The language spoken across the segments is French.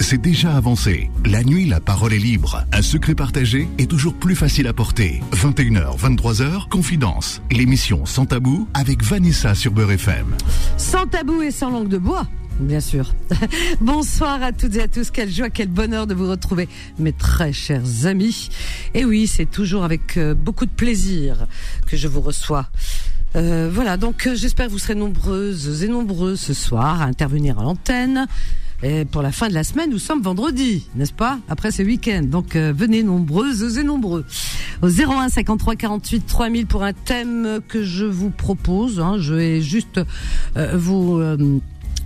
c'est déjà avancé. La nuit, la parole est libre. Un secret partagé est toujours plus facile à porter. 21h, 23h, Confidence. L'émission Sans Tabou avec Vanessa sur Beurre FM. Sans tabou et sans langue de bois. Bien sûr. Bonsoir à toutes et à tous. Quelle joie, quel bonheur de vous retrouver, mes très chers amis. Et oui, c'est toujours avec euh, beaucoup de plaisir que je vous reçois. Euh, voilà, donc euh, j'espère que vous serez nombreuses et nombreux ce soir à intervenir à l'antenne. Et pour la fin de la semaine, nous sommes vendredi, n'est-ce pas Après ce week-end. Donc euh, venez nombreuses et nombreux. Au 01 53 48 3000 pour un thème que je vous propose. Hein. je vais juste euh, vous... euh,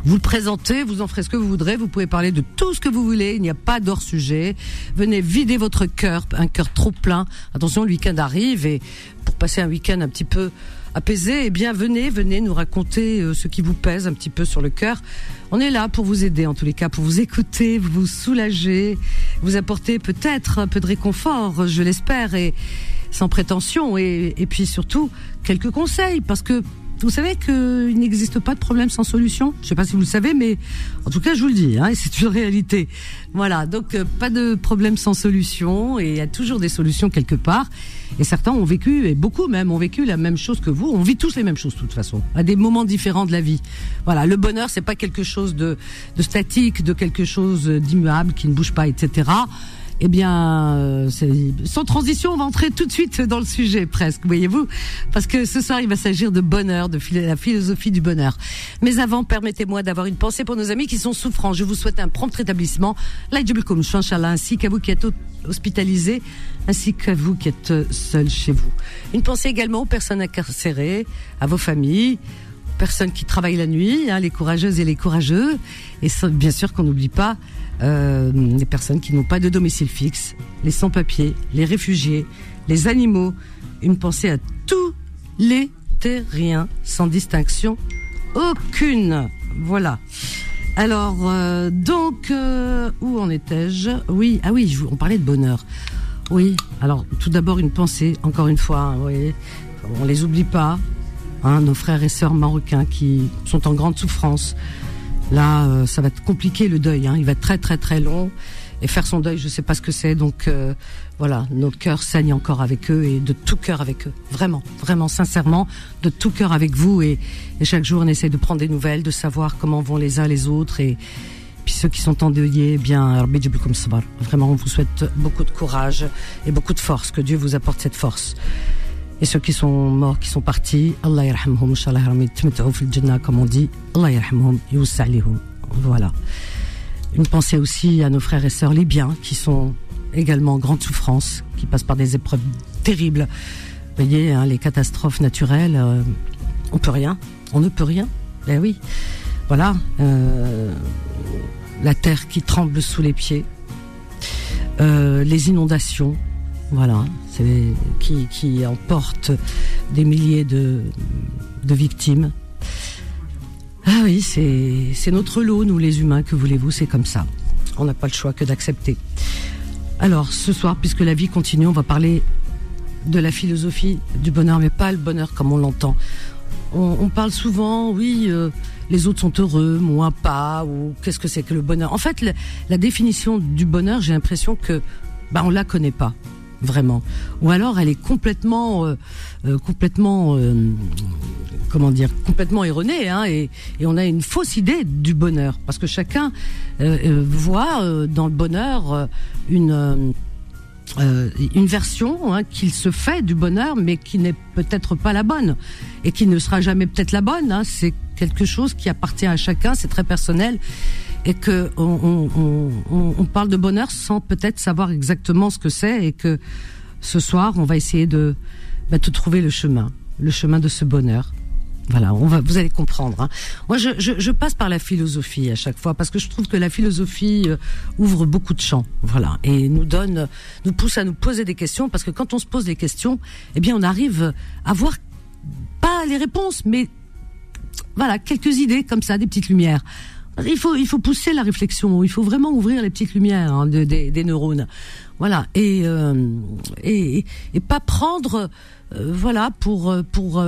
vous le présentez, vous en ferez ce que vous voudrez, vous pouvez parler de tout ce que vous voulez, il n'y a pas d'hors sujet. Venez vider votre cœur, un cœur trop plein. Attention, le week-end arrive et pour passer un week-end un petit peu apaisé, eh bien venez, venez nous raconter euh, ce qui vous pèse un petit peu sur le cœur. On est là pour vous aider en tous les cas, pour vous écouter, vous soulager, vous apporter peut-être un peu de réconfort, je l'espère, et sans prétention, et, puis surtout quelques conseils, parce que vous savez qu'il n'existe pas de problème sans solution. Je sais pas si vous le savez, mais en tout cas, je vous le dis, hein, c'est une réalité. Voilà, donc euh, pas de problème sans solution, et il y a toujours des solutions quelque part. Et certains ont vécu, et beaucoup même, ont vécu la même chose que vous. On vit tous les mêmes choses, de toute façon, à des moments différents de la vie. Voilà, le bonheur, c'est pas quelque chose de, de statique, de quelque chose d'immuable qui ne bouge pas, etc. Eh bien, euh, sans transition, on va entrer tout de suite dans le sujet, presque, voyez-vous, parce que ce soir, il va s'agir de bonheur, de la philosophie du bonheur. Mais avant, permettez-moi d'avoir une pensée pour nos amis qui sont souffrants. Je vous souhaite un prompt rétablissement, ainsi qu'à vous qui êtes ho- hospitalisés, ainsi qu'à vous qui êtes euh, seuls chez vous. Une pensée également aux personnes incarcérées, à vos familles, aux personnes qui travaillent la nuit, hein, les courageuses et les courageux, et bien sûr qu'on n'oublie pas euh, les personnes qui n'ont pas de domicile fixe, les sans-papiers, les réfugiés, les animaux. Une pensée à tous les terriens, sans distinction aucune. Voilà. Alors, euh, donc, euh, où en étais-je? Oui, ah oui, vous- on parlait de bonheur. Oui, alors, tout d'abord, une pensée, encore une fois, hein, oui, on les oublie pas, hein, nos frères et sœurs marocains qui sont en grande souffrance. Là, euh, ça va être compliqué le deuil. Hein. Il va être très très très long. Et faire son deuil, je sais pas ce que c'est. Donc euh, voilà, nos cœurs saignent encore avec eux et de tout cœur avec eux. Vraiment, vraiment, sincèrement, de tout cœur avec vous. Et, et chaque jour, on essaie de prendre des nouvelles, de savoir comment vont les uns les autres. Et puis ceux qui sont endeuillés, eh bien, vraiment, on vous souhaite beaucoup de courage et beaucoup de force. Que Dieu vous apporte cette force. Et ceux qui sont morts, qui sont partis, Allah yarhamhum, yatmata'u fil jannah, comme on dit, Allah yarhamhum, alayhum. Voilà. Une pensée aussi à nos frères et sœurs libyens qui sont également en grande souffrance, qui passent par des épreuves terribles. Vous voyez, hein, les catastrophes naturelles, euh, on peut rien, on ne peut rien. Ben oui, voilà, euh, la terre qui tremble sous les pieds, euh, les inondations, voilà, qui, emportent des milliers de, victimes. Ah oui, c'est notre lot, nous les humains, que voulez-vous, c'est comme ça. On n'a pas le choix que d'accepter. Alors, ce soir, puisque la vie continue, on va parler de la philosophie du bonheur, mais pas le bonheur comme on l'entend. On, on parle souvent, oui, euh, les autres sont heureux, moi pas, ou qu'est-ce que c'est que le bonheur? En fait, la, la définition du bonheur, j'ai l'impression que bah, on la connaît pas vraiment, ou alors elle est complètement, euh, euh, complètement, euh, comment dire, complètement erronée, hein, et, et on a une fausse idée du bonheur, parce que chacun euh, euh, voit euh, dans le bonheur une euh, une version hein, qu'il se fait du bonheur, mais qui n'est peut-être pas la bonne et qui ne sera jamais peut-être la bonne. Hein. C'est quelque chose qui appartient à chacun, c'est très personnel et que on, on, on, on parle de bonheur sans peut-être savoir exactement ce que c'est et que ce soir on va essayer de, bah, trouver le chemin, le chemin de ce bonheur. Voilà, on va, vous allez comprendre. Hein. Moi, je, je, je, passe par la philosophie à chaque fois parce que je trouve que la philosophie euh, ouvre beaucoup de champs, voilà, et nous donne, nous pousse à nous poser des questions parce que quand on se pose des questions, eh bien, on arrive à voir pas les réponses, mais voilà quelques idées comme ça, des petites lumières. Il faut, il faut pousser la réflexion. Il faut vraiment ouvrir les petites lumières hein, de, des, des neurones. Voilà, et euh, et, et pas prendre, euh, voilà, pour pour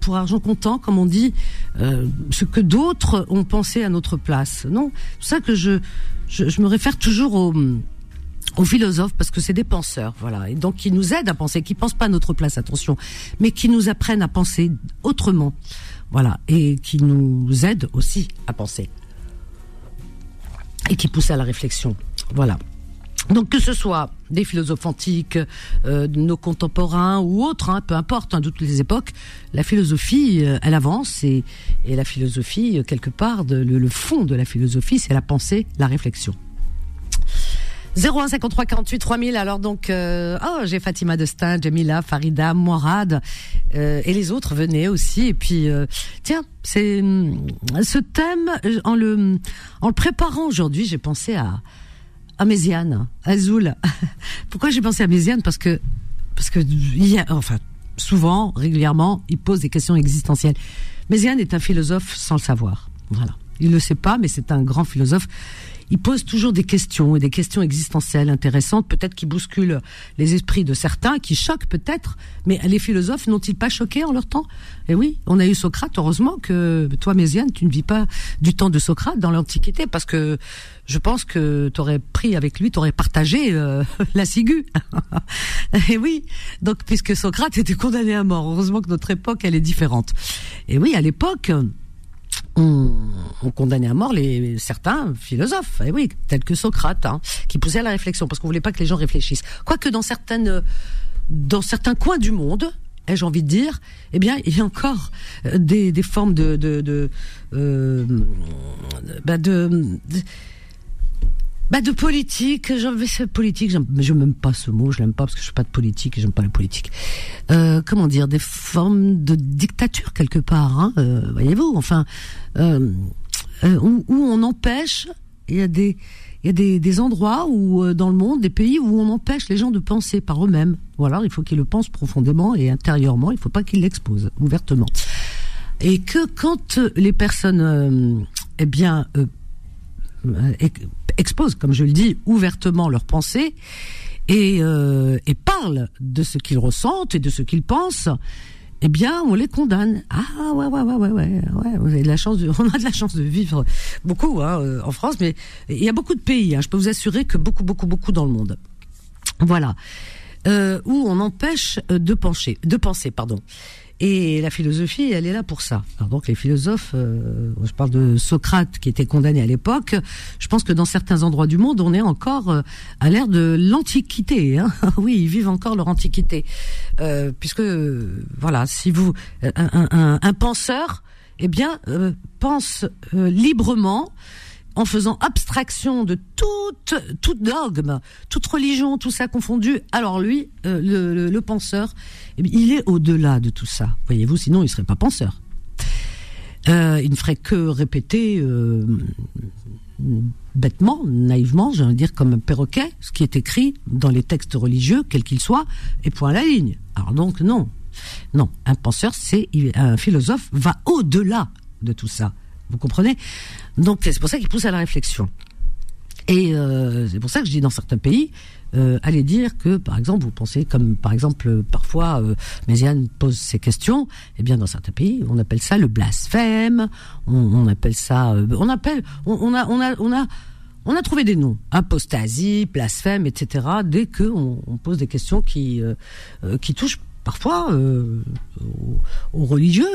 pour argent comptant, comme on dit, euh, ce que d'autres ont pensé à notre place. Non, c'est ça que je, je, me réfère toujours aux, aux philosophes parce que c'est des penseurs, voilà, et donc qui nous aident à penser, qui pensent pas à notre place, attention, mais qui nous apprennent à penser autrement, voilà, et qui nous aident aussi à penser et qui poussent à la réflexion, voilà. Donc que ce soit des philosophes antiques, euh, nos contemporains ou autres, hein, peu importe, hein, de toutes les époques, la philosophie, euh, elle avance et, la philosophie, euh, quelque part, le, fond de la philosophie, c'est la pensée, la réflexion. 0153 48 3000. Alors donc, euh, oh, j'ai Fatima Destin, Jamila, Farida, Mourad et les autres venaient aussi. Et puis, tiens, c'est ce thème en le en le préparant aujourd'hui, j'ai pensé à à Méziane, Azul. Pourquoi j'ai pensé à Méziane? Parce que, parce que, enfin, souvent, régulièrement, il pose des questions existentielles. Méziane est un philosophe sans le savoir. Voilà. Il le sait pas, mais c'est un grand philosophe il pose toujours des questions et des questions existentielles intéressantes, peut-être qui bousculent les esprits de certains, qui choquent peut-être, mais les philosophes n'ont-ils pas choqué en leur temps? Eh oui, on a eu Socrate, heureusement que toi, Méziane, tu ne vis pas du temps de Socrate dans l'Antiquité, parce que je pense que tu aurais pris avec lui, tu aurais partagé euh, la ciguë. et oui, donc puisque Socrate était condamné à mort, heureusement que notre époque, elle est différente. Et oui, à l'époque on, condamnait à mort certains philosophes, eh tels que Socrate, hein, qui poussaient à la réflexion, parce qu'on voulait pas que les gens réfléchissent. Quoique dans certains coins du monde, ai-je envie de dire, eh bien, il y a encore euh, des, formes de, euh, bah de bah de politique, j'aime politique, je n'aime pas ce mot, je l'aime pas parce que je suis pas de politique et j'aime pas la politique. Euh, comment dire, des formes de dictature quelque part, hein, euh, voyez-vous. Enfin, euh, euh, où, on empêche, il y a des il y a des, des endroits où euh, dans le monde, des pays où on empêche les gens de penser par eux-mêmes. Voilà, il faut qu'ils le pensent profondément et intérieurement. Il faut pas qu'ils l'exposent ouvertement. Et que quand les personnes, eh bien exposent, comme je le dis, ouvertement leurs pensées et, euh, et parlent de ce qu'ils ressentent et de ce qu'ils pensent, eh bien, on les condamne. Ah ouais ouais ouais ouais ouais ouais. Vous avez de la chance, de, on a de la chance de vivre beaucoup hein, euh, en France, mais il y a beaucoup de pays. Hein, je peux vous assurer que beaucoup beaucoup beaucoup dans le monde. Voilà. Euh, où on empêche de pencher, de penser, pardon. Et la philosophie, elle est là pour ça. Alors donc les philosophes, euh, je parle de Socrate qui était condamné à l'époque. Je pense que dans certains endroits du monde, on est encore euh, à l'ère de l'antiquité. Hein oui, ils vivent encore leur antiquité, euh, puisque voilà, si vous un, un, un penseur, eh bien pense librement en faisant abstraction de toute, tout dogme, toute religion, tout ça confondu. Alors lui, euh, le, penseur, eh il est au-delà de tout ça. Voyez-vous, sinon il serait pas penseur. Euh, il ne ferait que répéter euh, bêtement, naïvement, j'ai envie de dire comme un perroquet, ce qui est écrit dans les textes religieux, quels qu'ils soient, et point à la ligne. Alors donc non, non, un penseur, c'est un philosophe va au-delà de tout ça. Vous comprenez? Donc c'est pour ça qu'il pousse à la réflexion. Et euh, c'est pour ça que je dis dans certains pays, euh, allez dire que, par exemple, vous pensez comme, par exemple, parfois, euh, Méziane pose ces questions. Eh bien, dans certains pays, on appelle ça le blasphème. On, appelle ça, on appelle, on, a, on a, on a, on a trouvé des noms, apostasie, blasphème, etc. Dès que on, pose des questions qui, qui touchent parfois euh, aux, religieux,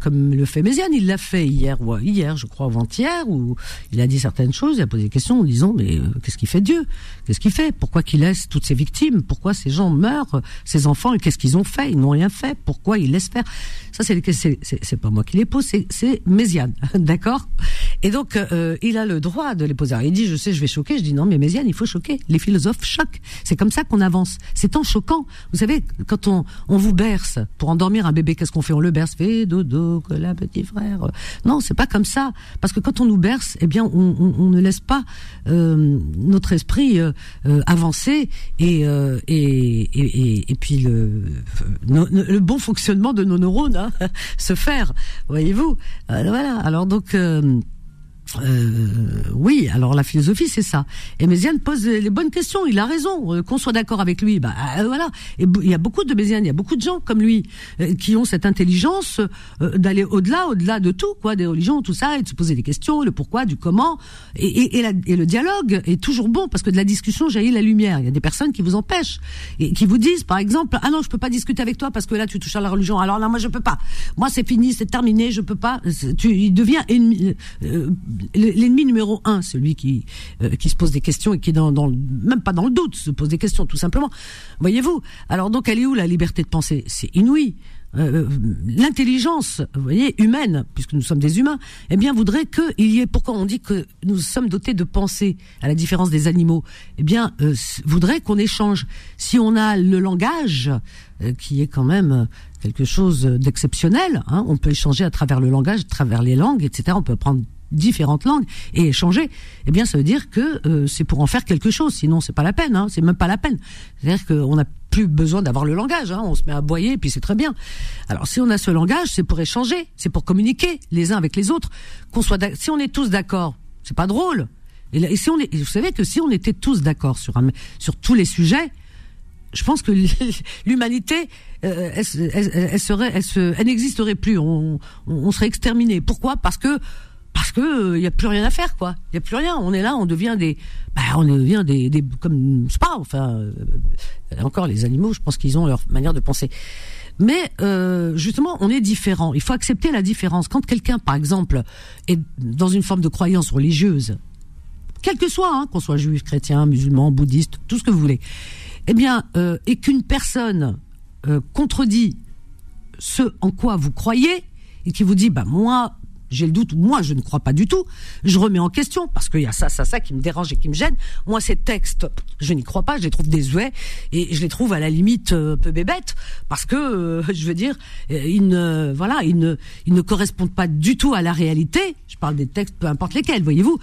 comme le fait Méziane, il l'a fait hier, ou hier, je crois, avant-hier, où il a dit certaines choses, il a posé des questions en disant mais euh, qu'est-ce qu'il fait Dieu? Qu'est-ce qu'il fait? Pourquoi qu'il laisse toutes ces victimes? Pourquoi ces gens meurent Ces enfants, qu'est-ce qu'ils ont fait? Ils n'ont rien fait. Pourquoi ils laissent faire? Ça, c'est c'est pas moi qui les pose, c'est Méziane, d'accord? Et donc euh, il a le droit de les poser. il dit je sais, je vais choquer. Je dis non, mais Méziane, il faut choquer. Les philosophes choquent. C'est comme ça qu'on avance. C'est en choquant. Vous savez, quand on on vous berce pour endormir un bébé, qu'est-ce qu'on fait? On le berce, fait dodo, la petit frère. Non, c'est pas comme ça. Parce que quand on nous berce, eh bien, on, ne laisse pas euh, notre esprit euh, euh, avancer et, et, et, puis le, le bon fonctionnement de nos neurones hein, se faire. Voyez-vous? Voilà. Alors donc. euh, oui, alors la philosophie c'est ça. Et Méziane pose les bonnes questions. Il a raison. Euh, qu'on soit d'accord avec lui, bah euh, voilà. Et il y a beaucoup de Méziane, il y a beaucoup de gens comme lui qui ont cette intelligence d'aller au-delà, au-delà de tout, quoi, des religions, tout ça, et de se poser des questions, le pourquoi, du comment. Et, et, et, le dialogue est toujours bon parce que de la discussion jaillit la lumière. Il y a des personnes qui vous empêchent et qui vous disent, par exemple, ah non, je peux pas discuter avec toi parce que là tu touches à la religion. Alors là, moi je peux pas. Moi c'est fini, c'est terminé, je peux pas. Tu, il devient ennemi l'ennemi numéro un, celui qui euh, qui se pose des questions et qui est même pas dans le doute, se pose des questions tout simplement. Voyez-vous. Alors donc elle est où la liberté de penser? C'est inouï. Euh, l'intelligence, vous voyez, humaine, puisque nous sommes des humains, eh bien, voudrait qu'il y ait. Pourquoi on dit que nous sommes dotés de pensée, à la différence des animaux? Eh bien, euh, voudrait qu'on échange. Si on a le langage, qui est quand même quelque chose d'exceptionnel, hein, on peut échanger à travers le langage, à travers les langues, etc. On peut prendre différentes langues et échanger, eh bien ça veut dire que euh, c'est pour en faire quelque chose. Sinon c'est pas la peine, hein, c'est même pas la peine. C'est-à-dire qu'on n'a plus besoin d'avoir le langage, hein, on se met à boyer et puis c'est très bien. Alors si on a ce langage, c'est pour échanger, c'est pour communiquer les uns avec les autres. Qu'on soit, si on est tous d'accord, c'est pas drôle. Et, si on est, vous savez que si on était tous d'accord sur un, sur tous les sujets, je pense que l'humanité, euh, elle, serait, elle, elle n'existerait plus. On, on serait exterminé. Pourquoi? Parce que parce que il euh, y a plus rien à faire quoi. Il y a plus rien. On est là, on devient des, bah, on devient des, des comme c'est pas enfin euh, encore les animaux. Je pense qu'ils ont leur manière de penser. Mais euh, justement, on est différent. Il faut accepter la différence. Quand quelqu'un, par exemple, est dans une forme de croyance religieuse, quel que soit, hein, qu'on soit juif, chrétien, musulman, bouddhiste, tout ce que vous voulez, eh bien, euh, et qu'une personne euh, contredit ce en quoi vous croyez et qui vous dit, bah moi, j'ai le doute, moi je ne crois pas du tout, je remets en question parce qu'il y a ça, ça, ça qui me dérange et qui me gêne. Moi ces textes, je n'y crois pas, je les trouve désuets et je les trouve à la limite euh, peu bébêtes parce que euh, je veux dire, euh, ils ne, voilà, ils ne, ils ne correspondent pas du tout à la réalité. Je parle des textes, peu importe lesquels, voyez-vous.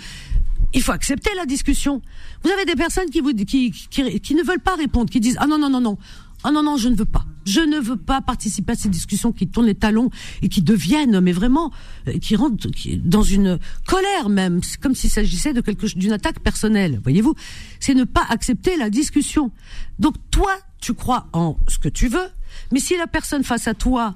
Il faut accepter la discussion. Vous avez des personnes qui vous, qui, qui, qui ne veulent pas répondre, qui disent ah non non non non, ah non, non, je ne veux pas. Je ne veux pas participer à ces discussions qui tournent les talons et qui deviennent, mais vraiment, euh, qui rentrent dans une colère même, comme s'il s'agissait de quelque d'une attaque personnelle. Voyez-vous, c'est ne pas accepter la discussion. Donc toi, tu crois en ce que tu veux, mais si la personne face à toi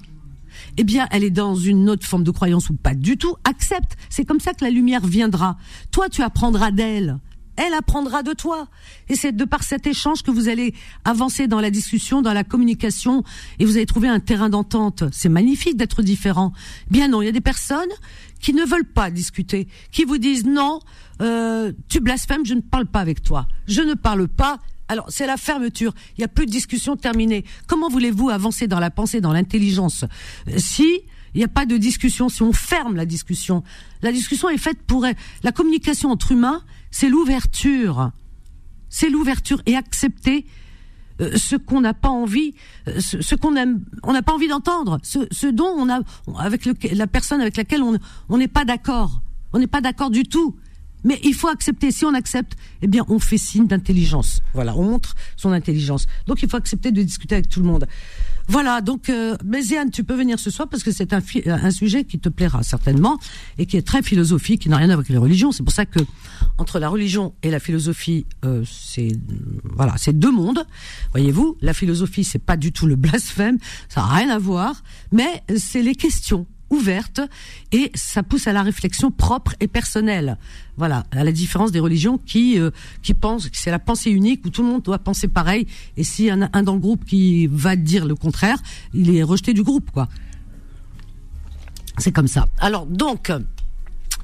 eh bien, elle est dans une autre forme de croyance ou pas du tout, accepte. C'est comme ça que la lumière viendra. Toi, tu apprendras d'elle elle apprendra de toi. Et c'est de par cet échange que vous allez avancer dans la discussion, dans la communication, et vous allez trouver un terrain d'entente. C'est magnifique d'être différent. Bien non, il y a des personnes qui ne veulent pas discuter, qui vous disent non, euh, tu blasphèmes, je ne parle pas avec toi. Je ne parle pas. Alors c'est la fermeture. Il n'y a plus de discussion terminée. Comment voulez-vous avancer dans la pensée, dans l'intelligence, si il n'y a pas de discussion, si on ferme la discussion La discussion est faite pour la communication entre humains c'est l'ouverture. C'est l'ouverture et accepter euh, ce qu'on n'a pas envie, euh, ce, qu'on aime, on n'a pas envie d'entendre, ce, dont on a, avec la personne avec laquelle on n'est pas d'accord, on n'est pas d'accord du tout. Mais il faut accepter. Si on accepte, eh bien, on fait signe d'intelligence. Voilà, on montre son intelligence. Donc, il faut accepter de discuter avec tout le monde. Voilà, donc euh, tu peux venir ce soir parce que c'est un, un sujet qui te plaira certainement et qui est très philosophique, qui n'a rien à voir avec les religions. C'est pour ça que entre la religion et la philosophie, euh, c'est voilà, c'est deux mondes. Voyez-vous, la philosophie, c'est pas du tout le blasphème, ça n'a rien à voir, mais c'est les questions ouverte et ça pousse à la réflexion propre et personnelle. Voilà, à la différence des religions qui euh, qui pensent que c'est la pensée unique où tout le monde doit penser pareil et si un, un dans le groupe qui va dire le contraire, il est rejeté du groupe quoi. C'est comme ça. Alors donc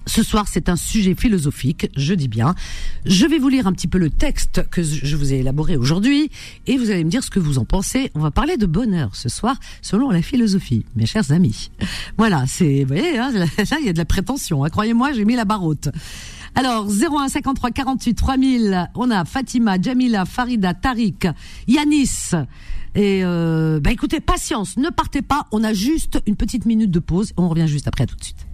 ce soir, c'est un sujet philosophique, je dis bien. Je vais vous lire un petit peu le texte que je vous ai élaboré aujourd'hui et vous allez me dire ce que vous en pensez. On va parler de bonheur ce soir selon la philosophie, mes chers amis. Voilà, c'est, vous voyez, hein, là, il y a de la prétention. Hein. Croyez-moi, j'ai mis la barre haute. Alors, 01 53 48 3000, on a Fatima, Jamila, Farida, Tariq, Yanis. Et euh, bah écoutez, patience, ne partez pas, on a juste une petite minute de pause, on revient juste après, à tout de suite.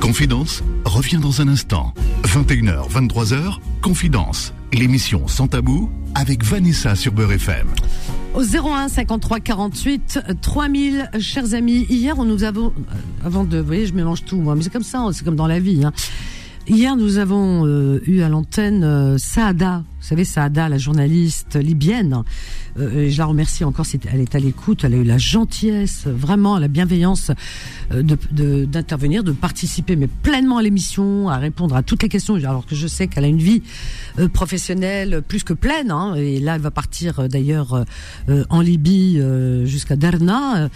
Confidence revient dans un instant. 21h, 23h, Confidence, l'émission sans tabou avec Vanessa sur Beurre FM. Au 01 53 48 3000, chers amis. Hier, nous avons, euh, avant de, vous voyez, je mélange tout, moi, mais c'est comme ça, c'est comme dans la vie. Hein. Hier, nous avons euh, eu à l'antenne euh, Saada, vous savez, Saada, la journaliste libyenne, euh, je la remercie encore elle est à l'écoute. Elle a eu la gentillesse, vraiment la bienveillance euh, de d'intervenir, de, participer, mais pleinement à l'émission, à répondre à toutes les questions. Alors que je sais qu'elle a une vie euh, professionnelle plus que pleine. Hein, et là, elle va partir d'ailleurs en Libye jusqu'à Derna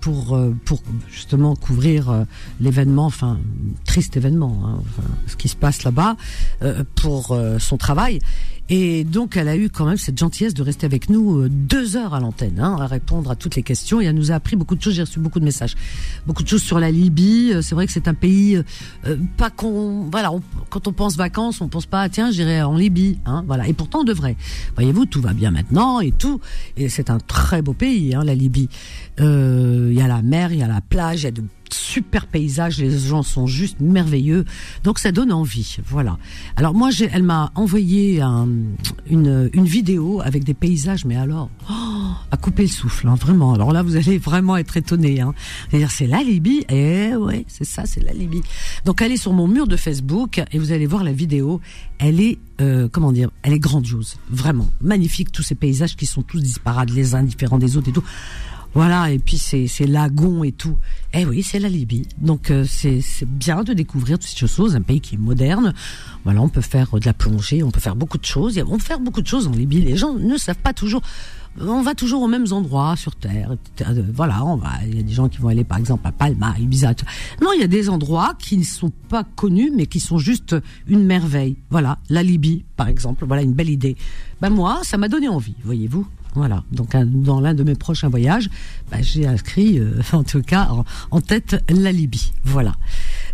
pour pour justement couvrir l'événement, enfin triste événement, hein, ce qui se passe là-bas pour son travail. Et donc, elle a eu quand même cette gentillesse de rester avec nous euh, deux heures à l'antenne, hein, à répondre à toutes les questions. Et elle nous a appris beaucoup de choses. J'ai reçu beaucoup de messages, beaucoup de choses sur la Libye. Euh, c'est vrai que c'est un pays euh, pas qu'on, voilà, quand on pense vacances, on pense pas tiens, j'irai en Libye, hein, voilà. Et pourtant, on devrait. Voyez-vous, tout va bien maintenant et tout. Et c'est un très beau pays, hein, la Libye. Il y a la mer, il y a la plage, il y a de super paysage, les gens sont juste merveilleux. Donc ça donne envie, voilà. Alors moi, elle m'a envoyé une, une vidéo avec des paysages, mais alors, oh, à couper le souffle, hein, vraiment. Alors là, vous allez vraiment être étonné. Hein. C'est-à-dire, c'est la Libye, et eh ouais, c'est ça, c'est la Libye. Donc allez sur mon mur de Facebook et vous allez voir la vidéo. Elle est, euh, comment dire, elle est grandiose, vraiment magnifique. Tous ces paysages qui sont tous disparates les uns différents des autres et tout. Voilà, et puis c'est c'est lagon et tout. Eh oui, c'est la Libye. Donc euh, c'est c'est bien de découvrir toutes ces choses, un pays qui est moderne. Voilà, on peut faire de la plongée, on peut faire beaucoup de choses. On peut faire beaucoup de choses en Libye. Les gens ne savent pas toujours. On va toujours aux mêmes endroits sur Terre. Voilà, on va. Il y a des gens qui vont aller par exemple à Palma, à Ibiza. Non, il y a des endroits qui ne sont pas connus, mais qui sont juste une merveille. Voilà, la Libye, par exemple. Voilà une belle idée. Ben moi, ça m'a donné envie, voyez-vous. Voilà. Donc dans l'un de mes prochains voyages, bah, j'ai inscrit, euh, en tout cas, en, tête la Libye. Voilà.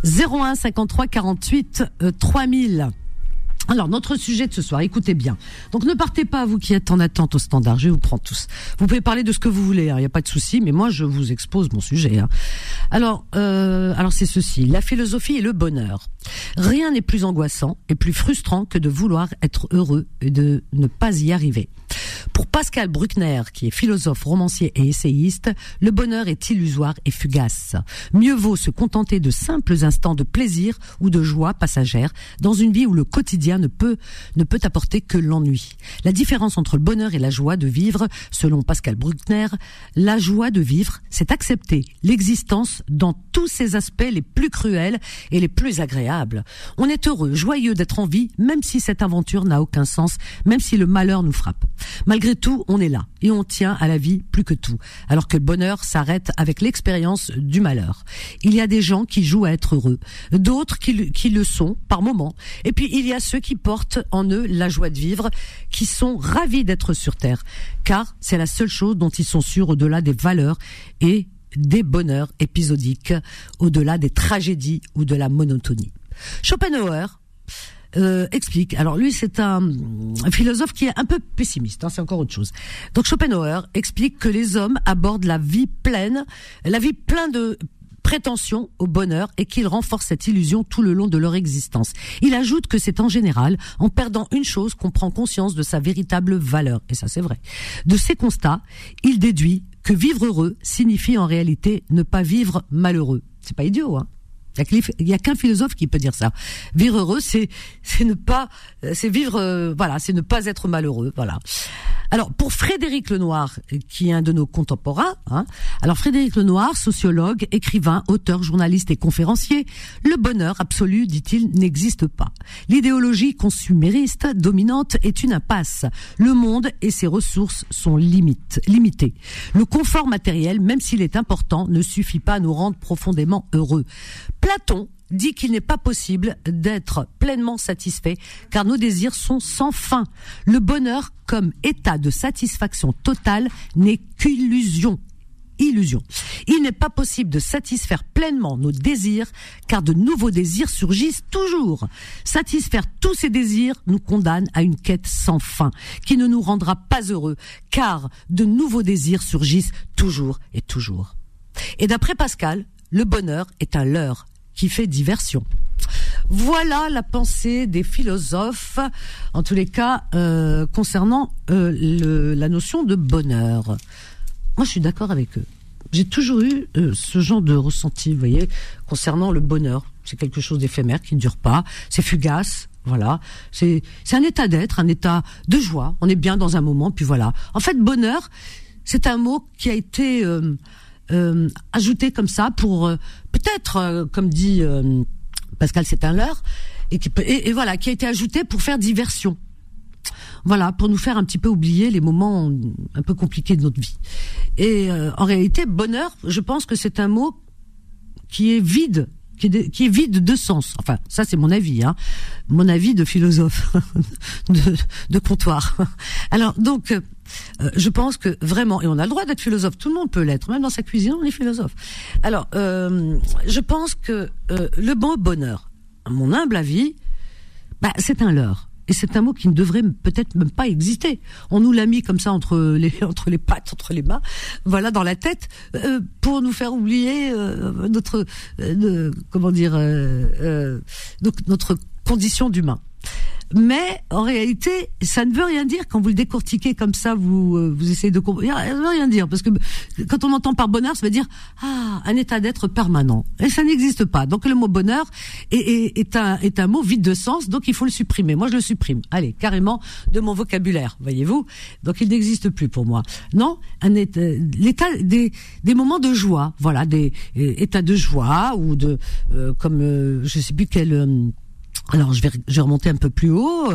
01 53 48 3000. Alors, notre sujet de ce soir, écoutez bien. Donc, ne partez pas, vous qui êtes en attente au standard, je vous prends tous. Vous pouvez parler de ce que vous voulez, il hein, n'y a pas de souci, mais moi, je vous expose mon sujet. Hein. Alors, euh, alors c'est ceci, la philosophie et le bonheur. Rien n'est plus angoissant et plus frustrant que de vouloir être heureux et de ne pas y arriver. Pour Pascal Bruckner, qui est philosophe, romancier et essayiste, le bonheur est illusoire et fugace. Mieux vaut se contenter de simples instants de plaisir ou de joie passagère dans une vie où le quotidien ne peut, ne peut apporter que l'ennui. La différence entre le bonheur et la joie de vivre, selon Pascal Bruckner, la joie de vivre, c'est accepter l'existence dans tous ses aspects les plus cruels et les plus agréables. On est heureux, joyeux d'être en vie, même si cette aventure n'a aucun sens, même si le malheur nous frappe. Malgré tout, on est là et on tient à la vie plus que tout, alors que le bonheur s'arrête avec l'expérience du malheur. Il y a des gens qui jouent à être heureux, d'autres qui, qui le sont par moments, et puis il y a ceux qui portent en eux la joie de vivre, qui sont ravis d'être sur Terre, car c'est la seule chose dont ils sont sûrs au-delà des valeurs et des bonheurs épisodiques, au-delà des tragédies ou de la monotonie. Schopenhauer euh, explique. Alors lui, c'est un, philosophe qui est un peu pessimiste. Hein, c'est encore autre chose. Donc Schopenhauer explique que les hommes abordent la vie pleine, la vie pleine de prétention au bonheur et qu'ils renforcent cette illusion tout le long de leur existence. Il ajoute que c'est en général en perdant une chose qu'on prend conscience de sa véritable valeur. Et ça, c'est vrai. De ces constats, il déduit que vivre heureux signifie en réalité ne pas vivre malheureux. C'est pas idiot, hein il y a qu'un philosophe qui peut dire ça. Vivre heureux, c'est ne pas, c'est vivre, euh, voilà, c'est ne pas être malheureux, voilà. Alors pour Frédéric Lenoir, qui est un de nos contemporains, hein, alors Frédéric Lenoir, sociologue, écrivain, auteur, journaliste et conférencier, le bonheur absolu, dit-il, n'existe pas. L'idéologie consumériste dominante est une impasse. Le monde et ses ressources sont limites, limitées. Le confort matériel, même s'il est important, ne suffit pas à nous rendre profondément heureux. Platon dit qu'il n'est pas possible d'être pleinement satisfait car nos désirs sont sans fin. Le bonheur comme état de satisfaction totale n'est qu'illusion. Illusion. Il n'est pas possible de satisfaire pleinement nos désirs car de nouveaux désirs surgissent toujours. Satisfaire tous ces désirs nous condamne à une quête sans fin qui ne nous rendra pas heureux car de nouveaux désirs surgissent toujours et toujours. Et d'après Pascal, le bonheur est un leurre qui fait diversion. Voilà la pensée des philosophes, en tous les cas, euh, concernant euh, la notion de bonheur. Moi, je suis d'accord avec eux. J'ai toujours eu euh, ce genre de ressenti, vous voyez, concernant le bonheur. C'est quelque chose d'éphémère qui ne dure pas, c'est fugace, voilà, c'est c'est un état d'être, un état de joie. On est bien dans un moment, puis voilà. En fait, bonheur, c'est un mot qui a été euh, euh, ajouté comme ça pour euh, peut-être, comme dit Pascal, c'est un leurre, et, qui, et, voilà, qui a été ajouté pour faire diversion. Voilà, pour nous faire un petit peu oublier les moments un peu compliqués de notre vie. Et en réalité, bonheur, je pense que c'est un mot qui est vide qui est, qui est, vide de sens. Enfin, ça c'est mon avis, hein. mon avis de philosophe, de, de, comptoir. Alors donc, euh, je pense que vraiment, et on a le droit d'être philosophe, tout le monde peut l'être, même dans sa cuisine, on est philosophe. Alors, euh, je pense que euh, le bon bonheur, à mon humble avis, bah, c'est un leurre. Et c'est un mot qui ne devrait peut-être même pas exister. On nous l'a mis comme ça entre les entre les pattes, entre les mains, voilà dans la tête euh, pour nous faire oublier euh, notre euh, comment dire donc notre condition d'humain mais en réalité, ça ne veut rien dire quand vous le décortiquez comme ça, vous euh, vous essayez de comprendre. Ça ne veut rien dire parce que quand on entend par bonheur, ça veut dire ah un état d'être permanent et ça n'existe pas. Donc le mot bonheur est, est, est, un est un mot vide de sens, donc il faut le supprimer. Moi je le supprime. Allez carrément de mon vocabulaire, voyez-vous. Donc il n'existe plus pour moi. Non, un état l'état des des moments de joie, voilà des états de joie ou de euh, comme euh, je sais plus quel alors je vais, remonter un peu plus haut.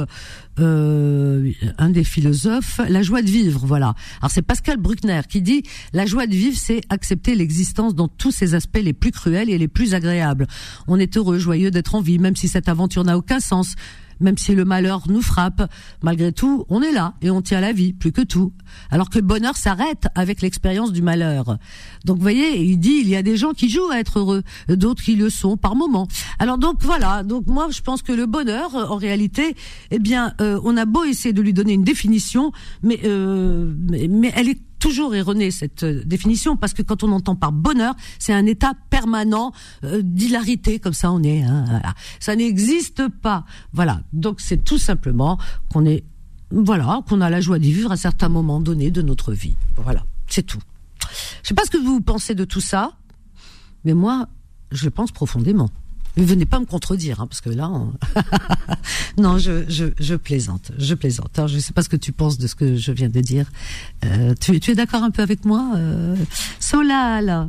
Euh, un des philosophes, la joie de vivre, voilà. Alors c'est Pascal Bruckner qui dit la joie de vivre, c'est accepter l'existence dans tous ses aspects les plus cruels et les plus agréables. On est heureux, joyeux d'être en vie, même si cette aventure n'a aucun sens même si le malheur nous frappe, malgré tout, on est là et on tient la vie plus que tout. Alors que le bonheur s'arrête avec l'expérience du malheur. Donc vous voyez, il dit il y a des gens qui jouent à être heureux, d'autres qui le sont par moment. Alors donc voilà, donc moi je pense que le bonheur en réalité, eh bien euh, on a beau essayer de lui donner une définition, mais euh, mais elle est toujours erronée cette euh, définition parce que quand on entend par bonheur, c'est un état permanent euh, d'hilarité comme ça on est. Hein, Ça n'existe pas. Voilà. Donc c'est tout simplement qu'on est voilà qu'on a la joie d'y vivre à certains moments donnés de notre vie. Voilà, c'est tout. Je sais pas ce que vous pensez de tout ça, mais moi je le pense profondément. Ne venez pas me contredire, hein, parce que là, non, je, je, je, plaisante, je plaisante. Alors, je ne sais pas ce que tu penses de ce que je viens de dire. Euh, tu, tu, es d'accord un peu avec moi, euh, Solal?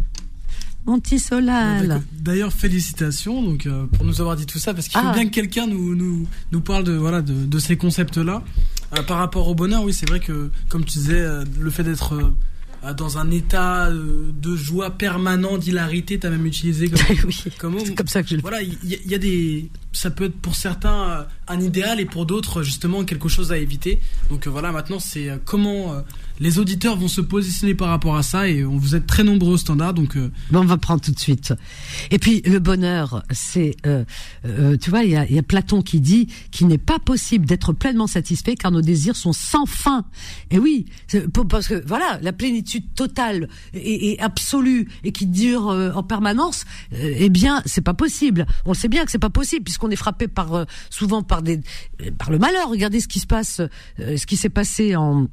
Mon petit Solal. D'ailleurs, félicitations donc euh, pour nous avoir dit tout ça, parce qu'il faut ah. bien que quelqu'un nous, nous, nous parle de voilà de, de ces concepts-là. Euh, par rapport au bonheur, oui, c'est vrai que comme tu disais, le fait d'être dans un état euh, de joie permanent, d'hilarité, t'as même utilisé comme, oui, comme comme ça que je le Voilà, il y, y, a des, ça peut être pour certains euh, un idéal et pour d'autres justement quelque chose à éviter. Donc voilà, maintenant c'est comment les auditeurs vont se positionner par rapport à ça et on vous êtes très nombreux au standard donc euh... bon, on va prendre tout de suite. Et puis le bonheur c'est euh, euh, tu vois il y a, y a, Platon qui dit qu'il n'est pas possible d'être pleinement satisfait car nos désirs sont sans fin. Et oui parce que voilà la plénitude totale et, et absolue et qui dure euh, en permanence eh bien c'est pas possible. On sait bien que c'est pas possible puisqu'on est frappé par euh, souvent par des par le malheur. Regardez ce qui se passe ce qui s'est passé en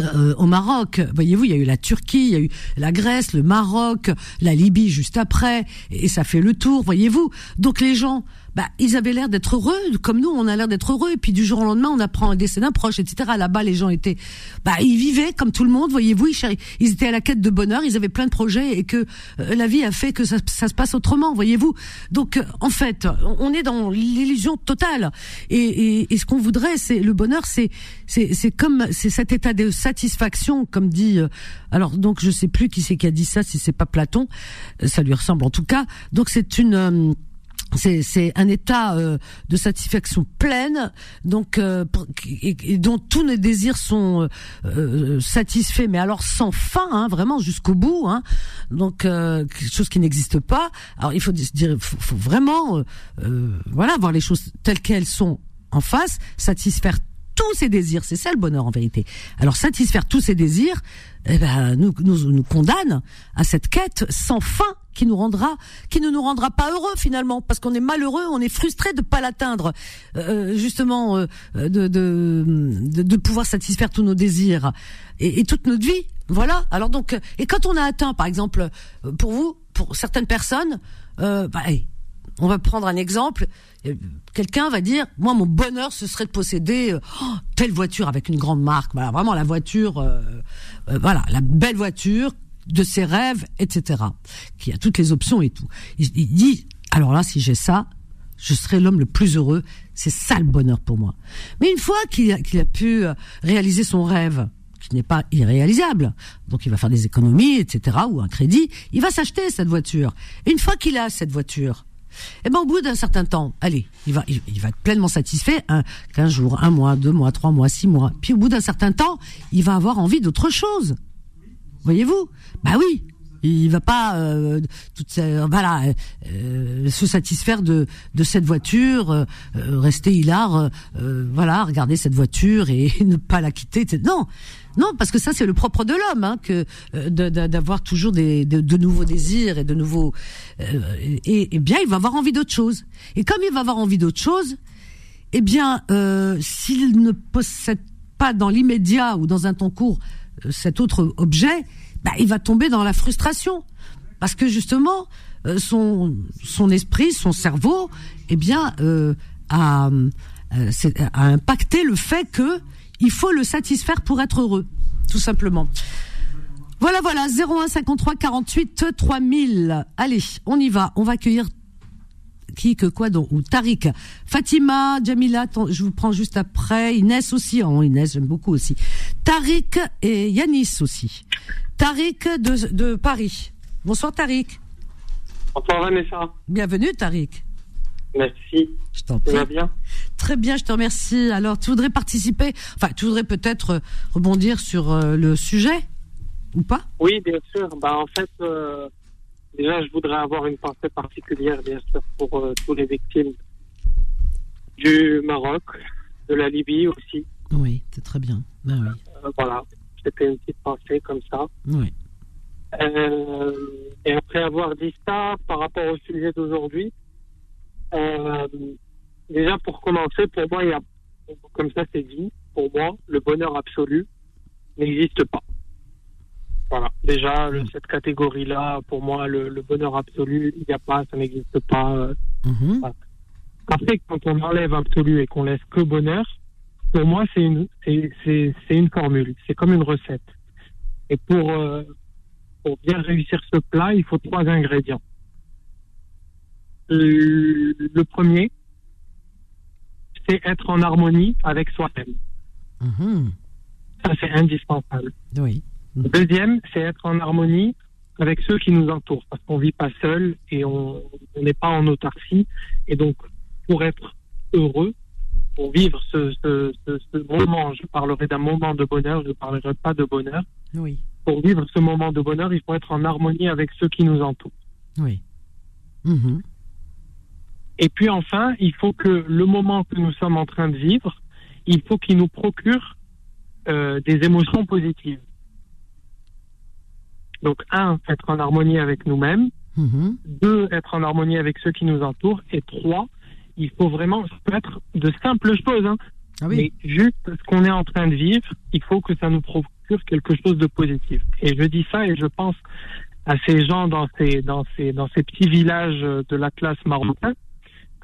euh, au Maroc. Voyez-vous, il y a eu la Turquie, il y a eu la Grèce, le Maroc, la Libye juste après, et ça fait le tour, voyez-vous. Donc les gens bah, ils avaient l'air d'être heureux, comme nous, on a l'air d'être heureux. Et puis du jour au lendemain, on apprend un décès d'un proche, etc. Là-bas, les gens étaient, bah, ils vivaient comme tout le monde, voyez-vous. Ils, ils étaient à la quête de bonheur, ils avaient plein de projets et que euh, la vie a fait que ça, se passe autrement, voyez-vous. Donc, euh, en fait, on est dans l'illusion totale. Et, ce qu'on voudrait, c'est le bonheur, c'est, c'est, comme, c'est cet état de satisfaction, comme dit. Euh, alors, donc, je sais plus qui c'est qui a dit ça, si c'est pas Platon, ça lui ressemble en tout cas. Donc, c'est une c'est un état euh, de satisfaction pleine, donc euh, et, dont tous nos désirs sont euh, satisfaits, mais alors sans fin, hein, vraiment jusqu'au bout. Hein, donc quelque chose qui n'existe pas. Alors il faut dire, faut, faut vraiment, voilà, voir les choses telles qu'elles sont en face, satisfaire tous ses désirs. C'est ça le bonheur en vérité. Alors satisfaire tous ses désirs, eh ben, nous, nous, nous condamne à cette quête sans fin qui nous rendra, qui ne nous rendra pas heureux finalement, parce qu'on est malheureux, on est frustré de pas l'atteindre, euh, justement, euh, de, de, pouvoir satisfaire tous nos désirs et, et, toute notre vie. Voilà. Alors donc, et quand on a atteint, par exemple, pour vous, pour certaines personnes, euh, bah, on va prendre un exemple. Quelqu'un va dire, moi, mon bonheur, ce serait de posséder euh, oh, telle voiture avec une grande marque. Voilà, vraiment la voiture, euh, euh, voilà, la belle voiture de ses rêves, etc. Qui a toutes les options et tout. Il, dit, alors là, si j'ai ça, je serai l'homme le plus heureux. C'est ça le bonheur pour moi. Mais une fois qu'il a, a, pu réaliser son rêve, qui n'est pas irréalisable, donc il va faire des économies, etc., ou un crédit, il va s'acheter cette voiture. une fois qu'il a cette voiture, et eh ben au bout d'un certain temps, allez, il va, il, va être pleinement satisfait, un, 15 jours, un mois, deux mois, trois mois, six mois. Puis au bout d'un certain temps, il va avoir envie d'autre chose. Voyez-vous? Bah oui, il va pas euh, voilà euh, se satisfaire de de cette voiture, euh, rester hilar, voilà, regarder cette voiture et ne pas la quitter. Non, non, parce que ça c'est le propre de l'homme, hein, que euh, d'avoir toujours des, de, nouveaux désirs et de nouveaux. Euh, et, bien, il va avoir envie d'autre chose. Et comme il va avoir envie d'autre chose, eh bien, euh, s'il ne possède pas dans l'immédiat ou dans un temps court cet autre objet, bah, il va tomber dans la frustration, parce que justement, son son esprit, son cerveau, eh bien, a, a impacté le fait que il faut le satisfaire pour être heureux, tout simplement. Voilà, voilà, 01 53 48 3000. Allez, on y va. On va accueillir qui que quoi donc ou Tariq, Fatima, Jamila, je vous prends juste après, Inès aussi, oh Inès j'aime beaucoup aussi, Tariq et Yanis aussi. Tariq de, de Paris. Bonsoir Tariq. Bonsoir Vanessa. Bienvenue Tariq. Merci. Je t'en prie. bien Très bien, je te remercie. Alors, tu voudrais participer Enfin, tu voudrais peut-être euh, rebondir sur euh, le sujet ou pas? Oui, bien sûr. Bah, en fait, euh, déjà, je voudrais avoir une pensée particulière, bien sûr, pour tous les victimes du Maroc, de la Libye aussi. Oui, c'est très bien. Ben oui. voilà, c'était une petite pensée comme ça. Oui. et après avoir dit ça, par rapport au sujet d'aujourd'hui, euh, déjà, pour commencer, pour moi, il y a, comme ça c'est dit, pour moi, le bonheur absolu n'existe pas. Voilà. Déjà, cette catégorie-là, pour moi, le, bonheur absolu, il n'y a pas, ça n'existe pas. Mhm. Après, quand on enlève absolu et qu'on laisse que bonheur, pour moi, c'est une, c'est, une formule. C'est comme une recette. Et pour, euh, pour bien réussir ce plat, il faut trois ingrédients. Euh, le premier, c'est être en harmonie avec soi-même. Mhm. Ça, c'est indispensable. Oui. Le deuxième, c'est être en harmonie avec ceux qui nous entourent, parce qu'on vit pas seul et on n'est pas en autarcie. Et donc, pour être heureux, pour vivre ce, ce, ce, moment, je parlerai d'un moment de bonheur, je ne parlerai pas de bonheur. Oui. Pour vivre ce moment de bonheur, il faut être en harmonie avec ceux qui nous entourent. Oui. Mhm. Et puis enfin, il faut que le moment que nous sommes en train de vivre, il faut qu'il nous procure euh, des émotions positives. Donc un, être en harmonie avec nous-mêmes. Mm-hmm. Deux, être en harmonie avec ceux qui nous entourent. Et trois, il faut vraiment, ça peut être de simples choses, hein, ah mais juste ce qu'on est en train de vivre, il faut que ça nous procure quelque chose de positif. Et je dis ça et je pense à ces gens dans ces dans ces dans ces petits villages de la classe marocaine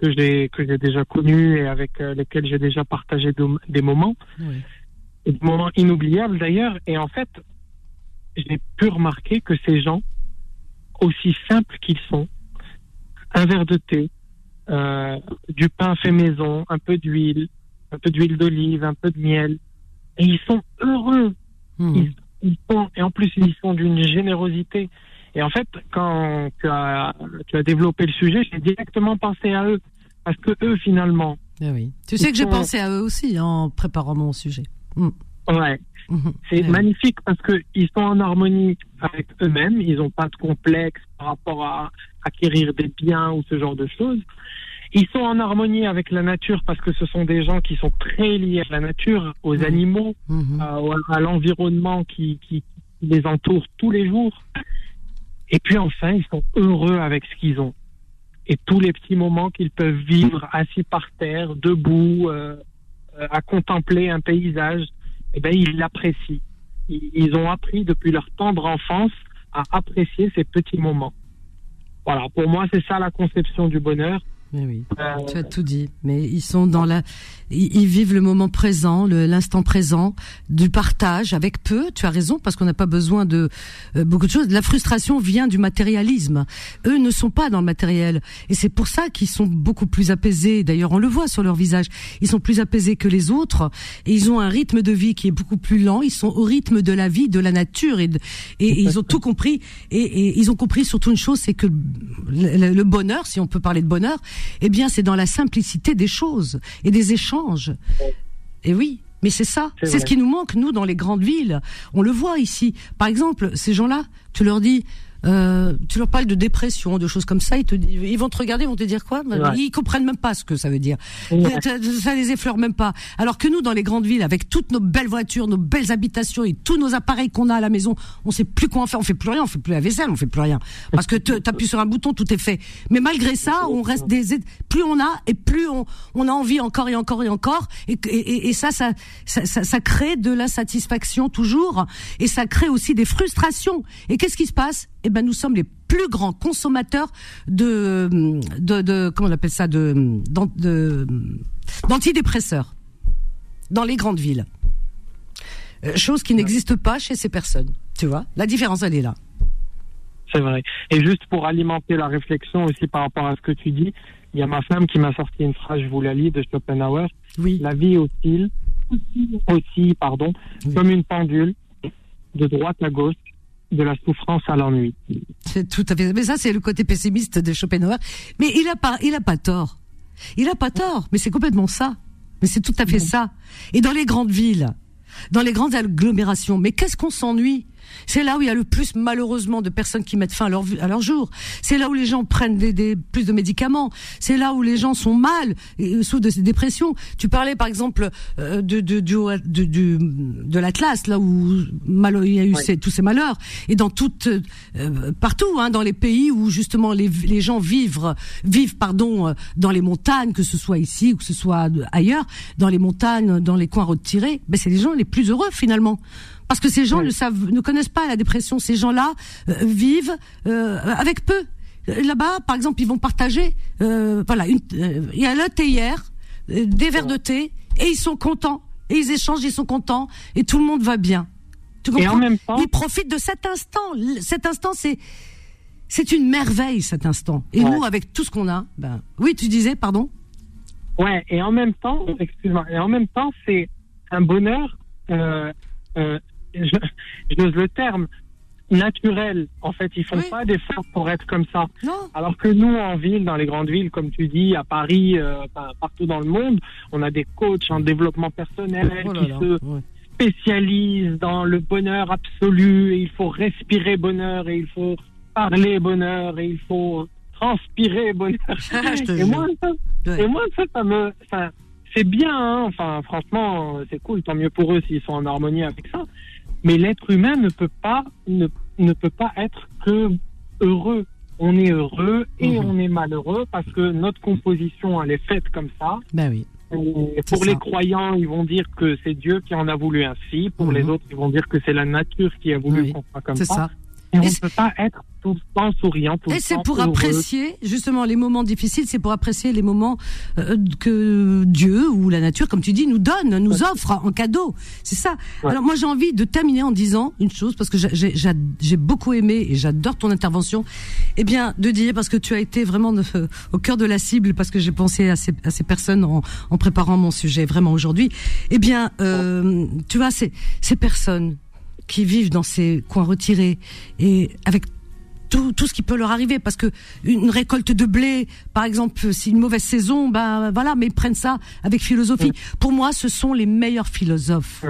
que j'ai que j'ai déjà connus et avec euh, lesquels j'ai déjà partagé des moments, des moments inoubliables d'ailleurs. Et en fait, j'ai pu remarquer que ces gens, aussi simples qu'ils sont, un verre de thé, euh, du pain fait maison, un peu d'huile, un peu d'huile d'olive, un peu de miel, et ils sont heureux. Mmh. Ils, sont, et en plus, ils sont d'une générosité. Et en fait, quand tu as, tu as développé le sujet, j'ai directement pensé à eux. Parce que eux, finalement. Eh oui. Tu sais que j'ai pensé à eux aussi en préparant mon sujet. Mm. Ouais. Mm-hmm. C'est eh magnifique parce qu'ils sont en harmonie avec eux-mêmes. Ils n'ont pas de complexe par rapport à acquérir des biens ou ce genre de choses. Ils sont en harmonie avec la nature parce que ce sont des gens qui sont très liés à la nature, aux mmh. animaux, mmh. à, l'environnement qui, qui, les entoure tous les jours. Et puis enfin, ils sont heureux avec ce qu'ils ont. Et tous les petits moments qu'ils peuvent vivre assis par terre, debout, euh, euh, à contempler un paysage, eh ben, ils l'apprécient. Ils ont appris depuis leur tendre enfance à apprécier ces petits moments. Voilà, pour moi, c'est ça la conception du bonheur. Mais oui, euh, tu as tout dit. Mais ils sont dans la, ils, vivent le moment présent, l'instant présent, du partage avec peu. Tu as raison parce qu'on n'a pas besoin de euh, beaucoup de choses. La frustration vient du matérialisme. Eux ne sont pas dans le matériel et c'est pour ça qu'ils sont beaucoup plus apaisés. D'ailleurs, on le voit sur leur visage. Ils sont plus apaisés que les autres et ils ont un rythme de vie qui est beaucoup plus lent. Ils sont au rythme de la vie, de la nature et, et, ils ont tout compris. Et, et, ils ont compris surtout une chose, c'est que le bonheur, si on peut parler de bonheur eh bien, c'est dans la simplicité des choses et des échanges. Et oui, mais c'est ça, c'est ce qui nous manque nous dans les grandes villes. On le voit ici. Par exemple, ces gens-là, tu leur dis euh, tu leur parles de dépression, de choses comme ça, ils te ils vont te regarder, ils vont te dire quoi? Ils comprennent même pas ce que ça veut dire. Ça, les effleure même pas. Alors que nous, dans les grandes villes, avec toutes nos belles voitures, nos belles habitations et tous nos appareils qu'on a à la maison, on sait plus quoi en faire. On fait plus rien, on fait plus la vaisselle, on fait plus rien parce que tu appuies sur un bouton, tout est fait. Mais malgré ça, on reste des plus on a et plus on, on a envie encore et encore et encore et, et, et ça, ça, ça, ça crée de l'insatisfaction toujours et ça crée aussi des frustrations. Et qu'est-ce qui se passe? Eh ben nous sommes les plus grands consommateurs de de, de comment on appelle ça de d'antidépresseurs dans les grandes villes. Euh, chose qui n'existe pas chez ces personnes. Tu vois, la différence elle est là. C'est vrai. Et juste pour alimenter la réflexion aussi par rapport à ce que tu dis, il y a ma femme qui m'a sorti une phrase, je vous la lis, de Schopenhauer. Oui. La vie oscille, aussi, pardon, comme une pendule, de droite à gauche, de la souffrance à l'ennui. C'est tout à fait. Mais ça, c'est le côté pessimiste de Schopenhauer. Mais il a pas, il a pas tort. Il a pas tort. Mais c'est complètement ça. Mais c'est tout à fait ça. Et dans les grandes villes, dans les grandes agglomérations, mais qu'est-ce qu'on s'ennuie? C'est là où il y a le plus malheureusement de personnes qui mettent fin à leur, à leur jour. C'est là où les gens prennent des, des plus de médicaments. C'est là où les gens sont mal, et, sous de ces dépressions. Tu parlais par exemple euh, de, de, de, de, de l'Atlas, là où mal, il y a eu ces, tous ces malheurs. Et dans toutes, euh, partout, hein, dans les pays où justement les, les gens vivent, vivent pardon, euh, dans les montagnes, que ce soit ici ou que ce soit ailleurs, dans les montagnes, dans les coins retirés, ben c'est les gens les plus heureux finalement. Parce que ces gens ne savent, ne connaissent pas la dépression. Ces gens-là euh, vivent euh, avec peu. Là-bas, par exemple, ils vont partager, euh, voilà, une, il y a le thé hier, des verres de thé, et ils sont contents. Et ils échangent, ils sont contents, et tout le monde va bien. Tu comprends et en même temps, ils profitent de cet instant. Cet instant, c'est c'est une merveille cet instant. Et nous, avec tout ce qu'on a, ben oui, tu disais, pardon. Ouais, et en même temps, excuse-moi, et en même temps, c'est un bonheur euh, euh, j'ose le terme, naturel. En fait, ils font pas d'efforts pour être comme ça. Alors que nous, en ville, dans les grandes villes, comme tu dis, à Paris, euh, partout dans le monde, on a des coachs en développement personnel oh qui se spécialisent dans le bonheur absolu. Et il faut respirer bonheur et il faut parler bonheur et il faut transpirer bonheur. Ah, et, moi, ça, et moi, ça, ça me, c'est bien. Hein. Enfin, franchement, c'est cool. Tant mieux pour eux s'ils sont en harmonie avec ça. Mais l'être humain ne peut pas ne, ne peut pas être que heureux. On est heureux et mhm. on est malheureux parce que notre composition elle est faite comme ça. Ben oui. pour les croyants, ils vont dire que c'est Dieu qui en a voulu ainsi. Pour les mhm. autres, ils vont dire que c'est la nature qui a voulu qu'on soit comme ça. ça. Et on ne peut pas être tout le temps souriant, tout Et c'est pour apprécier justement les moments difficiles, c'est pour apprécier les moments euh, que Dieu ou la nature, comme tu dis, nous donne, nous offre en cadeau. C'est ça. Alors moi j'ai envie de terminer en disant une chose parce que j'ai beaucoup aimé et j'adore ton intervention. Eh bien de dire parce que tu as été vraiment au cœur de la cible parce que j'ai pensé à ces, à ces personnes en, en, préparant mon sujet vraiment aujourd'hui. Eh bien euh, tu vois ces ces personnes qui vivent dans ces coins retirés et avec tout, tout ce qui peut leur arriver parce que une récolte de blé par exemple si une mauvaise saison ben voilà mais ils prennent ça avec philosophie pour moi ce sont les meilleurs philosophes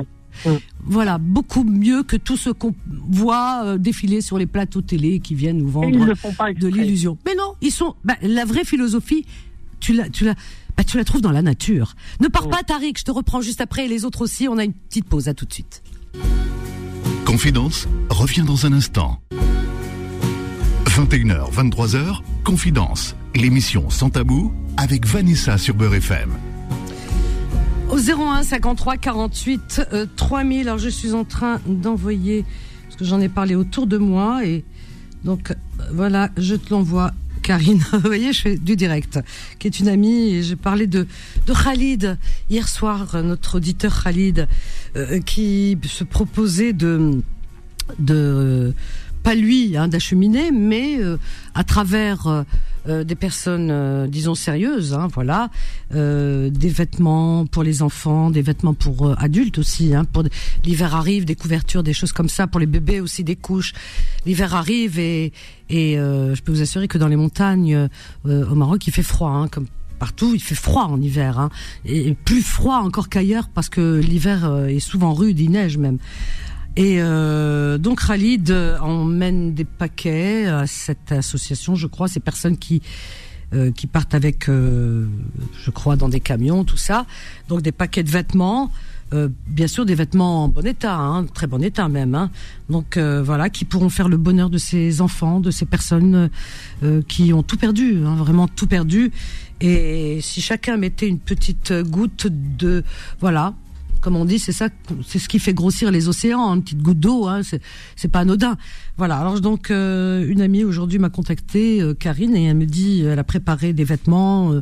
voilà, beaucoup mieux que tout ce qu'on voit euh, défiler sur les plateaux télé qui viennent nous vendre de l'illusion. Mais non, ils sont ben, la vraie philosophie tu la, tu la, bah, tu la trouves dans la nature. Ne pars pas, Tariq. Je te reprends juste après et les autres aussi. On a une petite pause. À tout de suite. Confidence revient dans un instant. 21h, 23h, Confidence, l'émission sans tabou avec Vanessa sur Beurre FM. Au 01 53 48 3000. Alors je suis en train d'envoyer parce que j'en ai parlé autour de moi et donc voilà, je te l'envoie. Karine, vous voyez, je fais du direct, qui est une amie, et j'ai parlé de, de Khalid hier soir, notre auditeur Khalid, euh, qui se proposait de pas lui hein, d'acheminer, mais euh, à travers euh, euh, des personnes, disons sérieuses, hein, voilà, des vêtements pour les enfants, des vêtements pour adultes aussi. Hein, pour l'hiver arrive, des couvertures, des choses comme ça pour les bébés aussi, des couches. L'hiver arrive et et je peux vous assurer que dans les montagnes au Maroc, il fait froid, hein, comme partout, il fait froid en hiver, hein, et plus froid encore qu'ailleurs parce que l'hiver est souvent rude, il neige même. Et euh, donc Khalid emmène des paquets à cette association, je crois, ces personnes qui euh, qui partent avec, euh, je crois, dans des camions, tout ça. Donc des paquets de vêtements, euh, bien sûr des vêtements en bon état, hein, très bon état même. Hein. Donc euh, voilà, qui pourront faire le bonheur de ces enfants, de ces personnes euh, qui ont tout perdu, hein, vraiment tout perdu. Et si chacun mettait une petite goutte de, voilà, comme on dit, c'est ça, c'est ce qui fait grossir les océans, une petite goutte d'eau, hein, c'est pas anodin. Voilà. Alors donc euh, une amie aujourd'hui m'a contacté, euh, Karine, et elle me dit, elle a préparé des vêtements,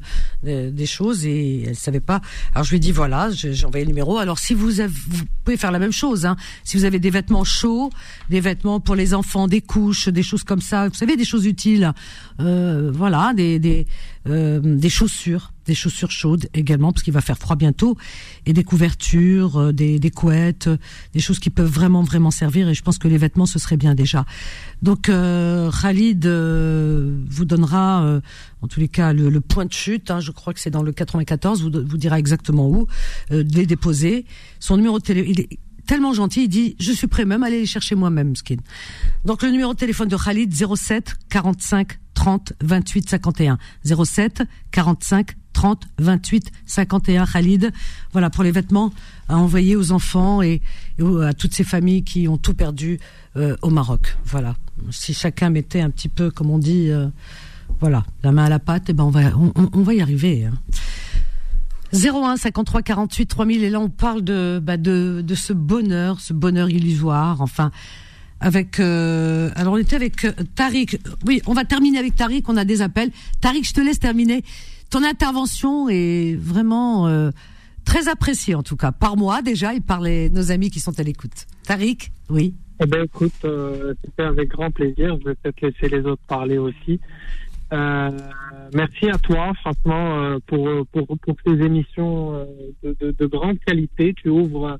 euh, des, choses, et elle savait pas. Alors je lui ai dit voilà, j'ai envoyé le numéro. Alors si vous avez, vous pouvez faire la même chose, hein. Si vous avez des vêtements chauds, des vêtements pour les enfants, des couches, des choses comme ça, vous savez, des choses utiles, voilà, des des, des chaussures des chaussures chaudes également parce qu'il va faire froid bientôt et des couvertures, des, des couettes, des choses qui peuvent vraiment vraiment servir et je pense que les vêtements ce serait bien déjà. Donc euh, Khalid euh, vous donnera, euh, en tous les cas, le, point de chute. Hein, je crois que c'est dans le 94. Vous vous dira exactement où les déposer. Son numéro de téléphone. Il est tellement gentil. Il dit je suis prêt même à aller les chercher moi-même, skin. Donc le numéro de téléphone de Khalid 07 45 30 28 51 07 45 30 28 51 Khalid. Voilà pour les vêtements à envoyer aux enfants et, à toutes ces familles qui ont tout perdu euh, au Maroc. Voilà. Si chacun mettait un petit peu, comme on dit, euh, voilà, la main à la pâte, et eh ben on va on, va y arriver. Hein. 01 53 48 3000 et là on parle de bah de de ce bonheur, ce bonheur illusoire. Enfin avec euh, alors on était avec Tariq. Oui, on va terminer avec Tariq. On a des appels. Tariq, je te laisse terminer. Ton intervention est vraiment euh, très appréciée, en tout cas, par moi déjà et par les, nos amis qui sont à l'écoute. Tariq, oui. Eh ben, écoute, euh, c'était avec grand plaisir. Je vais peut-être laisser les autres parler aussi. Euh, merci à toi, franchement, pour, pour, pour ces émissions de, de, de, grande qualité. Tu ouvres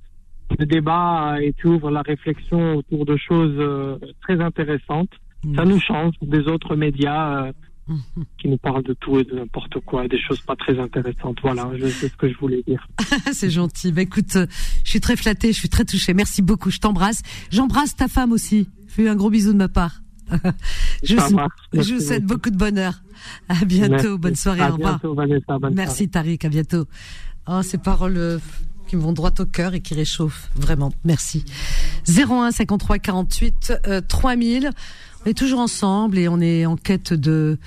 le débat et tu ouvres la réflexion autour de choses très intéressantes. Ça nous change des autres médias qui nous parle de tout et de n'importe quoi, des choses pas très intéressantes. Voilà, c'est ce que je voulais dire. c'est gentil. Bah écoute, euh, je suis très flattée, je suis très touchée. Merci beaucoup, je t'embrasse. J'embrasse ta femme aussi. Fais un gros bisou de ma part. je, je vous souhaite beaucoup de bonheur. À bientôt, bonne soirée, au revoir. Merci Tariq, à bientôt. Oh, ces paroles euh, qui me vont droit au cœur et qui réchauffent, vraiment. Merci. 01 53 48 3000. On est toujours ensemble et on est en quête de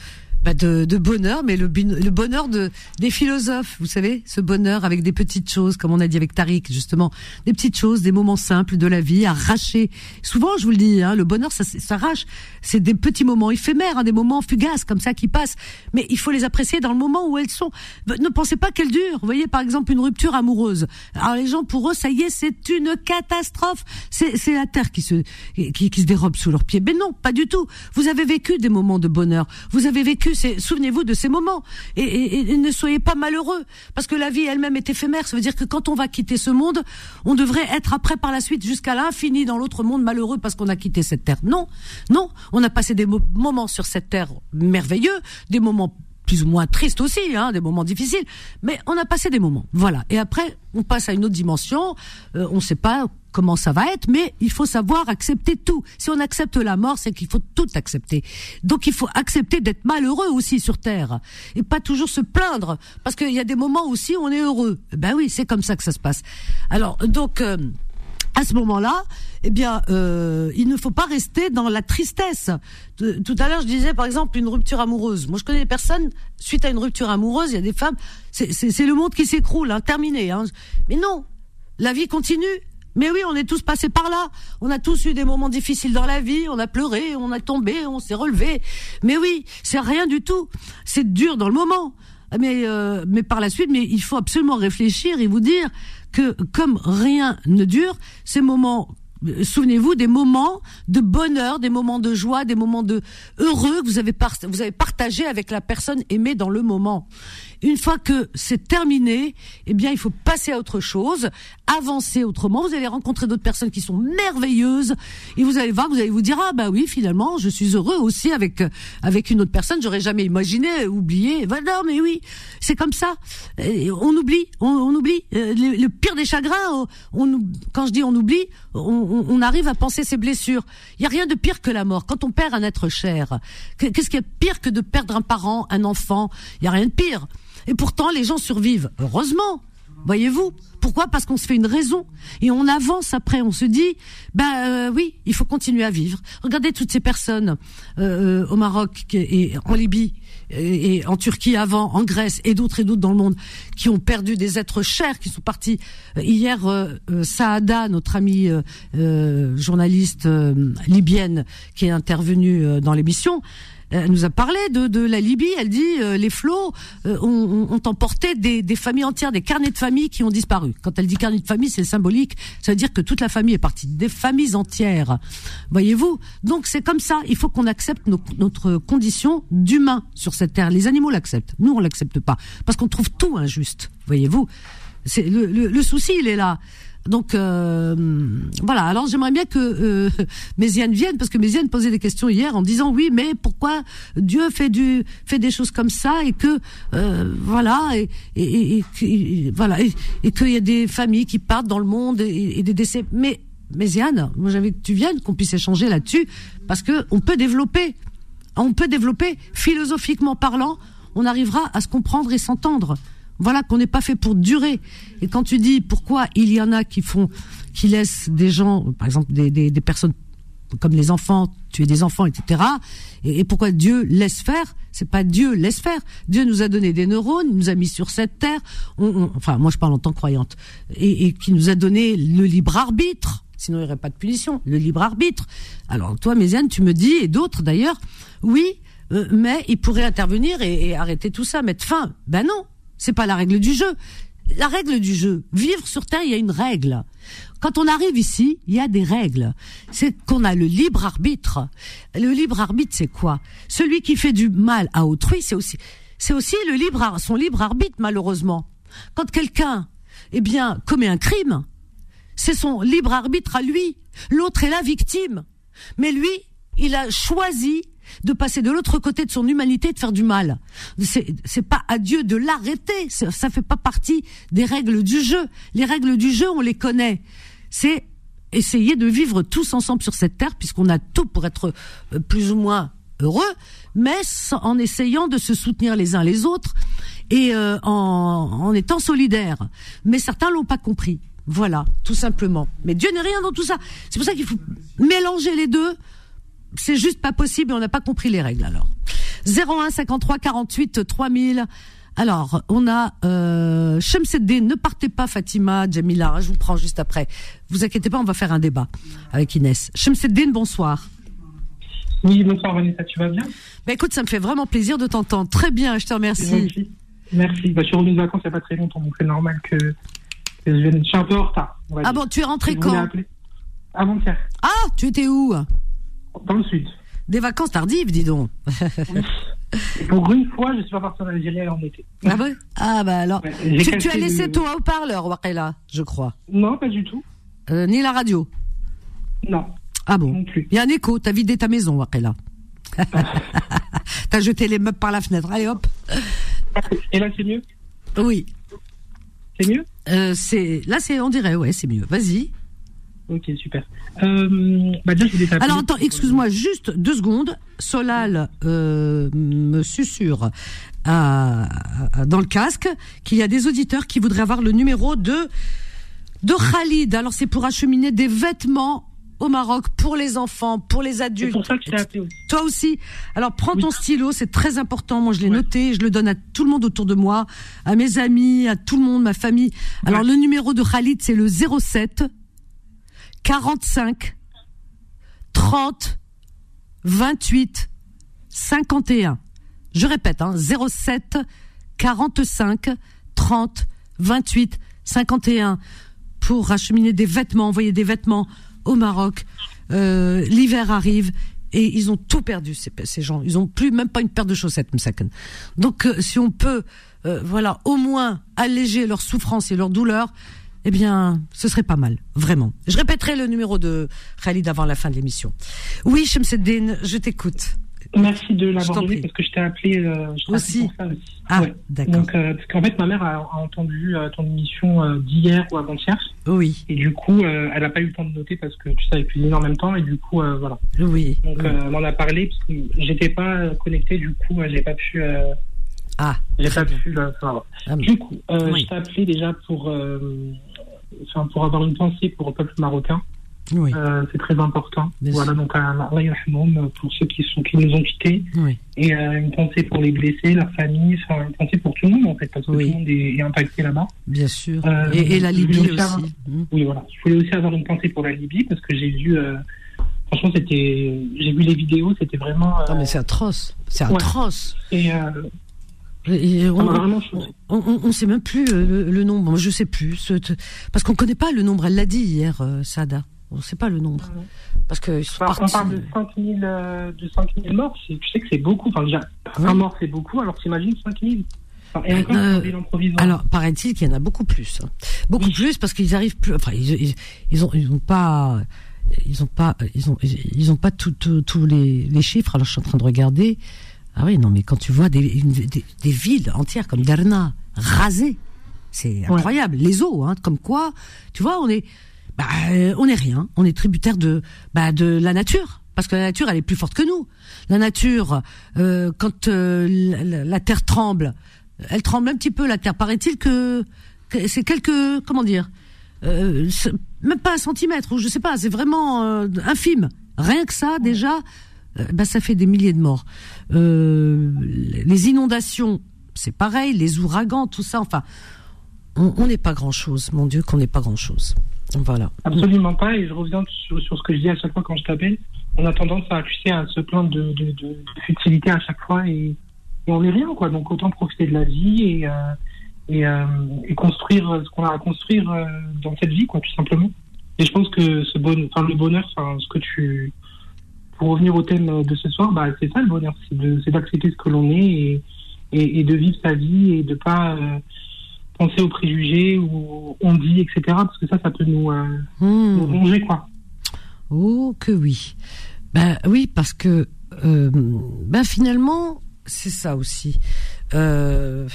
bah de, de, bonheur, mais le, le, bonheur de des philosophes, vous savez, ce bonheur avec des petites choses, comme on a dit avec Tariq, justement, des petites choses, des moments simples de la vie, arrachés. Souvent, je vous le dis, hein, le bonheur, ça s'arrache. C'est des petits moments éphémères, hein, des moments fugaces comme ça qui passent, mais il faut les apprécier dans le moment où elles sont. Ne pensez pas qu'elles durent. Vous voyez, par exemple, une rupture amoureuse. Alors les gens, pour eux, ça y est, c'est une catastrophe. C'est la terre qui se qui, qui se dérobe sous leurs pieds. Mais non, pas du tout. Vous avez vécu des moments de bonheur. Vous avez vécu souvenez-vous de ces moments et, ne soyez pas malheureux parce que la vie elle-même est éphémère. Ça veut dire que quand on va quitter ce monde, on devrait être après par la suite jusqu'à l'infini dans l'autre monde malheureux parce qu'on a quitté cette terre. Non, non, on a passé des moments sur cette terre merveilleux, des moments plus ou moins tristes aussi, hein, des moments difficiles, mais on a passé des moments. Voilà. Et après, on passe à une autre dimension. Euh, on ne sait pas comment ça va être, mais il faut savoir accepter tout. Si on accepte la mort, c'est qu'il faut tout accepter. Donc il faut accepter d'être malheureux aussi sur Terre et pas toujours se plaindre, parce qu'il y a des moments aussi où on est heureux. Ben oui, c'est comme ça que ça se passe. Alors donc. Euh, à ce moment-là, eh bien, euh, il ne faut pas rester dans la tristesse. Tout à l'heure, je disais, par exemple, une rupture amoureuse. Moi, je connais des personnes, suite à une rupture amoureuse, il y a des femmes, c'est le monde qui s'écroule, hein, terminé. Hein. Mais non, la vie continue. Mais oui, on est tous passés par là. On a tous eu des moments difficiles dans la vie. On a pleuré, on a tombé, on s'est relevé. Mais oui, c'est rien du tout. C'est dur dans le moment. Mais euh, mais par la suite, mais il faut absolument réfléchir et vous dire que comme rien ne dure, ces moments souvenez-vous des moments de bonheur, des moments de joie, des moments de heureux que vous avez vous avez partagé avec la personne aimée dans le moment. Une fois que c'est terminé, eh bien, il faut passer à autre chose, avancer autrement. Vous allez rencontrer d'autres personnes qui sont merveilleuses et vous allez voir, vous allez vous dire ah bah oui, finalement, je suis heureux aussi avec avec une autre personne. J'aurais jamais imaginé, oublié. Ben non, mais oui, c'est comme ça. on oublie, on, oublie. Euh, le, pire des chagrins, quand je dis on oublie, on, on arrive à penser ses blessures. Il y a rien de pire que la mort. Quand on perd un être cher, qu'est-ce qui est pire que de perdre un parent, un enfant? Il y a rien de pire. Et pourtant, les gens survivent. Heureusement. Voyez-vous Pourquoi? Parce qu'on se fait une raison et on avance après. On se dit, ben euh, oui, il faut continuer à vivre. Regardez toutes ces personnes euh, au Maroc et en Libye et, en Turquie avant, en Grèce et d'autres et d'autres dans le monde qui ont perdu des êtres chers, qui sont partis. Hier, euh, Saada, notre amie journaliste libyenne qui est intervenue dans l'émission, elle nous a parlé de, de la Libye. Elle dit euh, les flots euh, ont, ont, emporté des, des, familles entières, des carnets de famille qui ont disparu. Quand elle dit carnet de famille, c'est symbolique. Ça veut dire que toute la famille est partie, des familles entières. Voyez-vous? Donc c'est comme ça. Il faut qu'on accepte notre condition d'humain sur cette terre. Les animaux l'acceptent. Nous, on l'accepte pas parce qu'on trouve tout injuste. Voyez-vous? C'est le, le, le souci, il est là. Donc euh, voilà. Alors j'aimerais bien que euh, Méziane vienne parce que Méziane posait des questions hier en disant oui, mais pourquoi Dieu fait du fait des choses comme ça et que euh, voilà et, et, et, voilà et, qu'il y a des familles qui partent dans le monde et, des décès. Mais Méziane, moi j'avais que tu viennes, qu'on puisse échanger là-dessus parce que on peut développer, on peut développer philosophiquement parlant, on arrivera à se comprendre et s'entendre. Voilà qu'on n'est pas fait pour durer. Et quand tu dis pourquoi il y en a qui font, qui laissent des gens, par exemple des, personnes comme les enfants, tuer des enfants, etc. Et, pourquoi Dieu laisse faire C'est pas Dieu laisse faire. Dieu nous a donné des neurones, nous a mis sur cette terre. Enfin, moi je parle en tant que croyante, et, et qui nous a donné le libre arbitre. Sinon, il n'y aurait pas de punition. Le libre arbitre. Alors toi, Méziane, tu me dis, et d'autres d'ailleurs, oui, euh, mais il pourrait intervenir et, et arrêter tout ça, mettre fin. Ben non, c'est pas la règle du jeu. La règle du jeu, vivre sur Terre, il y a une règle. Quand on arrive ici, il y a des règles. C'est qu'on a le libre arbitre. Le libre arbitre, c'est quoi? Celui qui fait du mal à autrui, c'est aussi, c'est aussi le libre, son libre arbitre, malheureusement. Quand quelqu'un, eh bien, commet un crime, c'est son libre arbitre à lui. L'autre est la victime. Mais lui, il a choisi de passer de l'autre côté de son humanité, de faire du mal. C'est, pas à Dieu de l'arrêter. Ça, ça fait pas partie des règles du jeu. Les règles du jeu, on les connaît. C'est essayer de vivre tous ensemble sur cette terre, puisqu'on a tout pour être euh, plus ou moins heureux, mais en essayant de se soutenir les uns les autres et euh, en, en étant solidaires. Mais certains l'ont pas compris. Voilà, tout simplement. Mais Dieu n'est rien dans tout ça. C'est pour ça qu'il faut mélanger les deux c'est juste pas possible, on n'a pas compris les règles alors. 01 53 48 3000. Alors, on a euh, Shemseddin, ne partez pas Fatima, Jamila, je vous prends juste après. Vous inquiétez pas, on va faire un débat avec Inès. Shemseddin, bonsoir. Oui, bonsoir Vanessa, tu vas bien? Ben écoute, ça me fait vraiment plaisir de t'entendre. Très bien, je te remercie. Merci. Bah, je suis revenu de vacances il n'y a pas très longtemps, donc c'est normal que, je vienne. Je suis un peu en retard. ah bon, tu es rentré quand? Avant-hier. Ah, tu étais où? Dans le sud. Des vacances tardives, dis donc. pour une fois, je ne suis pas parti en Algérie en été. Ah bon Ah bah alors. tu, as laissé ton haut-parleur, Wakela, je crois. Non, pas du tout. Euh, ni la radio Non. Ah bon? Il y a un écho, t'as vidé ta maison, Wakela. t'as jeté les meubles par la fenêtre, allez hop. Et là, c'est mieux? Oui. C'est mieux? Euh, Là, on dirait, ouais, c'est mieux. Vas-y. Ok, super. Euh, bah déjà, je Alors attends, excuse-moi, juste deux secondes. Solal euh, me susurre dans le casque qu'il y a des auditeurs qui voudraient avoir le numéro de de Khalid. Alors c'est pour acheminer des vêtements au Maroc pour les enfants, pour les adultes. Pour ça que appelé aussi. Toi aussi. Alors prends ton stylo, c'est très important. Moi je l'ai noté, je le donne à tout le monde autour de moi, à mes amis, à tout le monde, ma famille. Alors le numéro de Khalid c'est le 07 45 30 28 51. Je répète, hein, 07 45 30 28 51 pour acheminer des vêtements, envoyer des vêtements au Maroc. Euh, L'hiver arrive et ils ont tout perdu ces, gens. Ils ont plus même pas une paire de chaussettes, Msaken. Donc euh, si on peut, euh, voilà, au moins alléger leur souffrance et leur douleur, eh bien, ce serait pas mal, vraiment. Je répéterai le numéro de Khalid avant la fin de l'émission. Oui, Shemseddin, je t'écoute. Merci de l'avoir dit parce que je t'ai appelé, euh, aussi. Pour ça aussi. Ah, d'accord. Donc, euh, parce qu'en fait, ma mère a, entendu euh, ton émission d'hier ou avant-hier. Oui. Et du coup, elle n'a pas eu le temps de noter parce que tu sais, elle cuisine en même temps et du coup, voilà. Oui. Donc, elle m'en a parlé parce que j'étais pas connecté, du coup, j'ai pas pu. ah. J'ai pas pu. Ah, du coup, je t'ai appelé déjà pour, enfin, pour avoir une pensée pour le peuple marocain. Oui. Euh, c'est très important. voilà, donc pour ceux qui, sont, qui nous ont quittés. Oui. Et euh, une pensée pour les blessés, leurs familles, enfin, une pensée pour tout le monde en fait, parce que tout le monde est, impacté là-bas. Bien sûr. Euh, et, la Libye aussi. Mmh. Oui, voilà. Je voulais aussi avoir une pensée pour la Libye parce que j'ai vu. franchement, c'était. J'ai vu les vidéos, c'était vraiment. Non, mais c'est atroce. C'est atroce. Et. On, on, sait même plus le, nombre. Je sais plus, parce qu'on connaît pas le nombre. Elle l'a dit hier, Sada. On ne sait pas le nombre. Parce que On parle de 5000 euh, de morts. Tu sais que c'est beaucoup. Enfin, déjà, un mort, c'est beaucoup. Alors, t'imagines 5000 enfin, et encore, euh, alors, paraît-il qu'il y en a beaucoup plus. Hein. Beaucoup plus parce qu'ils arrivent plus. Enfin, ils, ils, ont, ils ont pas. Ils ont pas, ils ont, ils ont pas tous les, les chiffres. Alors, je suis en train de regarder. Ah oui, non, mais quand tu vois des, des, villes entières comme Derna rasées, c'est incroyable. Les eaux, hein, comme quoi, tu vois, on est, bah, euh, on n'est rien. On est tributaire de, bah, de la nature. Parce que la nature, elle est plus forte que nous. La nature, euh, quand euh, la, terre tremble, elle tremble un petit peu, la terre. Paraît-il que, c'est quelques, comment dire, même pas un centimètre, ou je sais pas, c'est vraiment infime. Rien que ça, déjà, bah, ça fait des milliers de morts. les inondations, c'est pareil, les ouragans, tout ça, enfin, on n'est pas grand-chose, mon Dieu, qu'on n'est pas grand-chose. Voilà. Absolument pas. Et je reviens sur, ce que je dis à chaque fois quand je t'appelle. On a tendance à, tu à se plaindre de, futilité à chaque fois et, on n'est rien, quoi. Donc autant profiter de la vie et, euh, euh, et, construire ce qu'on a à construire euh, dans cette vie, quoi, tout simplement. Et je pense que le bonheur, ce que tu, pour revenir au thème de ce soir, bah, c'est ça le bonheur, c'est d'accepter ce que l'on est et, et, de vivre sa vie et de pas penser aux préjugés ou on dit, etc. Parce que ça, ça peut nous, euh, hmm. ronger, quoi. Oh, que oui. Ben oui, parce que euh, ben finalement, c'est ça aussi. Euh,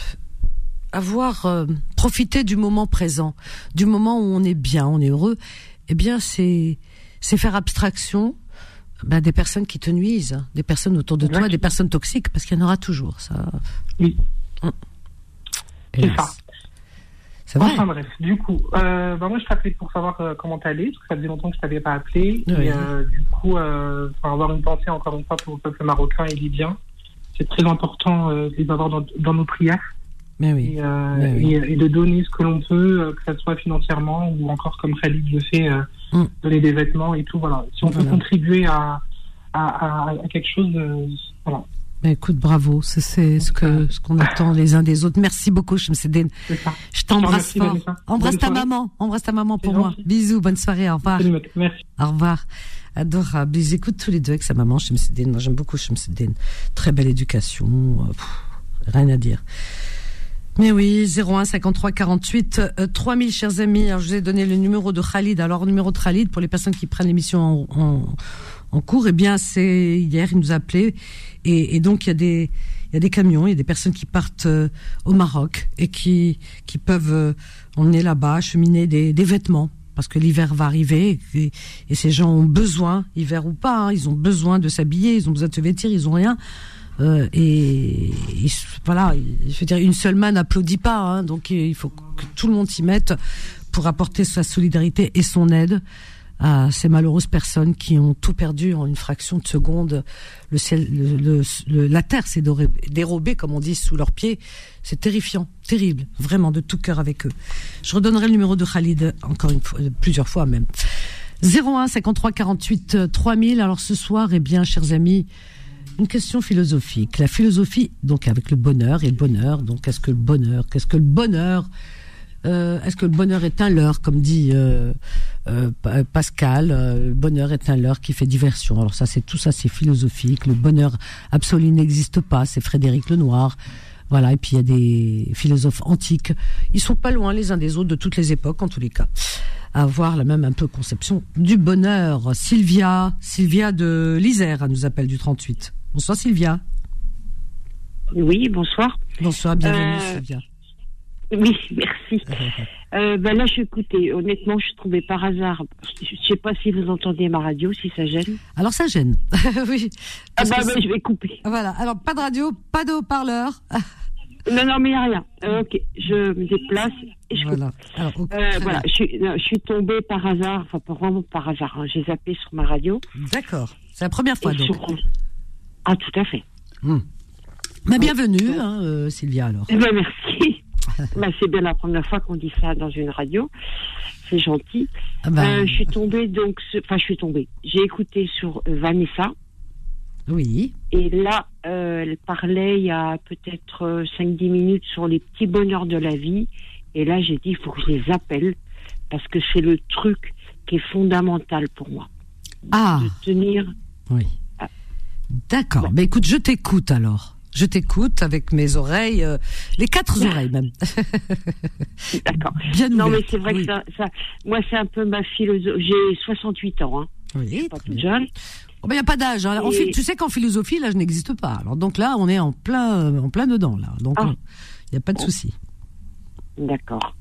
avoir profité du moment présent, du moment où on est bien, on est heureux, eh bien c'est c'est faire abstraction ben, des personnes qui te nuisent, des personnes autour de toi, des personnes toxiques, parce qu'il y en aura toujours. Ça. Oui. Hum. C'est ça. Enfin bref, du coup, euh, bah moi je t'appelais pour savoir euh, comment t'allais, parce que ça faisait longtemps que je t'avais pas appelé. Et euh, du coup, euh, avoir une pensée encore une fois pour le peuple marocain et libyen. C'est très important de les avoir dans, dans nos prières. Mais oui. Et, Mais oui. Et, de donner ce que l'on peut, que ce soit financièrement ou encore comme Khalid le fait, mm. donner des vêtements et tout. Voilà. Si on peut contribuer à, à, à, à quelque chose, voilà. Ben, écoute, bravo, c'est ce que ce qu'on attend les uns des autres. Merci beaucoup, Shemseddin. Je t'embrasse fort. Embrasse ta maman, embrasse ta maman pour moi. Bisous, bonne soirée, au revoir. Merci. Au revoir. Adorable. Ils écoutent tous les deux avec sa maman, Shemseddin. Moi, j'aime beaucoup Shemseddin. Très belle éducation. Euh, rien à dire. Mais oui, 01 53 48 3000 chers amis. Alors, je vous ai donné le numéro de Khalid. Alors, le numéro de Khalid pour les personnes qui prennent l'émission en, en, en cours, eh bien, c'est hier, il nous a appelé et, et donc il y a des il y a des camions, il y a des personnes qui partent au Maroc et qui qui peuvent emmener là-bas, cheminer des, des vêtements parce que l'hiver va arriver et, ces gens ont besoin, hiver ou pas, hein, ils ont besoin de s'habiller, ils ont besoin de se vêtir, ils ont rien. Euh, et, voilà, je veux dire, une seule main n'applaudit pas, hein, donc il faut que tout le monde s'y mette pour apporter sa solidarité et son aide à ces malheureuses personnes qui ont tout perdu en une fraction de seconde. Le ciel, le, la terre s'est dérobée, comme on dit, sous leurs pieds. C'est terrifiant, terrible, vraiment de tout cœur avec eux. Je redonnerai le numéro de Khalid encore une fois, plusieurs fois même. 01 53 48 3000. Alors ce soir, eh bien, chers amis, une question philosophique. La philosophie, donc avec le bonheur et le bonheur. Donc, est-ce que le bonheur, qu'est-ce que le bonheur euh, Est-ce que le bonheur est un leurre, comme dit euh, euh, Pascal Le bonheur est un leurre qui fait diversion. Alors ça, c'est tout ça, c'est philosophique. Le bonheur absolu n'existe pas. C'est Frédéric Lenoir. Voilà. Et puis il y a des philosophes antiques. Ils sont pas loin les uns des autres de toutes les époques, en tous les cas à avoir la même un peu conception du bonheur. Sylvia, Sylvia de l'Isère, nous appelle du 38. Bonsoir Sylvia. Oui, bonsoir. Bonsoir, bienvenue euh, Sylvia. Oui, merci. euh, ben là, je écoutais. Honnêtement, je trouvais par hasard. Je ne sais pas si vous entendez ma radio, si ça gêne. Alors ça gêne. oui. Ah bah, bah, je vais couper. Voilà. Alors pas de radio, pas de haut-parleur. non, non, mais il n'y a rien. Euh, ok, je me déplace et je voilà. Alors, euh, voilà. Je suis, je suis tombée par hasard, enfin pas vraiment par hasard. Hein. J'ai zappé sur ma radio. D'accord. C'est la première fois donc. Ah, tout à fait. Hmm. Bah, bienvenue, hein, euh, Sylvia, alors. Eh ben, merci. bah, c'est bien la première fois qu'on dit ça dans une radio. C'est gentil. Ah bah. euh, je suis tombée, donc, enfin, je suis tombée. J'ai écouté sur euh, Vanessa. Oui. Et là, euh, elle parlait il y a peut-être 5-10 minutes sur les petits bonheurs de la vie. Et là, j'ai dit, il faut que je les appelle parce que c'est le truc qui est fondamental pour moi. Ah. De tenir. Oui D'accord. Mais écoute, je t'écoute alors. Je t'écoute avec mes oreilles, euh, les quatre oreilles même. D'accord. Bien Non, mais c'est vrai que ça, ça moi, c'est un peu ma philosophie. J'ai 68 ans. Hein. Oui. pas toute jeune. Oh, il n'y a pas d'âge. Hein. Tu sais qu'en philosophie, l'âge n'existe pas. Alors donc là, on est en plein, en plein dedans là. Donc ah. il n'y a pas de souci. D'accord.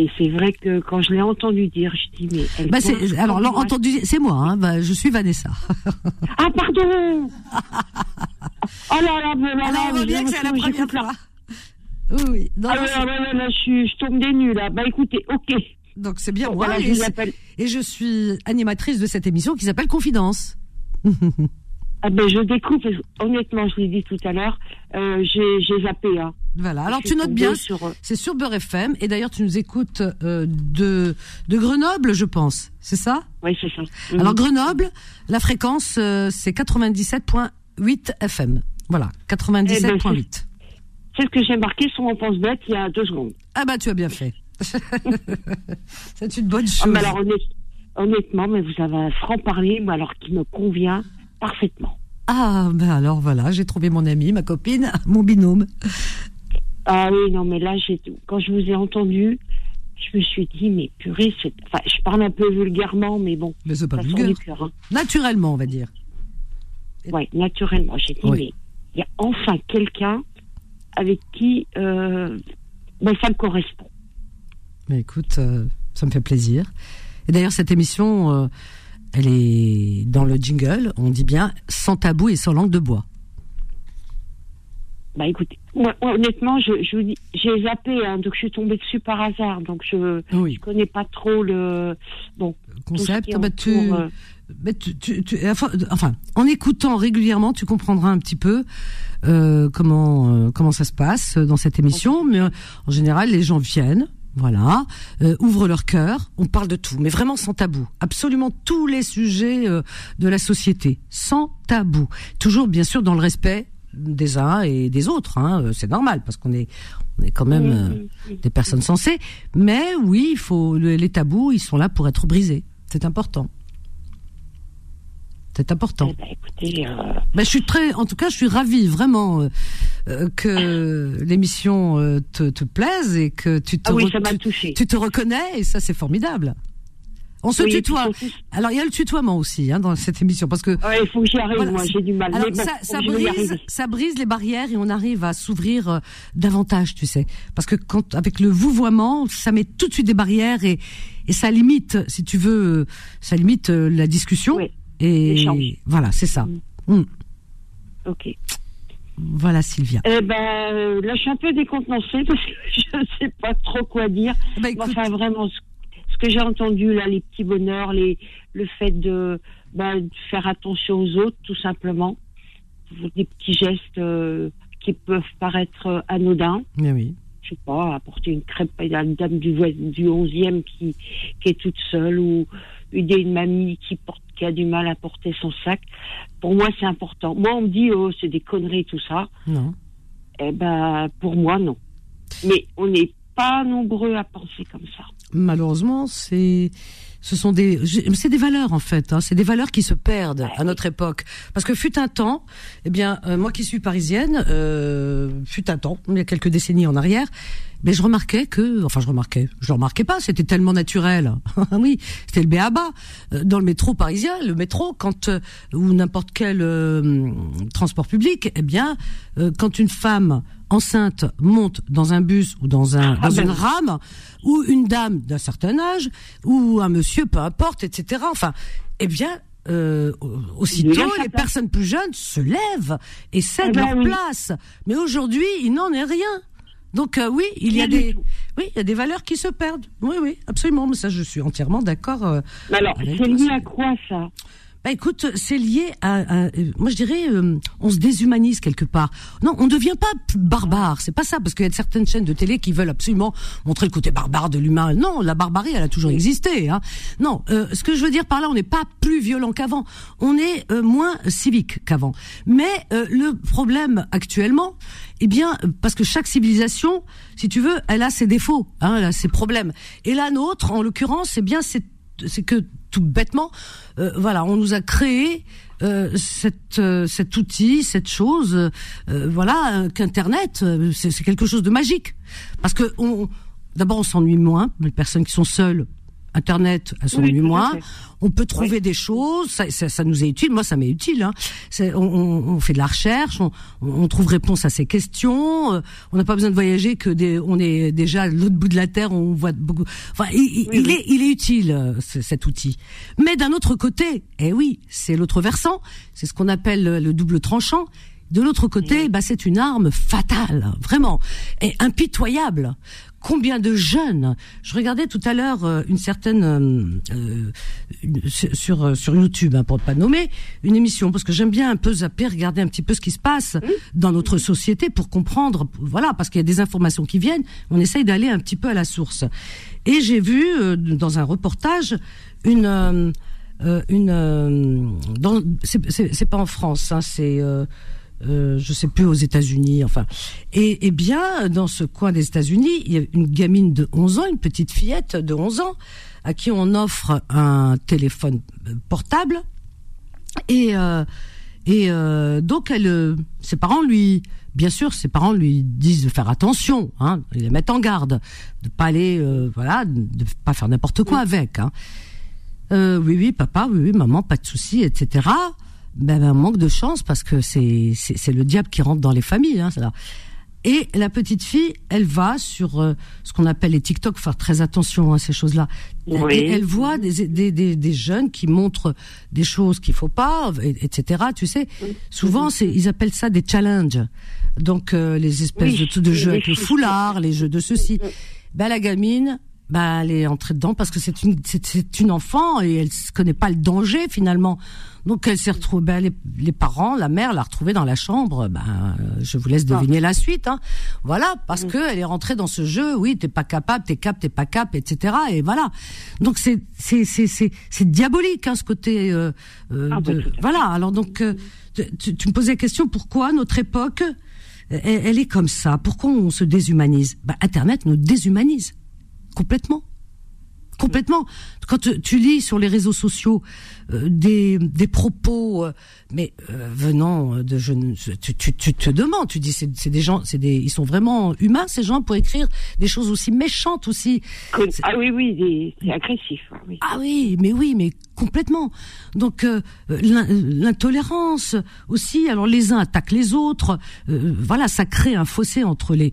Et c'est vrai que quand je l'ai entendu dire, je dis mais. Elle bah alors entendu, c'est moi. Hein, bah, je suis Vanessa. ah pardon. oh là là, là, là, on voit bien que c'est la première fois. Oui, oui. ah là, là, là, je, je tombe des nues là. Bah écoutez, ok. Donc c'est bien moi. et, je et je suis animatrice de cette émission qui s'appelle Confidence. Ah ben je découvre, honnêtement, je l'ai dit tout à l'heure, euh, j'ai zappé. Hein. Voilà, alors tu notes bien, euh, c'est sur Beurre FM, et d'ailleurs tu nous écoutes euh, de, de Grenoble, je pense, c'est ça? Oui, c'est ça. Mhm. Alors Grenoble, la fréquence, euh, c'est 97.8 FM. Voilà, 97.8. Eh ben, c'est ce que j'ai marqué sur mon pense-bête il y a deux secondes. Ah bah tu as bien fait. c'est une bonne ah, chose. alors honnêtement, mais vous avez un franc-parler, alors qui me convient parfaitement. Ah, ben alors voilà, j'ai trouvé mon ami, ma copine, mon binôme. Ah oui, non, mais là, quand je vous ai entendu, je me suis dit, mais purée, enfin, je parle un peu vulgairement, mais bon. Mais c'est pas vulgaire. Hein. Naturellement, on va dire. Oui, naturellement. J'ai dit, mais il y a enfin quelqu'un avec qui euh, ben, ça me correspond. Mais écoute, euh, ça me fait plaisir. Et d'ailleurs, cette émission, euh, elle est dans le jingle, on dit bien sans tabou et sans langue de bois. Bah écoutez, moi, honnêtement, je, je vous dis, j'ai zappé, hein, donc je suis tombée dessus par hasard, donc je ne connais pas trop le bon concept. Bah, euh. bah, tu, tu, tu, enfin, en écoutant régulièrement, tu comprendras un petit peu euh, comment euh, comment ça se passe dans cette émission. Mais en général, les gens viennent, voilà, euh, ouvrent leur cœur, on parle de tout, mais vraiment sans tabou, absolument tous les sujets euh, de la société, sans tabou, toujours bien sûr dans le respect des uns et des autres, hein, euh, c'est normal parce qu'on est on est quand même des personnes sensées, mais oui, il faut les tabous, ils sont là pour être brisés, c'est important. C'est important. Eh ben, euh, ben, je suis très, en tout cas, je suis ravie vraiment euh, euh, que l'émission te, te, plaise et que tu te, ah oui, ça tu, tu, te reconnais et ça c'est formidable. On se tutoie. Alors il y a le tutoiement aussi hein, dans cette émission parce que. il faut que j'y arrive. moi, j'ai du mal. Alors, ça, ça brise, ça brise les barrières et on arrive à s'ouvrir euh, davantage, tu sais. Parce que quand avec le vouvoiement, ça met tout de suite des barrières et et ça limite, si tu veux, ça limite euh, la discussion. Oui. Et voilà, c'est ça. Mm. Mm. Ok. Voilà, Sylvia. Eh ben, euh, là, je suis un peu décontenancée parce que je ne sais pas trop quoi dire. Bah, enfin, vraiment, ce, que j'ai entendu là, les petits bonheurs, les, le fait de, bah, faire attention aux autres, tout simplement, des petits gestes euh, qui peuvent paraître anodins. Mais oui. Je sais pas, apporter une crêpe à une dame du, du 11e qui, qui est toute seule ou aider une mamie qui porte qui a du mal à porter son sac. Pour moi, c'est important. Moi, on me dit, oh, c'est des conneries, tout ça. Non. Eh ben, pour moi, non. Mais on n'est pas nombreux à penser comme ça. Malheureusement, c'est ce sont des c'est des valeurs en fait hein. c'est des valeurs qui se perdent à notre époque parce que fut un temps eh bien euh, moi qui suis parisienne euh, fut un temps il y a quelques décennies en arrière mais je remarquais que, enfin je remarquais, je remarquais pas, c'était tellement naturel. oui, c'était le béaba. Euh, dans le métro parisien, le métro, quand euh, ou n'importe quel euh, transport public, eh bien, quand une femme enceinte monte dans un bus ou dans un dans une rame, ou une dame d'un certain âge, ou un monsieur, peu importe, etc. Enfin, eh bien, euh, aussitôt, les personnes plus jeunes se lèvent et cèdent eh ben leur place. Mais aujourd'hui, il n'en est rien. Donc euh, oui, il y a des oui, il y a des valeurs qui se perdent. Oui, oui, absolument. Mais ça, je suis entièrement d'accord. Euh, alors, c'est lié à quoi ça? Bah écoute, c'est lié à, moi je dirais, euh, on se déshumanise quelque part. Non, on ne devient pas barbare, c'est pas ça, parce qu'il y a certaines chaînes de télé qui veulent absolument montrer le côté barbare de l'humain. Non, la barbarie, elle a toujours existé. Hein. Non, euh, ce que je veux dire par là, on n'est pas plus violent qu'avant, on est euh, moins civique qu'avant. Mais le problème actuellement, eh bien, parce que chaque civilisation, si tu veux, elle a ses défauts, hein, elle a ses problèmes. Et la nôtre, en l'occurrence, eh bien, c'est c'est que tout bêtement, euh, voilà, on nous a créé euh, cette, euh, cet outil, cette chose, voilà, qu'Internet, c'est quelque chose de magique. Parce que on, d'abord, on s'ennuie moins. Les personnes qui sont seules, Internet, oui, moins. On peut trouver des choses, ça, ça, ça, nous est utile. Moi, ça m'est utile. Hein. On, on, fait de la recherche, on, on, trouve réponse à ces questions. Euh, on n'a pas besoin de voyager, que des, on est déjà à l'autre bout de la terre. On voit beaucoup. Enfin, il, il est, il est utile euh, cet outil. Mais d'un autre côté, eh oui, c'est l'autre versant. C'est ce qu'on appelle le double tranchant. De l'autre côté, bah, c'est une arme fatale, vraiment, et impitoyable combien de jeunes Je regardais tout à l'heure euh, une certaine euh, euh sur euh, sur YouTube hein, pour ne pas nommer une émission parce que j'aime bien un peu zapper, regarder un petit peu ce qui se passe dans notre société pour comprendre. Voilà, parce qu'il y a des informations qui viennent, on essaye d'aller un petit peu à la source. Et j'ai vu dans un reportage une une c'est pas en France, hein, c'est euh, je sais plus aux États-Unis, enfin. Et, bien, dans ce coin des États-Unis, il y a une gamine de 11 ans, une petite fillette de 11 ans, à qui on offre un téléphone euh, portable. Et, euh, donc, ses parents lui, bien sûr, ses parents lui disent de faire attention, hein, ils les mettent en garde, de pas aller, voilà, de pas faire n'importe quoi avec. Hein. oui, oui, papa, oui, oui, maman, pas de souci, etc ben, ben, manque de chance parce que c'est c'est le diable qui rentre dans les familles. Hein, ça. Et la petite fille, elle va sur euh, ce qu'on appelle les TikTok, faire très attention à ces choses-là. Et elle voit des, des, des, des, jeunes qui montrent des choses qu'il faut pas, etc. Tu sais, souvent c'est ils appellent ça des challenges. Donc euh, les espèces de, de jeux avec le foulard, les jeux de ceci. Ben la gamine, bah elle est entrée dedans parce que c'est une c'est une enfant et elle ne connaît pas le danger finalement. Donc elle s'est retrouvée, ben, les, les, parents, la mère l'a retrouvée dans la chambre. Ben je vous laisse deviner ah. la suite. Hein. Voilà parce qu'elle que elle est rentrée dans ce jeu. Oui, t'es pas capable, t'es cap, t'es pas cap, etc. Et voilà. Donc c'est c'est c'est c'est c'est diabolique hein, ce côté. Euh, euh ah, bah, voilà. Alors donc euh, tu, tu, me posais la question pourquoi notre époque elle, elle est comme ça? Pourquoi on se déshumanise? Ben, Internet nous déshumanise complètement. complètement. Quand tu lis sur les réseaux sociaux euh, des, des propos, euh, mais euh, venant de jeunes, tu, tu, tu, te demandes, tu dis c'est des gens, c'est des, ils sont vraiment humains ces gens pour écrire des choses aussi méchantes aussi. Ah oui oui, c'est agressif. Oui. Ah oui, mais oui, mais complètement. Donc l'intolérance aussi. Alors les uns attaquent les autres. voilà, ça crée un fossé entre les.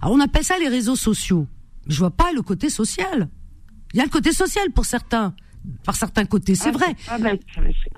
Alors on appelle ça les réseaux sociaux. Je vois pas le côté social. Il y a le côté social pour certains par certains côtés, c'est ah, vrai. Ah, bah,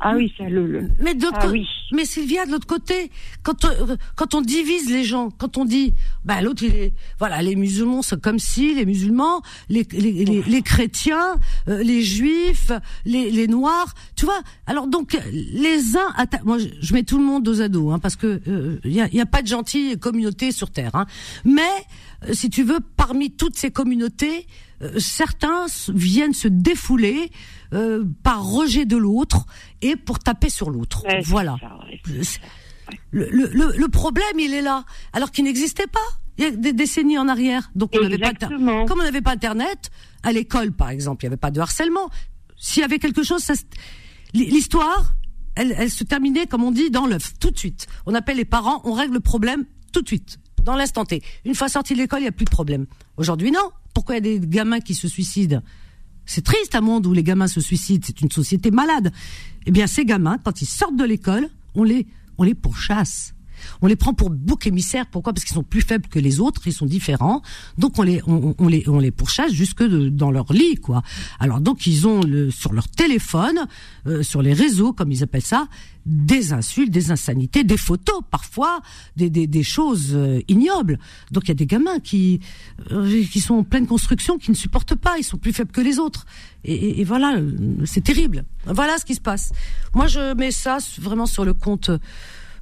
ah, oui, c'est le, Mais d'autre ah, mais Sylvia, de l'autre côté, quand on, quand on divise les gens, quand on dit, bah l'autre il est, voilà, les musulmans c'est comme si les musulmans, les les, les, chrétiens, euh, les juifs, les, les noirs, tu vois. Alors donc les uns. Moi, je, mets tout le monde dos à dos, hein, parce que il euh, y, a, y a pas de gentille communauté sur terre. Hein. Mais euh, si tu veux, parmi toutes ces communautés, euh, certains viennent se défouler euh, par rejet de l'autre et pour taper sur l'autre. voilà. le, le, le, problème, il est là, alors qu'il n'existait pas. Il y a des décennies en arrière. Donc, on n'avait pas, comme on n'avait pas Internet, à l'école, par exemple, il n'y avait pas de harcèlement. S'il y avait quelque chose, l'histoire, elle, elle se terminait, comme on dit, dans l'œuf, tout de suite. On appelle les parents, on règle le problème tout de suite dans l'instant T. Une fois sorti de l'école, il n'y a plus de problème. Aujourd'hui, non. Pourquoi il y a des gamins qui se suicident C'est triste un monde où les gamins se suicident. C'est une société malade. Eh bien, ces gamins, quand ils sortent de l'école, on les, on les pourchasse. On les prend pour bouc émissaire. Pourquoi? Parce qu'ils sont plus faibles que les autres, ils sont différents. Donc on les on, les on les pourchasse jusque dans leur lit, quoi. Alors donc ils ont le, sur leur téléphone, euh, sur les réseaux, comme ils appellent ça, des insultes, des insanités, des photos parfois, des, des, des choses euh, ignobles. Donc il y a des gamins qui euh, qui sont en pleine construction, qui ne supportent pas, ils sont plus faibles que les autres. Et, et voilà, c'est terrible. Voilà ce qui se passe. Moi je mets ça vraiment sur le compte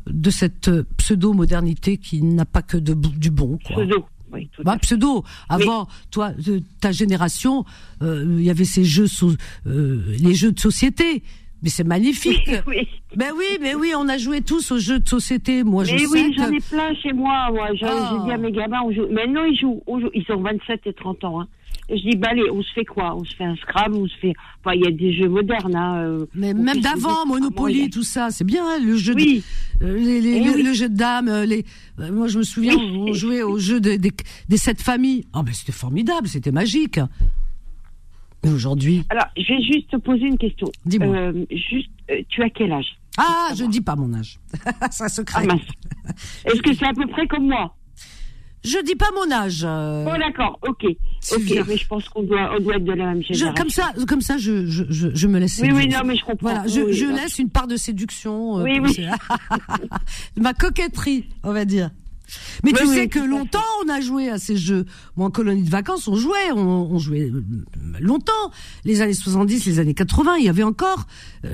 de cette pseudo-modernité qui n'a pas que de, du bon. Quoi. Pseudo. Oui, bah, pseudo. Avant, toi, de, ta génération, euh, il y avait ces jeux, euh, les jeux de société. Mais c'est magnifique. Oui, Ben oui, mais oui, on a joué tous aux jeux de société. Moi, je mais oui, j'en ai plein chez moi. Moi, j'ai ah. dit à mes gamins, on joue. Maintenant, ils jouent, Ils ont 27 et 30 ans. Hein. Je dis, bah allez, on se fait quoi? On se fait un Scrabble, on se fait. Enfin, il y a des jeux modernes. Hein, euh, mais même d'avant, Monopoly, tout ça, c'est bien, hein, le jeu de, euh, les, les, eh le, jeu de dames. Euh, les, moi, je me souviens, on jouait au jeu des sept familles. Oh, ben c'était formidable, c'était magique. Et aujourd'hui? Alors, je vais juste te poser une question. Dis-moi. juste, tu as quel âge? Ah, je ne dis pas mon âge. ça se crée. Ah, Est-ce que c'est à peu près comme moi? Je dis pas mon âge. Euh. Oh d'accord, ok, ok, mais je pense qu'on doit, on doit être de la même génération. comme ça, comme ça, je, je, je, me laisse. Oui, oui, non, mais je comprends. Voilà, je, je laisse une part de séduction. Euh, oui, oui. Ma coquetterie, on va dire. Mais tu sais que longtemps on a joué à ces jeux. Moi en colonie de vacances on jouait, on, on jouait euh, longtemps. Les années 70, les années 80, il y avait encore.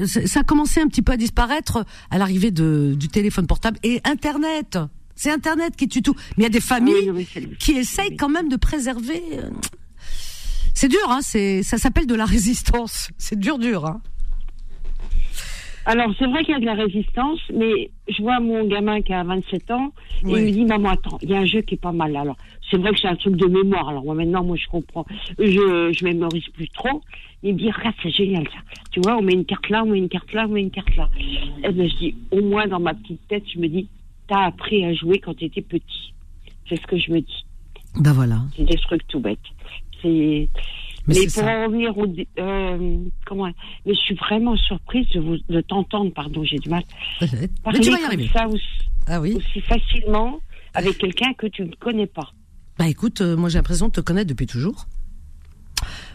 Ça a commencé un petit peu à disparaître à l'arrivée du téléphone portable et Internet. C'est Internet qui tue tout. Mais il y a des familles qui essayent quand même de préserver. Euh, c'est dur, hein. C'est, ça s'appelle de la résistance. C'est dur, dur, hein. Alors, c'est vrai qu'il y a de la résistance, mais je vois mon gamin qui a 27 ans, et il me dit, maman, attends, il y a un jeu qui est pas mal. Alors, c'est vrai que c'est un truc de mémoire. Alors, moi, maintenant, moi, je comprends. Je, je mémorise plus trop. Il me dit, regarde, c'est génial, ça. Tu vois, on met une carte là, on met une carte là, on met une carte là. Et ben, je dis, au moins, dans ma petite tête, je me dis, t'as appris à jouer quand tu étais petit. C'est ce que je me dis. Ben voilà. C'est des trucs tout bêtes. C'est. Mais, pour en revenir au. Euh, comment. Mais je suis vraiment surprise de, vous, de t'entendre, pardon, j'ai du mal. Mais tu vas y arriver. Ça aussi, ah oui. aussi facilement avec quelqu'un que tu ne connais pas. Bah écoute, euh, moi j'ai l'impression de te connaître depuis toujours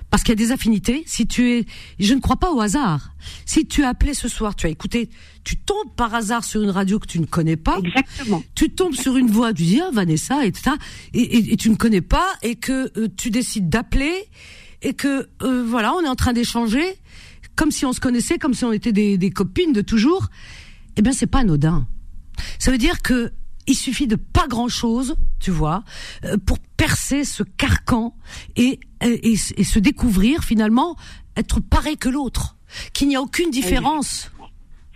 parce qu'il y a des affinités. Si tu es, je ne crois pas au hasard. Si tu as appelé ce soir, tu as écouté, tu tombes par hasard sur une radio que tu ne connais pas. Exactement. Tu tombes sur une voix, tu dis ah Vanessa, et ça, et, et, tu ne connais pas, et que euh, tu décides d'appeler, et que euh, voilà, on est en train d'échanger, comme si on se connaissait, comme si on était des, des copines de toujours. Eh bien, c'est pas anodin. Ça veut dire que il suffit de pas grand chose, tu vois, euh, pour percer ce carcan et, et, et se découvrir finalement être pareil que l'autre, qu'il n'y a aucune différence.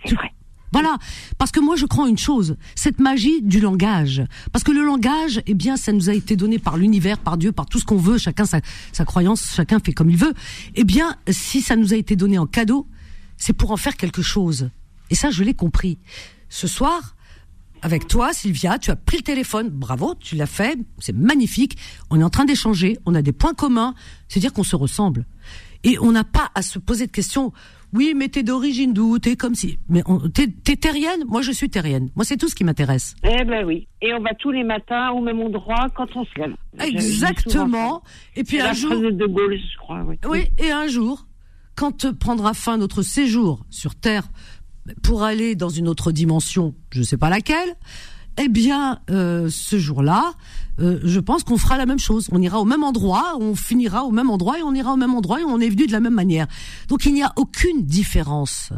C'est vrai. Voilà, parce que moi je crois une chose, cette magie du langage, parce que le langage, eh bien, ça nous a été donné par l'univers, par Dieu, par tout ce qu'on veut, chacun sa, sa croyance, chacun fait comme il veut. Eh bien, si ça nous a été donné en cadeau, c'est pour en faire quelque chose. Et ça, je l'ai compris. Ce soir, avec toi, Sylvia, tu as pris le téléphone, bravo, tu l'as fait, c'est magnifique. On est en train d'échanger, on a des points communs, c'est-à-dire qu'on se ressemble. Et on n'a pas à se poser de questions. Oui, mais t'es d'origine d'où? T'es comme si. Mais t'es terrienne? Moi, je suis terrienne. Moi, c'est tout ce qui m'intéresse. Eh ben oui. Et on va tous les matins au même endroit quand on se lève. Exactement. Et puis un jour. De Gaulle, je crois. Oui. oui. Et un jour, quand prendra fin notre séjour sur Terre pour aller dans une autre dimension, je ne sais pas laquelle, eh bien, euh, ce jour-là, euh, je pense qu'on fera la même chose. On ira au même endroit, on finira au même endroit et on ira au même endroit et on est venu de la même manière. Donc il n'y a aucune différence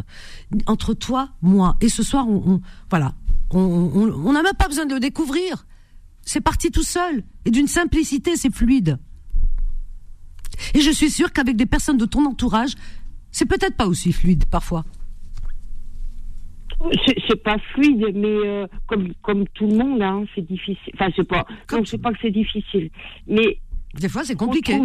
entre toi, moi. Et ce soir, on, voilà, on n'a même pas besoin de le découvrir. C'est parti tout seul et d'une simplicité, c'est fluide. Et je suis sûre qu'avec des personnes de ton entourage, c'est peut-être pas aussi fluide parfois. C'est pas fluide, mais euh, comme comme tout le monde, hein, c'est difficile. Enfin, c'est pas. Non, c'est pas que c'est difficile, mais des fois c'est compliqué.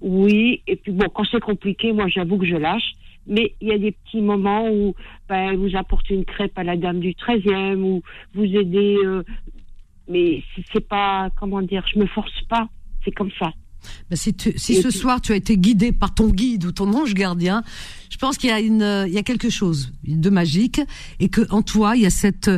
Oui, et puis bon, quand c'est compliqué, moi j'avoue que je lâche. Mais il y a des petits moments où ben, vous apportez une crêpe à la dame du 13e ou vous aidez. Euh, mais c'est pas comment dire, je me force pas. C'est comme ça. Ben, si, si ce soir tu as été guidé par ton guide ou ton ange gardien, je pense qu'il y a une, il y a quelque chose de magique et que en toi il y a cette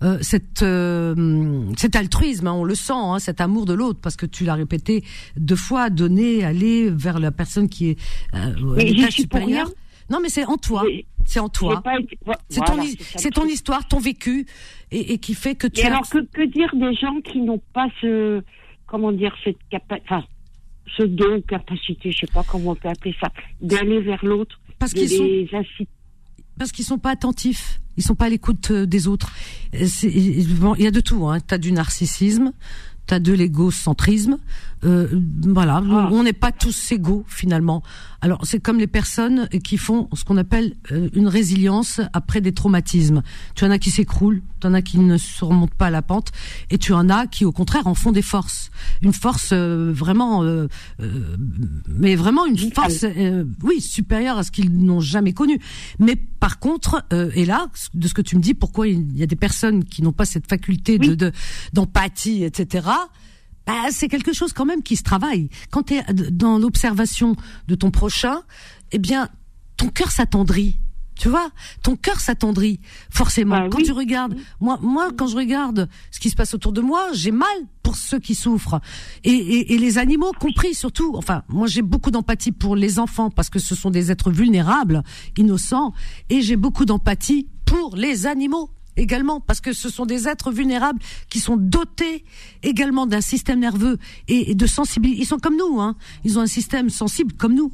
euh, cette, euh, cet altruisme, hein, on le sent, hein, cet amour de l'autre, parce que tu l'as répété deux fois, donner, aller vers la personne qui est euh, supérieur. Non, mais c'est en toi. C'est en toi. C'est ton, histoire, ton vécu, et, et qui fait que tu. Et alors que, que dire des gens qui n'ont pas ce, comment dire, cette capacité, enfin, ce don, capacité, je sais pas comment on peut appeler ça, d'aller vers l'autre, parce qu'ils sont parce qu'ils sont pas attentifs, ils sont pas à l'écoute euh, des autres. Euh, il y a de tout. Hein. Tu as du narcissisme, tu as de l'égocentrisme. Euh, voilà, ah. on n'est pas tous égaux finalement. Alors c'est comme les personnes qui font ce qu'on appelle euh, une résilience après des traumatismes. Tu en as qui s'écroulent, tu en as qui ne se remontent pas à la pente, et tu en as qui au contraire en font des forces, une force euh, vraiment, mais vraiment une force, oui supérieure à ce qu'ils n'ont jamais connu. Mais par contre, et là, de ce que tu me dis, pourquoi il y a des personnes qui n'ont pas cette faculté de d'empathie, etc bah, c'est quelque chose quand même qui se travaille. Quand tu es dans l'observation de ton prochain, eh bien, ton cœur s'attendrit. Tu vois, ton cœur s'attendrit forcément. Bah quand tu regardes, moi, moi, quand je regarde ce qui se passe autour de moi, j'ai mal pour ceux qui souffrent et, et, et les animaux compris surtout. Enfin, moi, j'ai beaucoup d'empathie pour les enfants parce que ce sont des êtres vulnérables, innocents, et j'ai beaucoup d'empathie pour les animaux également, parce que ce sont des êtres vulnérables qui sont dotés également d'un système nerveux et, de sensibilité. Ils sont comme nous, hein. Ils ont un système sensible comme nous.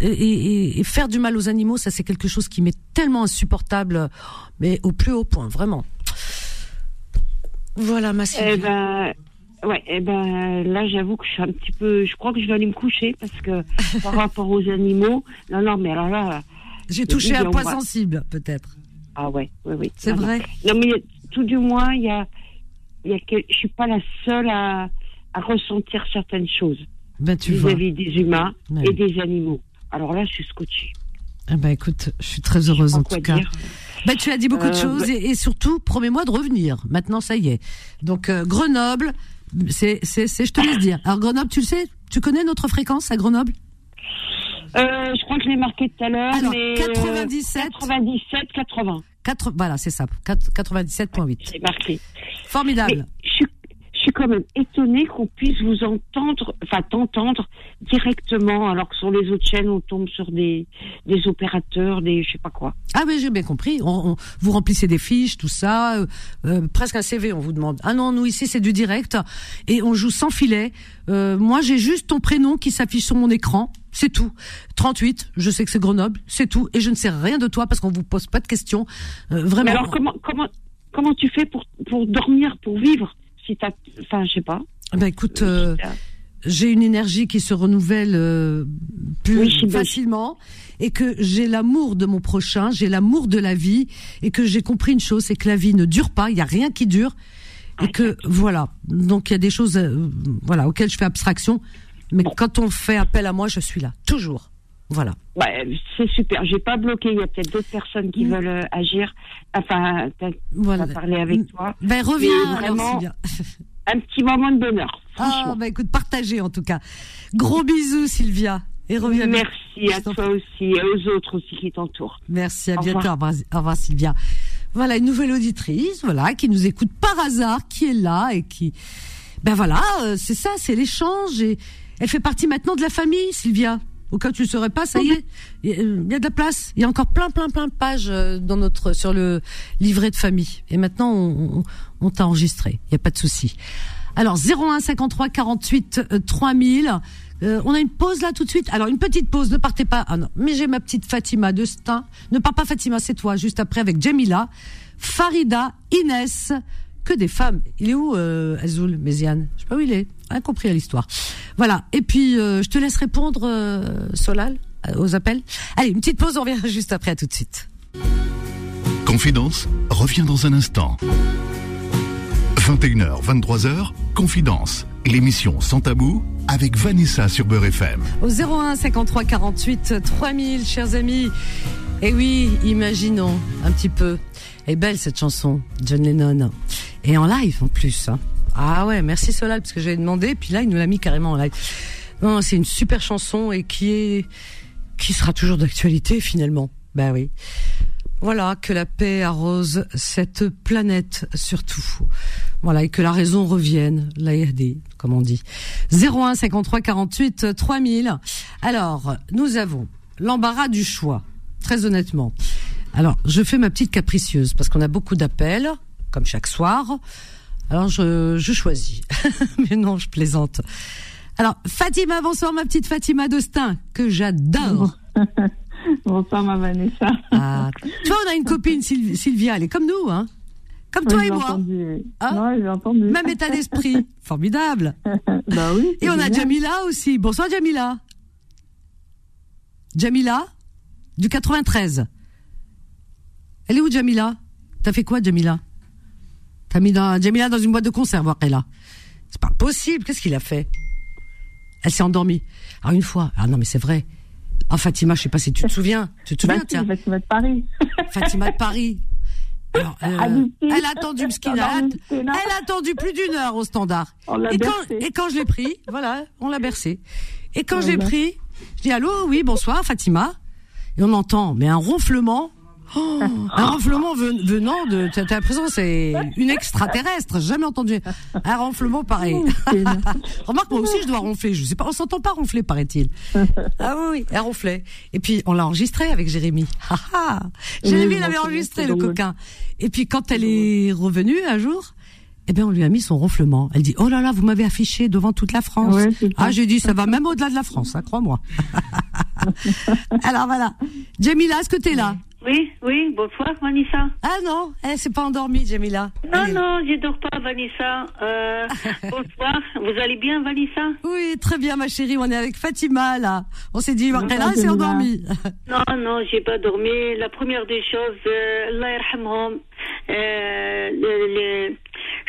Et, faire du mal aux animaux, ça c'est quelque chose qui m'est tellement insupportable, mais au plus haut point, vraiment. Voilà, ma Eh ben, ouais, eh ben, là, j'avoue que je suis un petit peu, je crois que je vais aller me coucher parce que par rapport aux animaux, non, non, mais alors là. J'ai touché un point sensible, peut-être. Ah ouais, oui, oui. C'est vrai. Non, mais tout du moins, il y a, il y a que, je suis pas la seule à, à ressentir certaines choses ben, vis-à-vis des humains et des animaux. Alors là, je suis scotchée. Ah ben écoute, je suis très heureuse en tout cas. Ben, tu as dit beaucoup de euh, choses et, surtout, promets-moi de revenir. Maintenant, ça y est. Donc euh, Grenoble, c'est, je te laisse dire. Alors Grenoble, tu le sais, tu connais notre fréquence à Grenoble? Euh, je crois que je l'ai marqué tout à l'heure. Alors, 97. 97, 80. 4, voilà, c'est ça. 97.8. C'est marqué. Formidable. je suis suis quand même étonnée qu'on puisse vous entendre, enfin t'entendre directement, alors que sur les autres chaînes, on tombe sur des, des opérateurs, des je sais pas quoi. Ah mais j'ai bien compris. On, vous remplissez des fiches, tout ça, euh, euh, presque un CV, on vous demande. Ah non, nous ici c'est du direct et on joue sans filet. Euh, moi j'ai juste ton prénom qui s'affiche sur mon écran. C'est tout. 38, je sais que c'est Grenoble, c'est tout. Et je ne sais rien de toi parce qu'on vous pose pas de questions. vraiment. alors comment, comment, comment tu fais pour, pour dormir, pour vivre? Si t'as, enfin, je sais pas. Ben écoute, euh, j'ai une énergie qui se renouvelle euh, plus facilement et que j'ai l'amour de mon prochain, j'ai l'amour de la vie et que j'ai compris une chose, c'est que la vie ne dure pas, il y a rien qui dure et que voilà. Donc il y a des choses euh, voilà auxquelles je fais abstraction, mais quand on fait appel à moi, je suis là toujours. Voilà. Bah, c'est super. J'ai pas bloqué. Il y a peut-être d'autres personnes qui mm. veulent euh, agir. Enfin, voilà. parler avec mm. toi. Ben reviens. Vraiment, un petit moment de bonheur. Ah, bah écoute, partagez en tout cas. Gros bisous, Sylvia. Et reviens. Merci à toi aussi et aux autres aussi qui t'entourent. Merci, à bientôt. Au revoir. Sylvia. Voilà, une nouvelle auditrice, voilà, qui nous écoute par hasard, qui est là et qui, ben voilà, euh, c'est ça, c'est l'échange et elle fait partie maintenant de la famille, Sylvia. Cas où tu ne saurais pas, ça y est, il y a de la place. Il y a encore plein, plein, plein de pages euh, dans notre sur le livret de famille. Et maintenant, on, on, t'a enregistré. Il n'y a pas de souci. Alors 01 53 48 3000. on a une pause là tout de suite. Alors une petite pause, ne partez pas. Ah non, mais j'ai ma petite Fatima de Stein. Ne pars pas Fatima, c'est toi. Juste après avec Jamila, Farida, Inès, que des femmes. Il est où euh, Azul Méziane? Je sais pas où il est. Incompris à l'histoire. Voilà. Et puis euh, je te laisse répondre euh, Solal euh, aux appels. Allez, une petite pause. On revient juste après. À tout de suite. Confidence revient dans un instant. 21h, 23h, Confidence, l'émission sans tabou avec Vanessa sur Beurre FM. Au 01 53 48 3000, chers amis. Et oui, imaginons un petit peu. Et belle cette chanson, John Lennon. Et en live en plus. Hein. Ah ouais, merci Solal, parce que j'avais demandé, puis là il nous l'a mis carrément en live. C'est une super chanson et qui est qui sera toujours d'actualité finalement. Ben oui. Voilà, que la paix arrose cette planète surtout. Voilà, et que la raison revienne, la RD, comme on dit. 01 53 48 3000. Alors, nous avons l'embarras du choix, très honnêtement. Alors, je fais ma petite capricieuse, parce qu'on a beaucoup d'appels, comme chaque soir. Alors, je, je choisis. Mais non, je plaisante. Alors, Fatima, bonsoir ma petite Fatima Dostin, que j'adore. Bonsoir, ma Vanessa. Ah, tu vois, on a une copine, Sylvia, elle est comme nous, hein Comme toi et moi. Entendu. Hein entendu. Même état d'esprit. Formidable. bah oui. Et on a Jamila aussi. Bonsoir, Jamila. Jamila, du 93. Elle est où, Jamila? T'as fait quoi, Jamila? T'as mis dans, Jamila dans une boîte de conserve, là. C'est pas possible. Qu'est-ce qu'il a fait? Elle s'est endormie. Alors, une fois. Ah non, mais c'est vrai. Ah, Fatima, je sais pas si tu te souviens. Tu te souviens, bah, tiens Fatima de Paris. Fatima de Paris. Alors, euh, elle a attendu, elle a, elle a attendu plus d'une heure au standard. Et quand, et quand, je l'ai pris, voilà, on l'a bercé. Et quand je l'ai pris, je dis allô, oui, bonsoir, Fatima. Et on entend, mais un ronflement. Oh, un ronflement venant de. T'as l'impression c'est une extraterrestre. Jamais entendu un ronflement pareil. Remarque moi aussi je dois ronfler. Je sais pas, on s'entend pas ronfler paraît-il. Ah oui, elle ronflait. Et puis on l'a enregistré avec Jérémy. Jérémy l'avait enregistré le coquin. Et puis quand elle est revenue un jour, eh bien, on lui a mis son ronflement. Elle dit, oh là là, vous m'avez affiché devant toute la France. ah, j'ai dit, ça va même au-delà de la France, hein, crois-moi. Alors voilà. Jamila, est-ce que tu es là? oui, oui, bonsoir Vanessa. Ah non, elle s'est pas endormie, Jamila. Non, non, je dors pas, Vanessa. Euh, bonsoir, vous allez bien, Vanessa Oui, très bien, ma chérie. On est avec Fatima là. On s'est dit, elle a s'est endormie. Non, non, j'ai pas dormi. La première des choses, euh, Allah yarhamhum, euh, les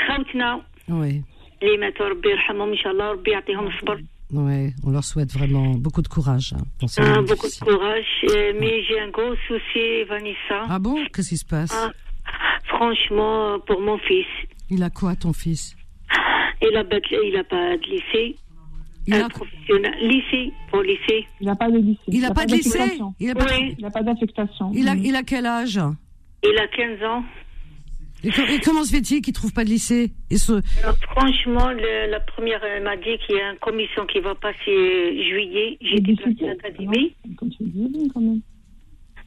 خوتنا oui. اللي ماتوا ربي يرحمهم ان شاء الله ربي يعطيهم الصبر Ouais, on leur souhaite vraiment beaucoup de courage. Hein, ah, beaucoup de courage, euh, mais j'ai un gros souci, Vanessa. Ah bon? Qu'est-ce qui se passe? Ah, Franchement, pour mon fils. Il a quoi, ton fils? Il a, il a pas de lycée. Il a professionnel. Lycée, pour lycée. Il n'a pas de lycée. Il n'a pas, de lycée? Il n'a pas, il a pas d'affectation. Il a, il a quel âge? Il a 15 ans. Et, comment se fait-il qu'il trouve pas de lycée et ce... Franchement, la première m'a dit qu'il y a une commission qui va passer juillet. J'ai déplacé l'académie.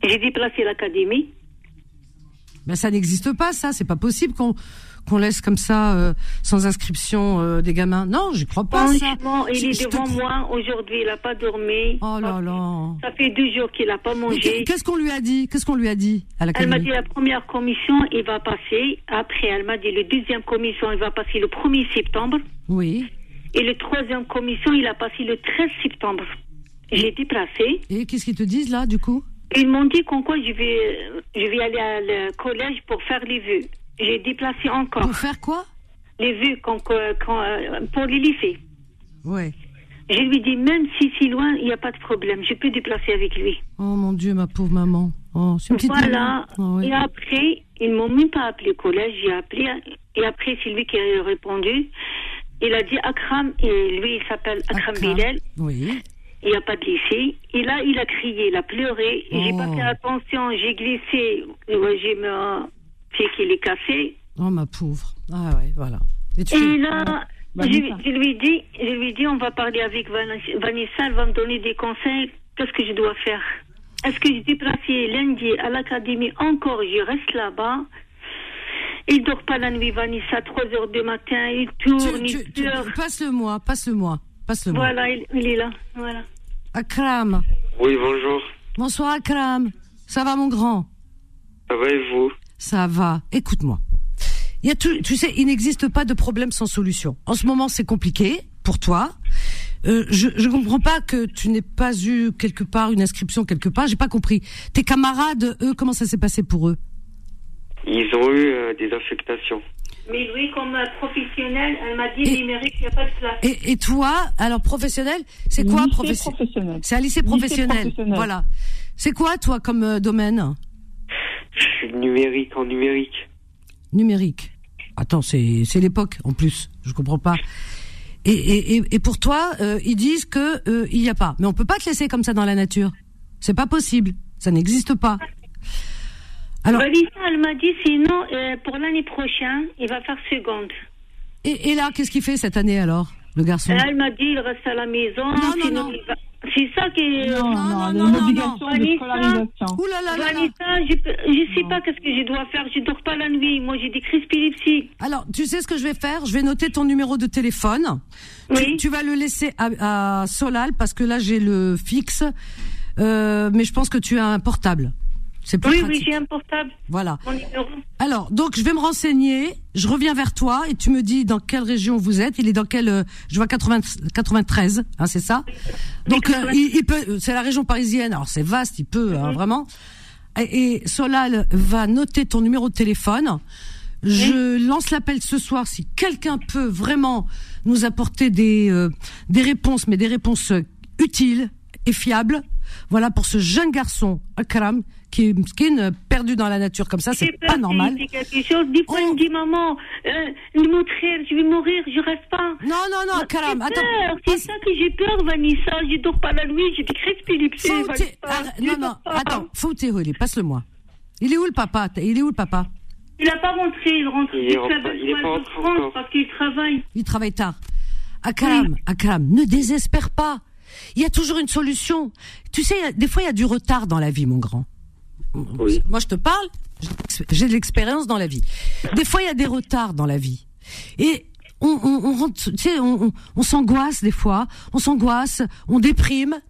J'ai déplacé l'académie. Ben ça n'existe pas, ça. C'est pas possible qu'on qu'on laisse comme ça euh, sans inscription euh, des gamins. Non, je crois pas Franchement, il est devant moi aujourd'hui, il n'a pas dormi. Oh là là. Ça fait deux jours qu'il n'a pas mangé. Qu'est-ce qu'on lui a dit? Qu'est-ce qu'on lui a dit à Elle m'a dit la première commission, il va passer. Après, elle m'a dit le deuxième commission, il va passer le 1er septembre. Oui. Et le troisième commission, il a passé le 13 septembre. J'ai été placée. Et qu'est-ce qu'ils te disent là, du coup? Ils m'ont dit qu'en quoi je vais, je vais aller à le collège pour faire les vues. J'ai déplacé encore. Pour faire quoi? Les vues quand, quand, euh, pour les lycées. Ouais. Je lui dis, même si c'est loin, il n'y a pas de problème. Je peux déplacer avec lui. Oh mon Dieu, ma pauvre maman. Oh, une petite Voilà. Oh, Et après, ils m'ont même pas appelé au collège. J'ai appelé. Et après, c'est lui qui a répondu. Il a dit Akram. Et lui, il s'appelle Akram, Bilal. Oui. Il n'y a pas de lycée. Et là, il a crié, il a pleuré. Et j'ai pas Oh. fait attention. J'ai glissé. Ouais, J'ai mon pied qui est cassé. Oh ma pauvre. Ah ouais, voilà. Et tu Et là, je, je lui dis, je lui dis, on va parler avec Vanessa, Vanessa, elle va me donner des conseils. Qu'est-ce que je dois faire? Est-ce que je déplace lundi à l'académie encore Je reste là-bas. Il dort pas la nuit, Vanessa, 3 heures du matin, il tourne, tu, il tu- pleure. Passe-le-moi, passe-le-moi, passe-le-moi. Voilà, il, il est là. Voilà. Akram. Oui, bonjour. Bonsoir Akram. Ça va mon grand? Ça va et vous? Ça va. Écoute-moi. Il y a tout, tu sais, il n'existe pas de problème sans solution. En ce moment, c'est compliqué pour toi. Euh, je je comprends pas que tu n'aies pas eu quelque part une inscription quelque part. J'ai pas compris. Tes camarades, eux, comment ça s'est passé pour eux? Ils ont eu euh, des affectations. Mais lui, comme professionnel, elle m'a dit numérique, il n'y a pas de place. et, et toi, alors professionnel, c'est quoi Lycée professionnel. C'est un lycée Lycée professionnel. professionnel. Voilà. C'est quoi toi comme euh, domaine? Je suis numérique en numérique. numérique Attends, c'est c'est l'époque en plus. Je comprends pas. Et, et, et, pour toi, euh, ils disent que euh, il y a pas. Mais on peut pas te laisser comme ça dans la nature. C'est pas possible. Ça n'existe pas. Alors, Vanessa, elle m'a dit, sinon, euh, pour l'année prochaine, il va faire seconde. et, et là, qu'est-ce qu'il fait cette année alors, le garçon? Elle m'a dit, il reste à la maison. Non, non, non. il va- C'est ça qui est. Non, non, non, non, obligation non. de Vanessa, scolarisation. Ouh là là. Vanessa, je, sais pas qu'est-ce que je dois faire. Je dors pas la nuit. Moi, j'ai des crises épileptiques. Alors, tu sais ce que je vais faire? Je vais noter ton numéro de téléphone. Tu, Oui. tu vas le laisser à, à Solal parce que là j'ai le fixe. Euh, mais je pense que tu as un portable. C'est plus Oui, oui, j'ai un portable. Voilà. Alors, donc je vais me renseigner, je reviens vers toi et tu me dis dans quelle région vous êtes. Il est dans quelle euh, Je vois 80, 93, hein, c'est ça Donc euh, il, il peut, c'est la région parisienne. Alors c'est vaste, il peut hein, vraiment. Et, et Solal va noter ton numéro de téléphone. Je lance l'appel ce soir si quelqu'un peut vraiment nous apporter des euh, des réponses, mais des réponses euh, utiles et fiables. Voilà pour ce jeune garçon Akram qui est skin perdu dans la nature comme ça, c'est pas normal. ait quelque chose. Des fois, il me dit, maman, euh, mourir, je vais mourir, je reste pas. Non, non, non, Karam, attends. C'est ça que j'ai peur, Vanessa. Je dors pas la nuit, j'ai des crises épileptiques. Non, non, pas. attends, faut t'érouler, passe-le-moi. Il est où le papa? Il est où le papa? Il a pas rentré, il rentre Il est rentré- avec il est pas de France encore. parce qu'il travaille. Il travaille tard. Akram, Akram, ne désespère pas. Il y a toujours une solution. Tu sais, il des fois, il y a du retard dans la vie, mon grand. Oui. Moi, je te parle, j'ai de l'expérience dans la vie. Des fois, il y a des retards dans la vie. Et on, on, on tu sais, on, on s'angoisse des fois, on s'angoisse, on déprime.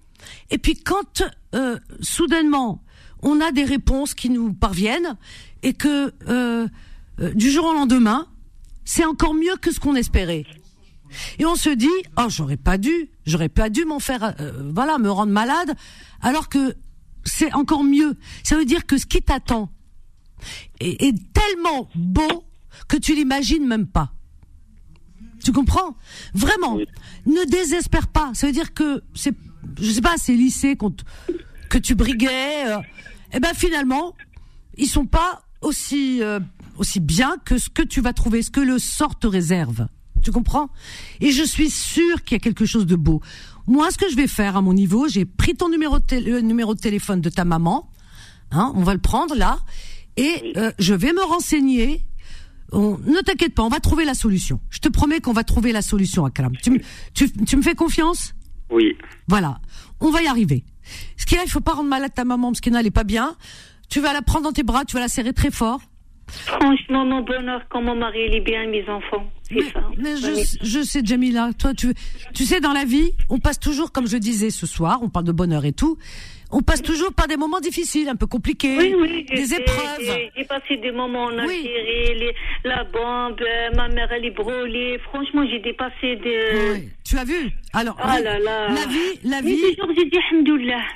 Et puis quand euh, soudainement on a des réponses qui nous parviennent et que euh, euh, du jour au lendemain, c'est encore mieux que ce qu'on espérait. Et on se dit, oh, j'aurais pas dû, j'aurais pas dû m'en faire, euh, voilà, me rendre malade, alors que c'est encore mieux. Ça veut dire que ce qui t'attend est, est tellement beau que tu l'imagines même pas. Tu comprends? Vraiment, ne désespère pas. Ça veut dire que c'est, je sais pas, ces lycées te- que tu briguais, euh, eh ben finalement, ils sont pas aussi euh, aussi bien que ce que tu vas trouver, ce que le sort te réserve. Tu comprends? Et je suis sûre qu'il y a quelque chose de beau. Moi, ce que je vais faire à mon niveau, j'ai pris ton numéro de, le numéro de téléphone de ta maman. Hein, on va le prendre là, et euh, je vais me renseigner. On, ne t'inquiète pas, on va trouver la solution. Je te promets qu'on va trouver la solution, Akram. Tu, me- tu, tu me fais confiance? Oui. Voilà, on va y arriver. Ce qu'il y a, il faut pas rendre malade ta maman parce qu'elle n'est pas bien. Tu vas la prendre dans tes bras, tu vas la serrer très fort. Franchement, mon bonheur, quand mon mari est bien, mes enfants. Ça. Mais je, je sais, Jamila, toi, tu, tu sais, dans la vie, on passe toujours, comme je disais ce soir, on parle de bonheur et tout, On passe toujours par des moments difficiles, un peu compliqués, oui, oui, des épreuves. J'ai passé des moments en Algérie, la bombe, euh, ma mère elle est brûlée. Franchement, j'ai dépassé des. Tu as vu? Alors, là là. la vie, la vie,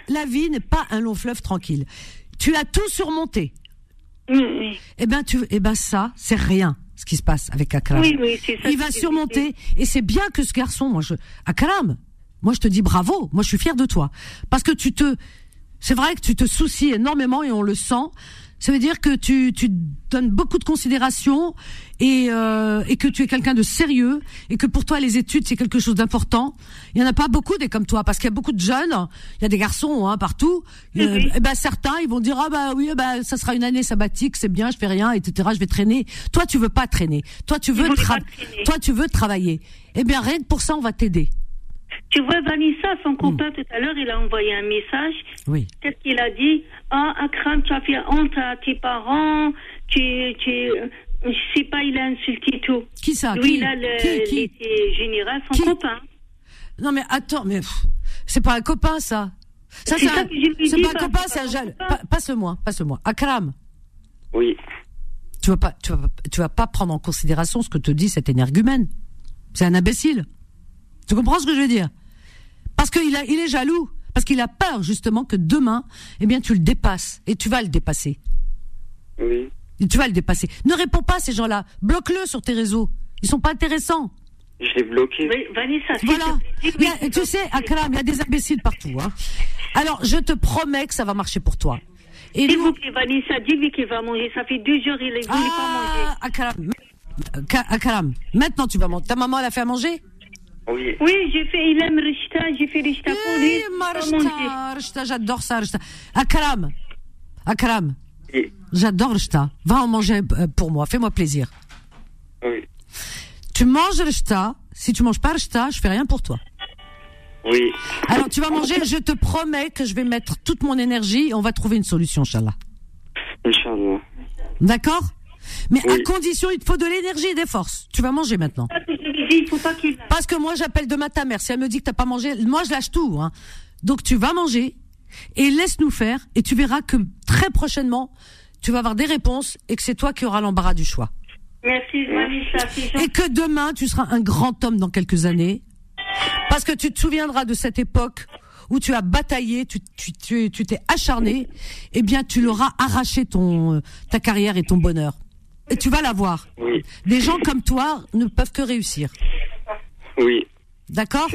la vie n'est pas un long fleuve tranquille. Tu as tout surmonté. Oui. Eh ben, tu, eh ben ça, c'est rien ce qui se passe avec Akram. Oui, oui, c'est ça. Il va surmonter, et c'est bien que ce garçon, moi, je, Akram, moi, je te dis bravo. Moi, je suis fier de toi parce que tu te, c'est vrai que tu te soucies énormément et on le sent. Ça veut dire que tu, tu donnes beaucoup de considération et, euh, et que tu es quelqu'un de sérieux et que pour toi les études c'est quelque chose d'important. Il y en a pas beaucoup des comme toi parce qu'il y a beaucoup de jeunes, il y a des garçons hein, partout. Euh, et ben certains ils vont dire ah bah oui bah ça sera une année sabbatique c'est bien je fais rien etc je vais traîner. Toi tu veux pas traîner. Toi tu veux toi tu veux travailler. Eh bien rien que pour ça on va t'aider. Tu vois, Vanessa, son copain, tout à l'heure, il a envoyé un message. Oui. Qu'est-ce qu'il a dit? Ah, Akram, tu as fait honte à tes parents, tu, tu, je sais pas, il a insulté tout. Qui ça Lui, qui il a le, qui, qui général, son copain. Non, mais attends, mais c'est pas un copain, ça. Ça, c'est un, c'est pas un copain, c'est un jeune. Passe-le-moi, passe-le-moi. Akram. Oui. Tu vas pas, tu vas, tu vas pas prendre en considération ce que te dit cet énergumène. C'est un imbécile. Tu comprends ce que je veux dire? Parce qu'il a, il est jaloux. Parce qu'il a peur justement que demain, eh bien, tu le dépasses et tu vas le dépasser. Oui. Tu vas le dépasser. Ne réponds pas à ces gens-là. Bloque-le sur tes réseaux. Ils sont pas intéressants. Je l'ai bloqué. Oui, Vanessa, voilà. Il tu sais, Akram, il y a des imbéciles partout. Hein. Alors, je te promets que ça va marcher pour toi. Et S'il vous plaît, Vanessa, dis-lui qu'il va manger. Ça fait deux jours, il ne voulait pas manger. Akram, Akram, maintenant tu vas manger. Ta maman, elle a fait à manger? Oui. Oui, j'ai fait, il aime Rishta, j'ai fait Rishta pour lui. Rishta, Rishta, j'adore ça, Rishta. Akram, Akram, j'adore Rishta. Va en manger euh, pour moi, fais-moi plaisir. Oui. Tu manges Rishta, si tu manges pas Rishta, je fais rien pour toi. Oui. Alors tu vas manger, je te promets que je vais mettre toute mon énergie et on va trouver une solution, Inch'Allah. Inch'Allah. D'accord? Mais à condition, il te faut de l'énergie et des forces. Tu vas manger maintenant. Parce que moi, j'appelle demain ta mère. Si elle me dit que t'as pas mangé, moi, je lâche tout. Hein. Donc, tu vas manger et laisse-nous faire. Et tu verras que très prochainement, tu vas avoir des réponses et que c'est toi qui auras l'embarras du choix. Merci, Et que demain, tu seras un grand homme dans quelques années. Parce que tu te souviendras de cette époque où tu as bataillé, tu tu tu tu t'es acharné, eh bien tu l'auras arraché ton ta carrière et ton bonheur. Et tu vas l'avoir. Oui. Des gens comme toi ne peuvent que réussir. Oui. D'accord?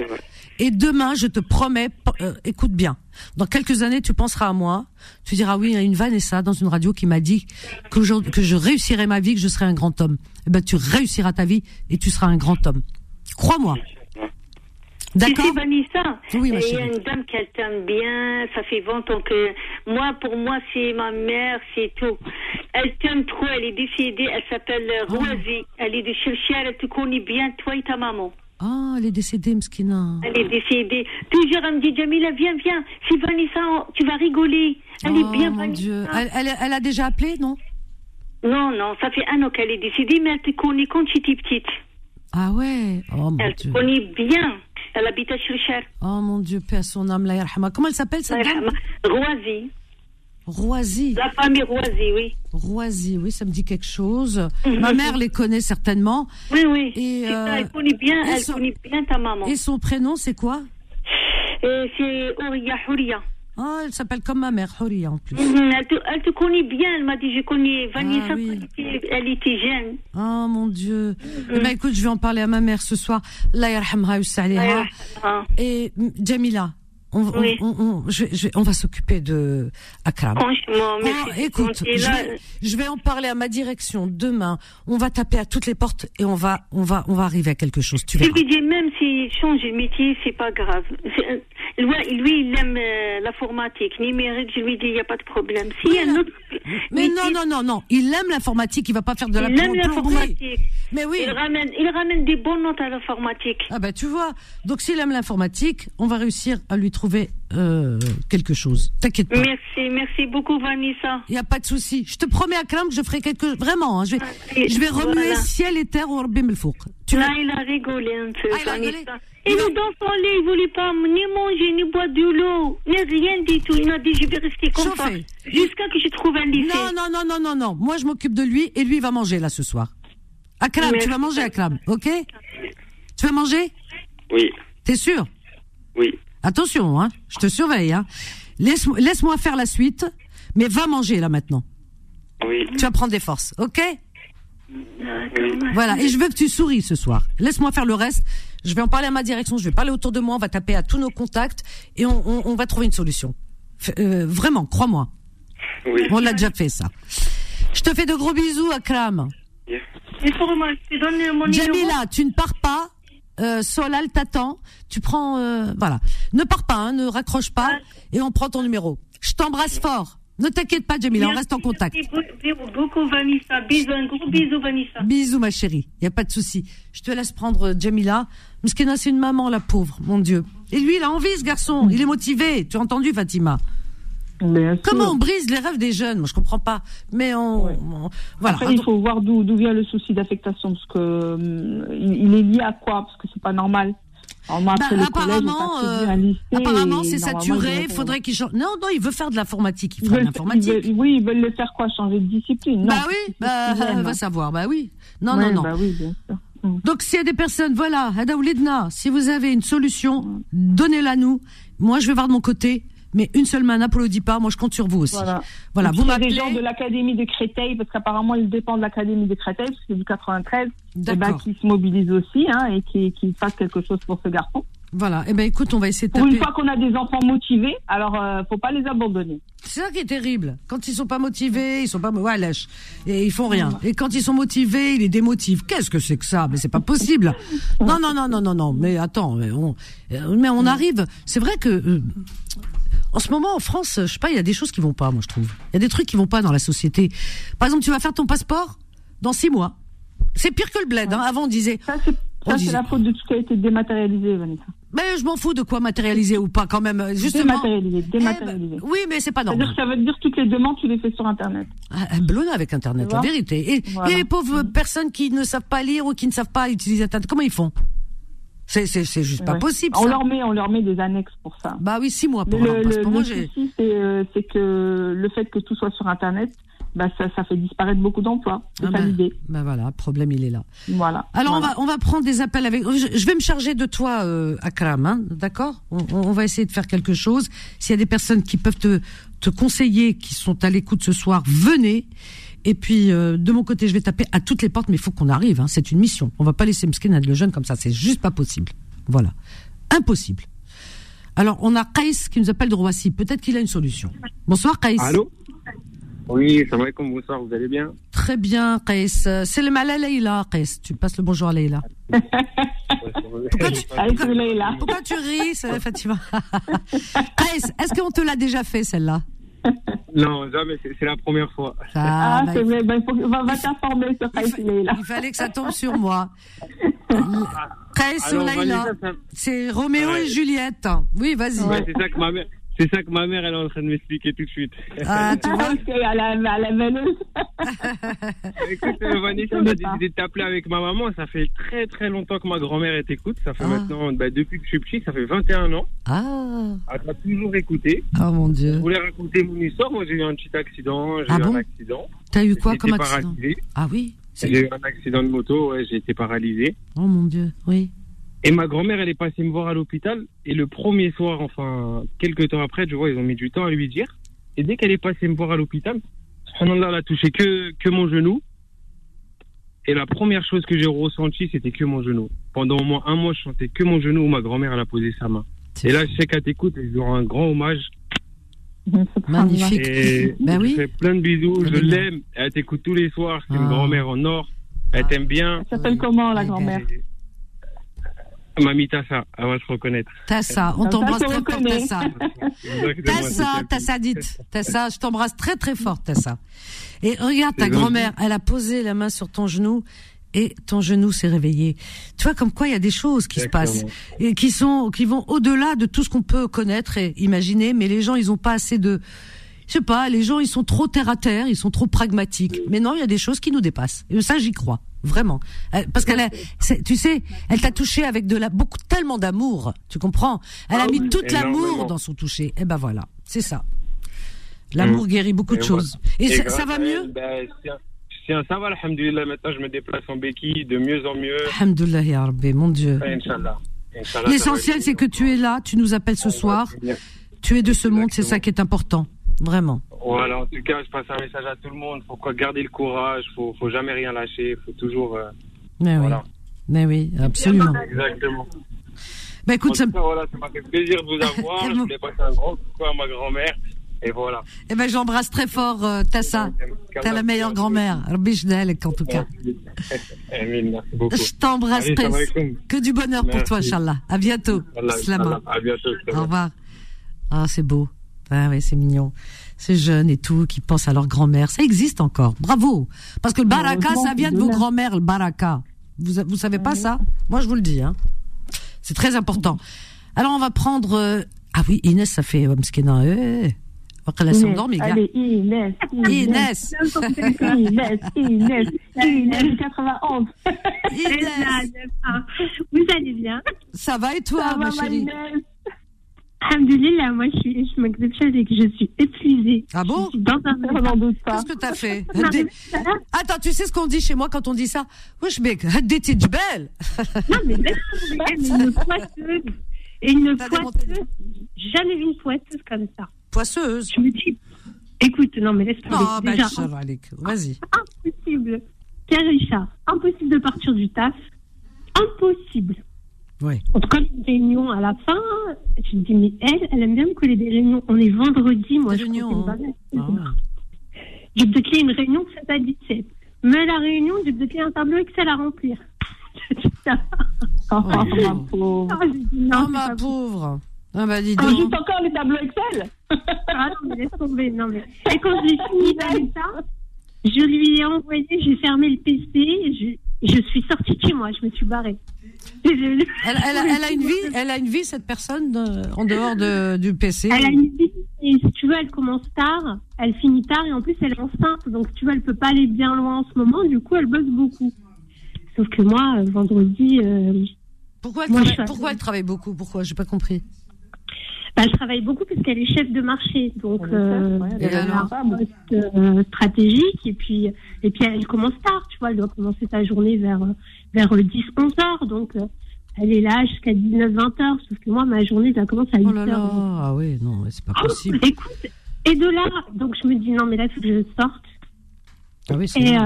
Et demain, je te promets, euh, écoute bien, dans quelques années, tu penseras à moi, tu diras oui, il y a une Vanessa dans une radio qui m'a dit que, que je réussirai ma vie, que je serai un grand homme. Eh ben, tu réussiras ta vie et tu seras un grand homme. Crois-moi. D'accord? C'est Vanessa. Oui, Il y a une dame qu'elle t'aime bien. Ça fait 20 ans que moi, pour moi, c'est ma mère, c'est tout. Elle t'aime trop. Elle est décédée. Elle s'appelle oh. Rosie. Elle est de Cherchère. Elle te connaît bien, toi et ta maman. Ah, elle est décédée, Mskina. Elle est décédée. Toujours, elle me dit, Jamila, viens, viens. C'est Vanessa, tu vas rigoler. Elle oh, est bien, mon Vanessa. Dieu. Elle, elle, elle, a déjà appelé, non? Non, non, ça fait un an qu'elle est décédée, mais elle te connaît quand tu étais petite. Ah ouais? Oh mon elle Dieu. te connaît bien. Elle habite à Cherchère. Oh mon Dieu, paix à son âme, la yarhama. Comment elle s'appelle, cette dame? Roisy. Roisy. La famille Roisy, oui. Roisy, oui, ça me dit quelque chose. Ma mère les connaît certainement. Oui, oui. Et, ça, elle connaît bien, elle son- connaît bien ta maman. Et son prénom, c'est quoi? C'est Ouria Houria. Ah, elle s'appelle comme ma mère, Horia en plus. Mhm, Elle te, elle te connaît bien, elle m'a dit, je connais Vanessa Ah, oui. quand elle était- elle était jeune. Oh mon Dieu. Eh ben écoute, je vais en parler à ma mère ce soir. La yarhamha. Ah. Et Jamila, on, on- Oui. on, on- je je on va s'occuper de Akram. Franchement, Oh, merci. écoute, je vais, je vais en parler à ma direction demain. On va taper à toutes les portes et on va, on va, on va arriver à quelque chose. Tu Je verras. lui dis, même s'il change de métier, c'est pas grave. Lui, lui, il aime euh, l'informatique, numérique, je lui dis, il n'y a pas de problème. A un autre. Mais non, non, non, non. Il aime l'informatique. Il va pas faire de la Il aime l'informatique. Mais oui. Il ramène, il ramène des bonnes notes à l'informatique. Ah bah tu vois. Donc s'il aime l'informatique, on va réussir à lui trouver euh, quelque chose. T'inquiète pas. Merci, merci beaucoup, Vanessa. Il n'y a pas de souci. Je te promets, Akram, que je ferai quelque Vraiment, hein, je vais, Ah, je vais remuer voilà. ciel et terre au Melfouk. Tu Là, vas- il a rigolé un peu, Ah, il a rigolé Et le dansant, là, il voulait pas ni manger, ni boire de l'eau, ni rien du tout. Il m'a dit, je vais rester comme ça. Jusqu'à que je trouve un lycée. Non, non, non, non, non, non. Moi, je m'occupe de lui et lui, il va manger là ce soir. Akram, Merci. tu vas manger, Akram, ok? Tu vas manger? Oui, T'es sûr? Oui. Attention, hein, je te surveille. Hein. Laisse, laisse-moi faire la suite, mais va manger là maintenant. Oui, Tu vas prendre des forces, ok? Voilà, et je veux que tu souris ce soir. Laisse-moi faire le reste. Je vais en parler à ma direction, je vais parler autour de moi, on va taper à tous nos contacts et on, on- on va trouver une solution. Euh, vraiment, crois-moi. Oui. On l'a déjà fait ça. Je te fais de gros bisous, Akram. Il faut moi, je te donne mon numéro. Jamila, tu ne pars pas. Euh, Solal t'attend. Tu prends, euh, voilà. Ne pars pas, hein, ne raccroche pas, et on prend ton numéro. Je t'embrasse fort. Ne t'inquiète pas, Jamila, on reste en contact. Merci beaucoup, Vanessa. Bisous, un gros bisou, Vanessa. Bisous, ma chérie. Y a pas de souci. Je te laisse prendre euh, Jamila. Mskena, c'est une maman, la pauvre, mon Dieu. Et lui, il a envie, ce garçon. Il est motivé. Tu as entendu, Fatima? Bien sûr. Comment on brise les rêves des jeunes? Moi, je comprends pas. Mais on, on- voilà. Après, il faut voir d'où d'où vient le souci d'affectation, parce que hum, il, il est lié à quoi? Parce que c'est pas normal. Bah, apparemment, euh, apparemment, c'est saturé. Il faudrait qu'il change. Non, non, il veut faire de l'informatique. Il fera de l'informatique. oui, ils veulent le faire quoi Changer de discipline Non. Bah oui, bah, qu'ils va savoir. Bah oui. Non, Ouais, non, non. Bah oui, bien sûr. Hum. Donc, s'il y a des personnes, voilà, Hada Oulidna, si vous avez une solution, donnez-la nous. Moi, je vais voir de mon côté. Mais une seule main n'applaudit pas. Moi, je compte sur vous aussi. Voilà. Voilà, Et vous m'appelez. gens de l'académie de Créteil, parce qu'apparemment, il dépend de l'académie de Créteil, parce que c'est du 93, et ben, D'accord. qui se mobilisent aussi, hein, et qui, qui fassent quelque chose pour ce garçon. Voilà. Eh ben, écoute, on va essayer de Pour une fois qu'on a des enfants motivés, alors, euh, faut pas les abandonner. C'est ça qui est terrible. Quand ils sont pas motivés, ils sont pas, ouais, lèche. Et ils font rien. Et quand ils sont motivés, ils les démotivent. Qu'est-ce que c'est que ça? Mais c'est pas possible. Non, non, non, non, non, non. Mais attends, mais on, euh, mais on arrive. C'est vrai que, euh, en ce moment, en France, je sais pas, il y a des choses qui vont pas, moi, je trouve. Il y a des trucs qui vont pas dans la société. Par exemple, tu vas faire ton passeport dans six mois. C'est pire que le bled, hein. Avant, on disait. Ça, c'est on ça, disait- c'est la faute de tout ce qui a été dématérialisé, Vanessa. Mais je m'en fous de quoi matérialiser ou pas, quand même. Justement. Dématérialisé, Eh ben, dématérialisé. oui, mais c'est pas normal. ça veut dire toutes les demandes, tu les fais sur Internet. Ah, Un blona avec Internet, la vérité. Et, Voilà. et les pauvres personnes qui ne savent pas lire ou qui ne savent pas utiliser Internet, comment ils font? C'est c'est c'est juste pas Ouais. possible. On leur met, on leur met des annexes pour ça. Bah oui, six mois pour le, le- Moi, le souci, c'est euh, c'est que le fait que tout soit sur Internet, bah, ça, ça fait disparaître beaucoup d'emplois. C'est Ah bah voilà, problème il est là. Voilà. Alors Voilà. on va on va prendre des appels avec. Je, je vais me charger de toi, euh, Akram, hein, d'accord? On, on va essayer de faire quelque chose. S'il y a des personnes qui peuvent te te conseiller, qui sont à l'écoute ce soir, venez. Et puis euh, de mon côté, je vais taper à toutes les portes, mais il faut qu'on arrive. Hein, c'est une mission. On va pas laisser Mskin le jeune comme ça. C'est juste pas possible. Voilà, impossible. Alors on a Kais qui nous appelle de Roissy. Peut-être qu'il a une solution. Bonsoir Kais. Allô? Oui, salam alaikum, bonsoir, vous allez bien? Très bien. Euh, C'est le mal à Leïla, Kais. Tu passes le bonjour à Leïla. Pourquoi tu, pourquoi- pourquoi tu ris, Fatima? Kais, est-ce qu'on te l'a déjà fait, celle-là? Non, jamais, c'est la première fois. Ah, bah, c'est il, vrai. Bah, il faut, va, va t'informer sur il fa- Kais, il est là. il fallait que ça tombe sur moi. Kais sur C'est Roméo Ouais. et Juliette. Oui, vas-y. Ouais, c'est ça que ma mère. C'est ça que ma mère elle est en train de m'expliquer tout de suite. Ah, tu vois à la, à la veineuse. Écoute, euh, Vanessa, on a décidé de t'appeler avec ma maman. Ça fait très très longtemps que ma grand-mère elle t'écoute. Ça fait Ah. maintenant, bah, depuis que je suis petit, ça fait 21 ans. Ah, Elle t'a toujours écouté. oh mon Je Dieu. voulais raconter mon histoire. Moi, j'ai eu un petit accident. J'ai Ah eu bon un accident. T'as eu quoi comme accident paralysé. Ah oui J'ai eu un accident de moto. Ouais, j'ai été paralysé. Oh mon Dieu, oui. Et ma grand-mère, elle est passée me voir à l'hôpital. Et le premier soir, enfin, quelques temps après, je vois, ils ont mis du temps à lui dire. Et dès qu'elle est passée me voir à l'hôpital, subhanallah, elle a touché que, que mon genou. Et la première chose que j'ai ressentie, c'était que mon genou. Pendant au moins un mois, je sentais que mon genou où ma grand-mère, elle a posé sa main. Et là, je sais qu'elle t'écoute je lui rends un grand hommage. Magnifique. Et Ben je oui. fais plein de bisous, je Ben l'aime. Elle t'écoute tous les soirs. C'est une Ah. grand-mère en or. Elle t'aime bien. Elle s'appelle comment, la Ouais, grand-mère? Mamie Tassa, elle va se reconnaître. Tassa, on Ça, t'embrasse très fort. Tassa. Tassa, Tassa dite. Tassa, je t'embrasse très très fort, Tassa. Et regarde, ta grand-mère, elle a posé la main sur ton genou et ton genou s'est réveillé. Tu vois comme quoi il y a des choses qui se passent et qui sont qui vont au-delà de tout ce qu'on peut connaître et imaginer. Mais les gens, ils ont pas assez de, je sais pas, les gens, ils sont trop terre à terre, ils sont trop pragmatiques. Mais non, il y a des choses qui nous dépassent. Et ça, j'y crois vraiment. Parce qu'elle, tu sais, elle t'a touché avec de la beaucoup tellement d'amour. Tu comprends? Elle a ah mis tout l'amour dans son toucher. Et eh ben voilà, c'est ça. L'amour guérit beaucoup de choses. Et, ça, va mieux? ben, ça va, alhamdoulilah. Maintenant, je me déplace en béquille de mieux en mieux. Alhamdoulilah, ya Rabbi, mon Dieu. L'essentiel, c'est que tu es là, tu nous appelles ce soir. Tu es de ce monde, c'est ça qui est important. Vraiment. Voilà, en tout cas, je passe un message à tout le monde. Faut quoi garder le courage, faut, faut jamais rien lâcher, faut toujours. Euh, Mais voilà. oui. Mais oui, absolument. Exactement. Bah écoute, ça... voilà, ça m'a fait plaisir de vous avoir. je voulais passer un grand coucou à ma grand-mère. Et voilà. Eh ben, j'embrasse très fort euh, Tassa. T'as la meilleure grand-mère. en tout cas. merci beaucoup. Je t'embrasse très Que du bonheur pour toi, Inch'Allah. À bientôt. À bientôt. Au revoir. Ah, c'est beau. Ah ouais, c'est mignon. Ces jeunes et tout qui pensent à leur grand-mère. Ça existe encore. Bravo. Parce que le baraka, ça vient de vos grand-mères, le baraka. Vous, vous savez pas ça? Moi, je vous le dis, hein. C'est très important. Alors, on va prendre, euh, ah oui, Inès, ça fait, euh, mskina, eh. Elle s'est endormie, Allez, Inès. Inès. Inès. Inès. Inès. 91. Inès. Vous allez bien? Ça va et toi, ma chérie? Alhamdulillah, moi je suis je et que je suis épuisée. Ah bon? Dans un Qu'est-ce que t'as fait? Attends, tu sais ce qu'on dit chez moi quand on dit ça? Wesh mec, Haddeti belle Non mais une poisseuse. Et une poisseuse, jamais vu une poisseuse comme ça. Poisseuse Je me dis, écoute, non mais laisse tomber. Oh, Déjà, vas-y. Impossible. Karisha, impossible de partir du taf. Impossible. Ouais. En tout cas, les réunions à la fin, je me dis, mais elle, elle aime bien me coller des réunions. On est vendredi, moi, je réunions, hein. ah. Je te une réunion de 7 à 17. Mais la réunion, je te créer un tableau Excel à remplir. oh, ma pauvre. Ah, non, oh, ma pauvre. Ah bah dis donc. juste encore les tableaux Excel Ah non, mais laisse tomber. Non, mais... Et quand j'ai fini avec ça, je lui ai envoyé, j'ai fermé le PC, je, je suis sortie de chez moi, je me suis barrée. Elle, elle, a une vie, elle a une vie cette personne en dehors de, du PC. Elle a une vie. Et si tu veux, elle commence tard, elle finit tard et en plus elle est enceinte, donc tu vois, elle peut pas aller bien loin en ce moment. Du coup, elle bosse beaucoup. Sauf que moi, euh, vendredi. Euh, pourquoi elle, travaille, pourquoi elle travaille beaucoup? Pourquoi? J'ai pas compris. Bah, elle travaille beaucoup parce qu'elle est chef de marché, donc euh, elle a un poste euh, stratégique et puis et puis elle commence tard, tu vois, elle doit commencer sa journée vers vers 10 11 heures, donc euh, elle est là jusqu'à 19 20 heures, sauf que moi ma journée ça commence à 8 oh là là. Ah oui, non, c'est pas possible. écoute, et de là, donc je me dis non mais là il faut que je sorte. Ah oui, c'est et,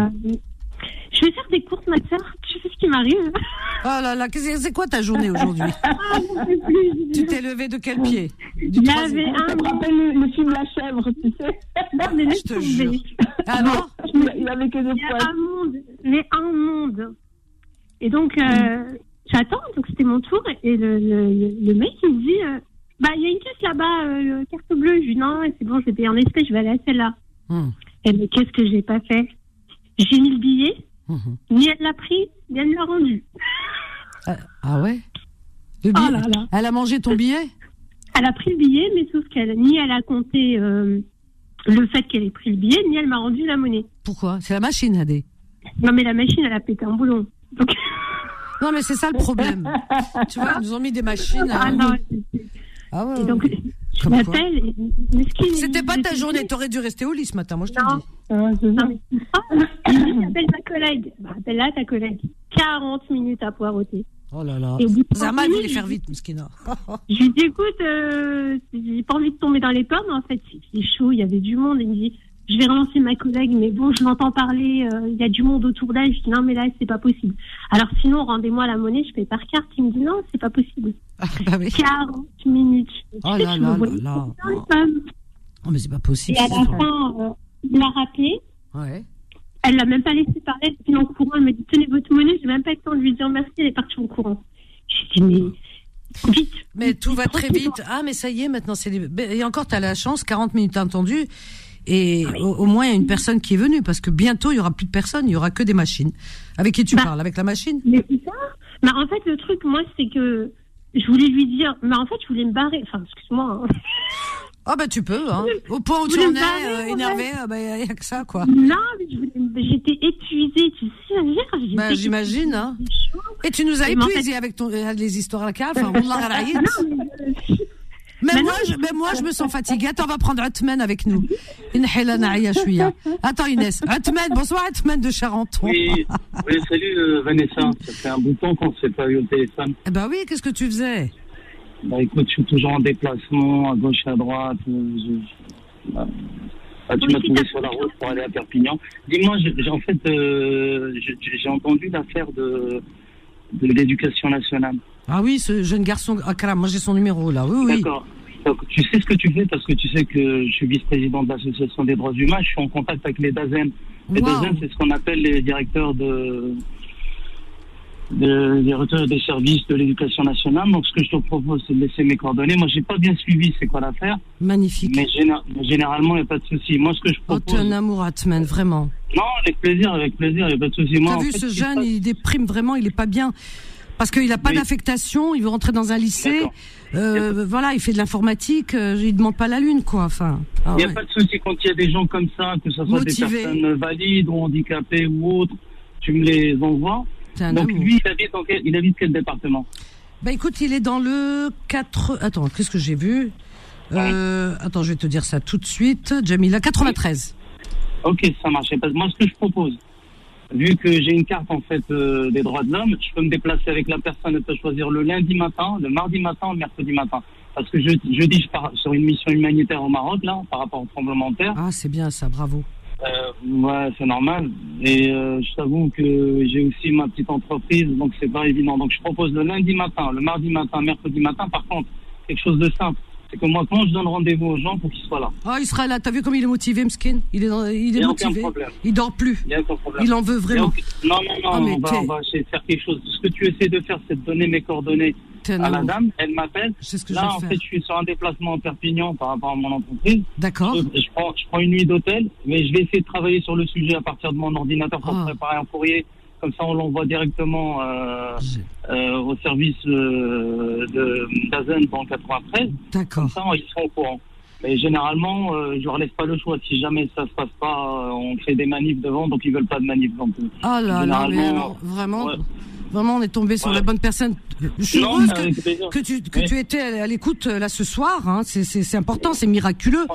je vais faire des courses, ma soeur. Tu sais ce qui m'arrive Oh là là, c'est quoi ta journée aujourd'hui? Ah, Tu t'es levé de quel pied? Il y avait un. rappelle le, film La chèvre, tu sais Non, mais je te jure. Ah non? Il avait que des poils. un monde, mais un monde. Et donc, euh, j'attends, donc c'était mon tour, et le, le, mec, il me dit euh, Bah, il y a une caisse là-bas, euh, carte bleue. Je dis Non, c'est bon, je vais payer en espèces, je vais aller à celle-là. Hmm. Et mais qu'est-ce que j'ai pas fait? J'ai mis le billet. Ni elle l'a pris, ni elle l'a rendu. Euh, ah ouais? Le oh Elle a mangé ton billet? Elle a pris le billet, mais sauf qu'elle ni elle a compté le fait qu'elle ait pris le billet, ni elle m'a rendu la monnaie. Pourquoi? C'est la machine, Adé. Non, mais la machine, elle a pété un boulon. Non, mais c'est ça le problème. tu vois, ils nous ont mis des machines. Ah non. Ah ouais. Et donc, je m'appelle. C'était pas ta journée, t'aurais dû rester au lit ce matin, moi je te le dis. Non, J'appelle ta collègue. Bah, appelle là ta collègue. 40 minutes à poireauter. Oh là là. Zama voulait faire vite, Mouskina. je lui dis écoute, euh, j'ai pas envie de tomber dans les pommes. En fait, c'est chaud, il y avait du monde. Il me dit je vais relancer ma collègue, mais bon, je l'entends parler, euh, il y a du monde autour d'elle. Je dis non, mais là, c'est pas possible. Alors sinon, rendez-moi la monnaie, je paye par carte. Il me dit non, c'est pas possible. Ah, bah oui. 40 minutes. Oh là là là là. Oh, mais c'est pas possible. Et à la fin, euh, il l'a rappelé. Ouais. Elle l'a même pas laissé parler, elle est en courant. Elle m'a dit tenez votre monnaie, j'ai même pas eu le temps de lui dire merci, elle est partie en courant. J'ai dit mais vite. Mais tout va très vite. Ah, mais ça y est, maintenant, c'est. Et encore, tu as la chance, 40 minutes entendues. Et au, moins, il y a une personne qui est venue, parce que bientôt, il y aura plus de personnes, il y aura que des machines. Avec qui tu bah, parles? Avec la machine? Mais c'est ça. Bah, en fait, le truc, moi, c'est que je voulais lui dire, mais en fait, je voulais me barrer. Enfin, excuse-moi. Hein. Ah bah tu peux, hein. Au point où tu en es, euh, énervé, il ah bah, n'y a que ça, quoi. Non, mais j'étais épuisée, tu sais. Bah j'imagine, hein. Et tu nous as épuisés avec ton, euh, les histoires à la cave, mais moi, je, mais moi, je me sens fatiguée. Attends, on va prendre Atman avec nous. Attends, Inès. Atman, bonsoir Atman de Charenton. Oui, oui salut euh, Vanessa. Ça fait un bout de temps qu'on ne s'est pas eu au téléphone. Eh ben oui, qu'est-ce que tu faisais? Bah écoute, je suis toujours en déplacement, à gauche à droite. Euh, bah, ah, tu m'as trouvé sur la route pour aller à Perpignan. Dis-moi, en fait, euh, j'ai entendu l'affaire de, de l'éducation nationale. Ah oui, ce jeune garçon, ah, moi j'ai son numéro là, oui, oui. D'accord. Donc, tu sais ce que tu fais parce que tu sais que je suis vice-président de l'Association des droits humains. Je suis en contact avec les DAZEN. Les DAZEN, c'est ce qu'on appelle les directeurs de, de, des des services de l'éducation nationale. Donc, ce que je te propose, c'est de laisser mes coordonnées. Moi, j'ai pas bien suivi c'est quoi l'affaire. Magnifique. Mais généralement, il n'y a pas de souci. Moi, ce que je propose. Oh, tu un amour, Atman, vraiment. Non, avec plaisir, avec plaisir, il n'y a pas de souci. T'as vu ce jeune, il déprime vraiment, il est pas bien. Parce qu'il n'a pas d'affectation, il veut rentrer dans un lycée. Euh, voilà, il fait de l'informatique, euh, il ne demande pas la lune, quoi. Enfin, ah il n'y a pas de souci quand il y a des gens comme ça, que ce soit des personnes valides ou handicapées ou autres, tu me les envoies. Donc lui, il habite, quel, il habite quel département? Bah écoute, il est dans le 4... Attends, qu'est-ce que j'ai vu? Euh, Attends, je vais te dire ça tout de suite. Jamila, 93. Ok, ça marche. Moi, ce que je propose, vu que j'ai une carte en fait euh, des droits de l'homme, je peux me déplacer avec la personne. Elle peut choisir le lundi matin, le mardi matin, le mercredi matin. Parce que je, jeudi, je pars sur une mission humanitaire au Maroc là, par rapport au tremblement de terre. Ah, c'est bien ça, bravo. Euh, ouais, c'est normal. Et euh, je t'avoue que j'ai aussi ma petite entreprise, donc c'est pas évident. Donc je propose le lundi matin, le mardi matin, mercredi matin. Par contre, quelque chose de simple c'est que moi, quand je donne rendez-vous aux gens pour qu'ils soient là. Ah, il sera là. T'as vu comme il est motivé, Mskin? Il est, il est motivé. Il dort plus. Il, il en veut vraiment. Non, non, non, ah, on, va, on, va, essayer de faire quelque chose. Ce que tu essaies de faire, c'est de donner mes coordonnées à la dame. Elle m'appelle. Ce que là, en fait, je suis sur un déplacement en Perpignan par rapport à mon entreprise. D'accord. Je, prends, je prends une nuit d'hôtel, mais je vais essayer de travailler sur le sujet à partir de mon ordinateur pour ah. préparer un courrier comme ça, on l'envoie directement euh, euh, au service euh, de d'Azen dans 93. D'accord. Comme ça, ils seront au courant. Mais généralement, je leur laisse pas le choix. Si jamais ça se passe pas, on fait des manifs devant, donc ils veulent pas de manifs. Donc, ah là là, vraiment. Vraiment, on est tombé sur la bonne personne. Je suis heureuse que, tu, que tu étais à l'écoute euh, là ce soir. Hein. C'est important, c'est miraculeux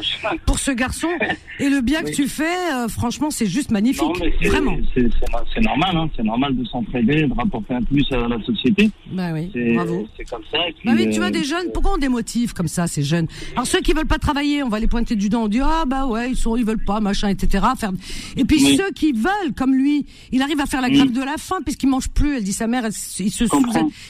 pour ce garçon. Et le bien que tu fais, euh, franchement, c'est juste magnifique. Vraiment. C'est normal, hein. c'est normal de s'entraider, de rapporter un plus à la société. Bah oui, bravo. C'est comme ça. Bah oui, tu vois, des jeunes, pourquoi on démotive comme ça, ces jeunes? Alors ceux qui veulent pas travailler, on va les pointer du doigt, on dit ah bah ouais, ils sont, ils veulent pas, machin, etc. Faire... Et puis ceux qui veulent, comme lui, il arrive à faire la grève de la faim puisqu'il mange plus. Elle dit sa mère, il se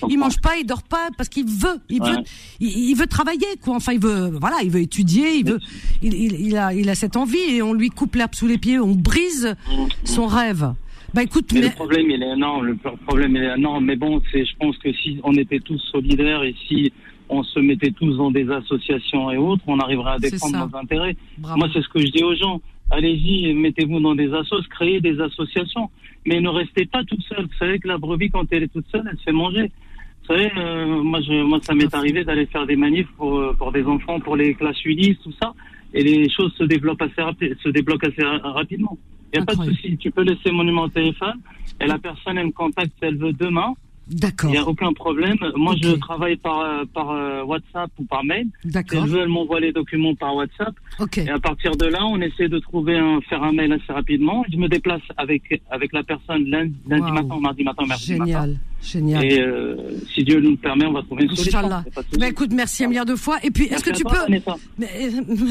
il mange pas, il dort pas parce qu'il veut, il veut, il, veut travailler quoi. Enfin, il veut, voilà, il veut étudier, il veut, il, il, a, il a cette envie et on lui coupe l'herbe sous les pieds, on brise son rêve. Bah écoute, mais, le problème il est énorme, le problème il est énorme. Mais bon, c'est, je pense que si on était tous solidaires et si on se mettait tous dans des associations et autres, on arriverait à défendre nos intérêts. Moi, c'est ce que je dis aux gens. Allez-y, mettez-vous dans des assos, créez des associations mais ne restez pas toute seule. Vous savez que la brebis, quand elle est toute seule, elle se fait manger. Vous savez, euh, moi, je, moi, ça m'est arrivé d'aller faire des manifs pour, euh, pour des enfants, pour les classes UNIS, tout ça, et les choses se développent assez, se débloquent assez rapidement. Il n'y a pas de souci. Tu peux laisser mon numéro de téléphone, et la personne, elle me contacte si elle veut demain. D'accord. Il n'y a aucun problème. Moi, je travaille par, euh, par euh, WhatsApp ou par mail. D'accord. Si elle veut, elle m'envoie les documents par WhatsApp. Ok. Et à partir de là, on essaie de trouver un, faire un mail assez rapidement. Je me déplace avec, avec la personne lundi, lundi matin, mardi matin, mercredi matin. Génial. Et euh, si Dieu nous le permet, on va trouver une solution. Inch'Allah. Bah, écoute, merci un milliard de fois. Et puis, est-ce que tu peux. Mais,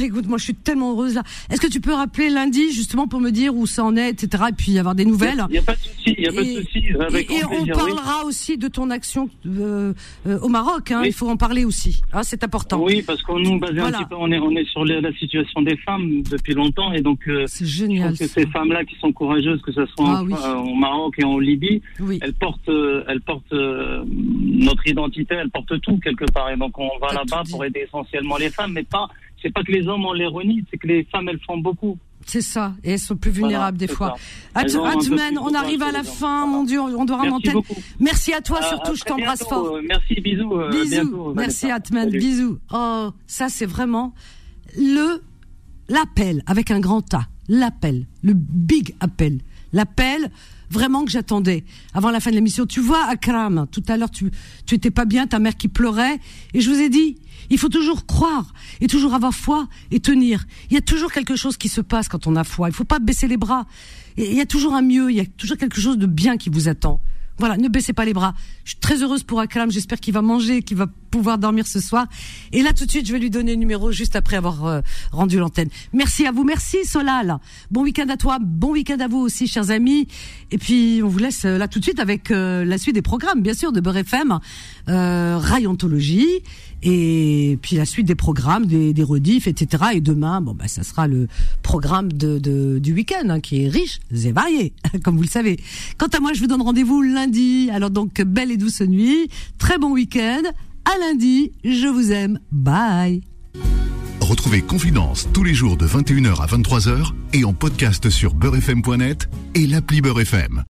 écoute, moi, je suis tellement heureuse là. Est-ce que tu peux rappeler lundi, justement, pour me dire où ça en est, etc., et puis avoir des nouvelles Il n'y a pas de souci, il n'y a pas de souci. Et, on parlera aussi de ton action euh, euh, au Maroc, hein, il faut en parler aussi. Hein, c'est important. Oui, parce qu'on nous base un petit peu, on est, on est sur la, situation des femmes depuis longtemps, et donc. c'est génial. Je que ces femmes-là qui sont courageuses, que ce soit ah au Maroc et en Libye, elles portent elle porte euh, notre identité, elle porte tout quelque part. Et donc on va là-bas pour aider essentiellement les femmes, mais pas c'est pas que les hommes ont l'ironie, c'est que les femmes elles font beaucoup. C'est ça, et elles sont plus vulnérables des fois. Atman, on arrive à la fin, mon Dieu, on doit rendre antenne. Merci à toi, surtout, je t'embrasse fort. Merci, bisous. Euh, bisous, merci Atman, bisous. Oh, ça c'est vraiment le l'appel avec un grand A, l'appel, le big appel, l'appel vraiment que j'attendais avant la fin de l'émission. Tu vois, Akram, tout à l'heure, tu, tu étais pas bien, ta mère qui pleurait, et je vous ai dit, il faut toujours croire et toujours avoir foi et tenir. Il y a toujours quelque chose qui se passe quand on a foi. Il faut pas baisser les bras. Il y a toujours un mieux, il y a toujours quelque chose de bien qui vous attend. Voilà, ne baissez pas les bras. Je suis très heureuse pour Akram. J'espère qu'il va manger, qu'il va pouvoir dormir ce soir. Et là, tout de suite, je vais lui donner le numéro juste après avoir euh, rendu l'antenne. Merci à vous. Merci, Solal. Bon week-end à toi. Bon week-end à vous aussi, chers amis. Et puis, on vous laisse euh, là tout de suite avec euh, la suite des programmes, bien sûr, de Beurre FM, euh, et puis la suite des programmes, des, des rediffs, etc. Et demain, bon bah ça sera le programme de, de du week-end hein, qui est riche et varié, comme vous le savez. Quant à moi, je vous donne rendez-vous lundi. Alors donc belle et douce nuit, très bon week-end. À lundi, je vous aime. Bye. Retrouvez Confidence tous les jours de 21h à 23h et en podcast sur beurrefm.net et l'appli Beurrefm.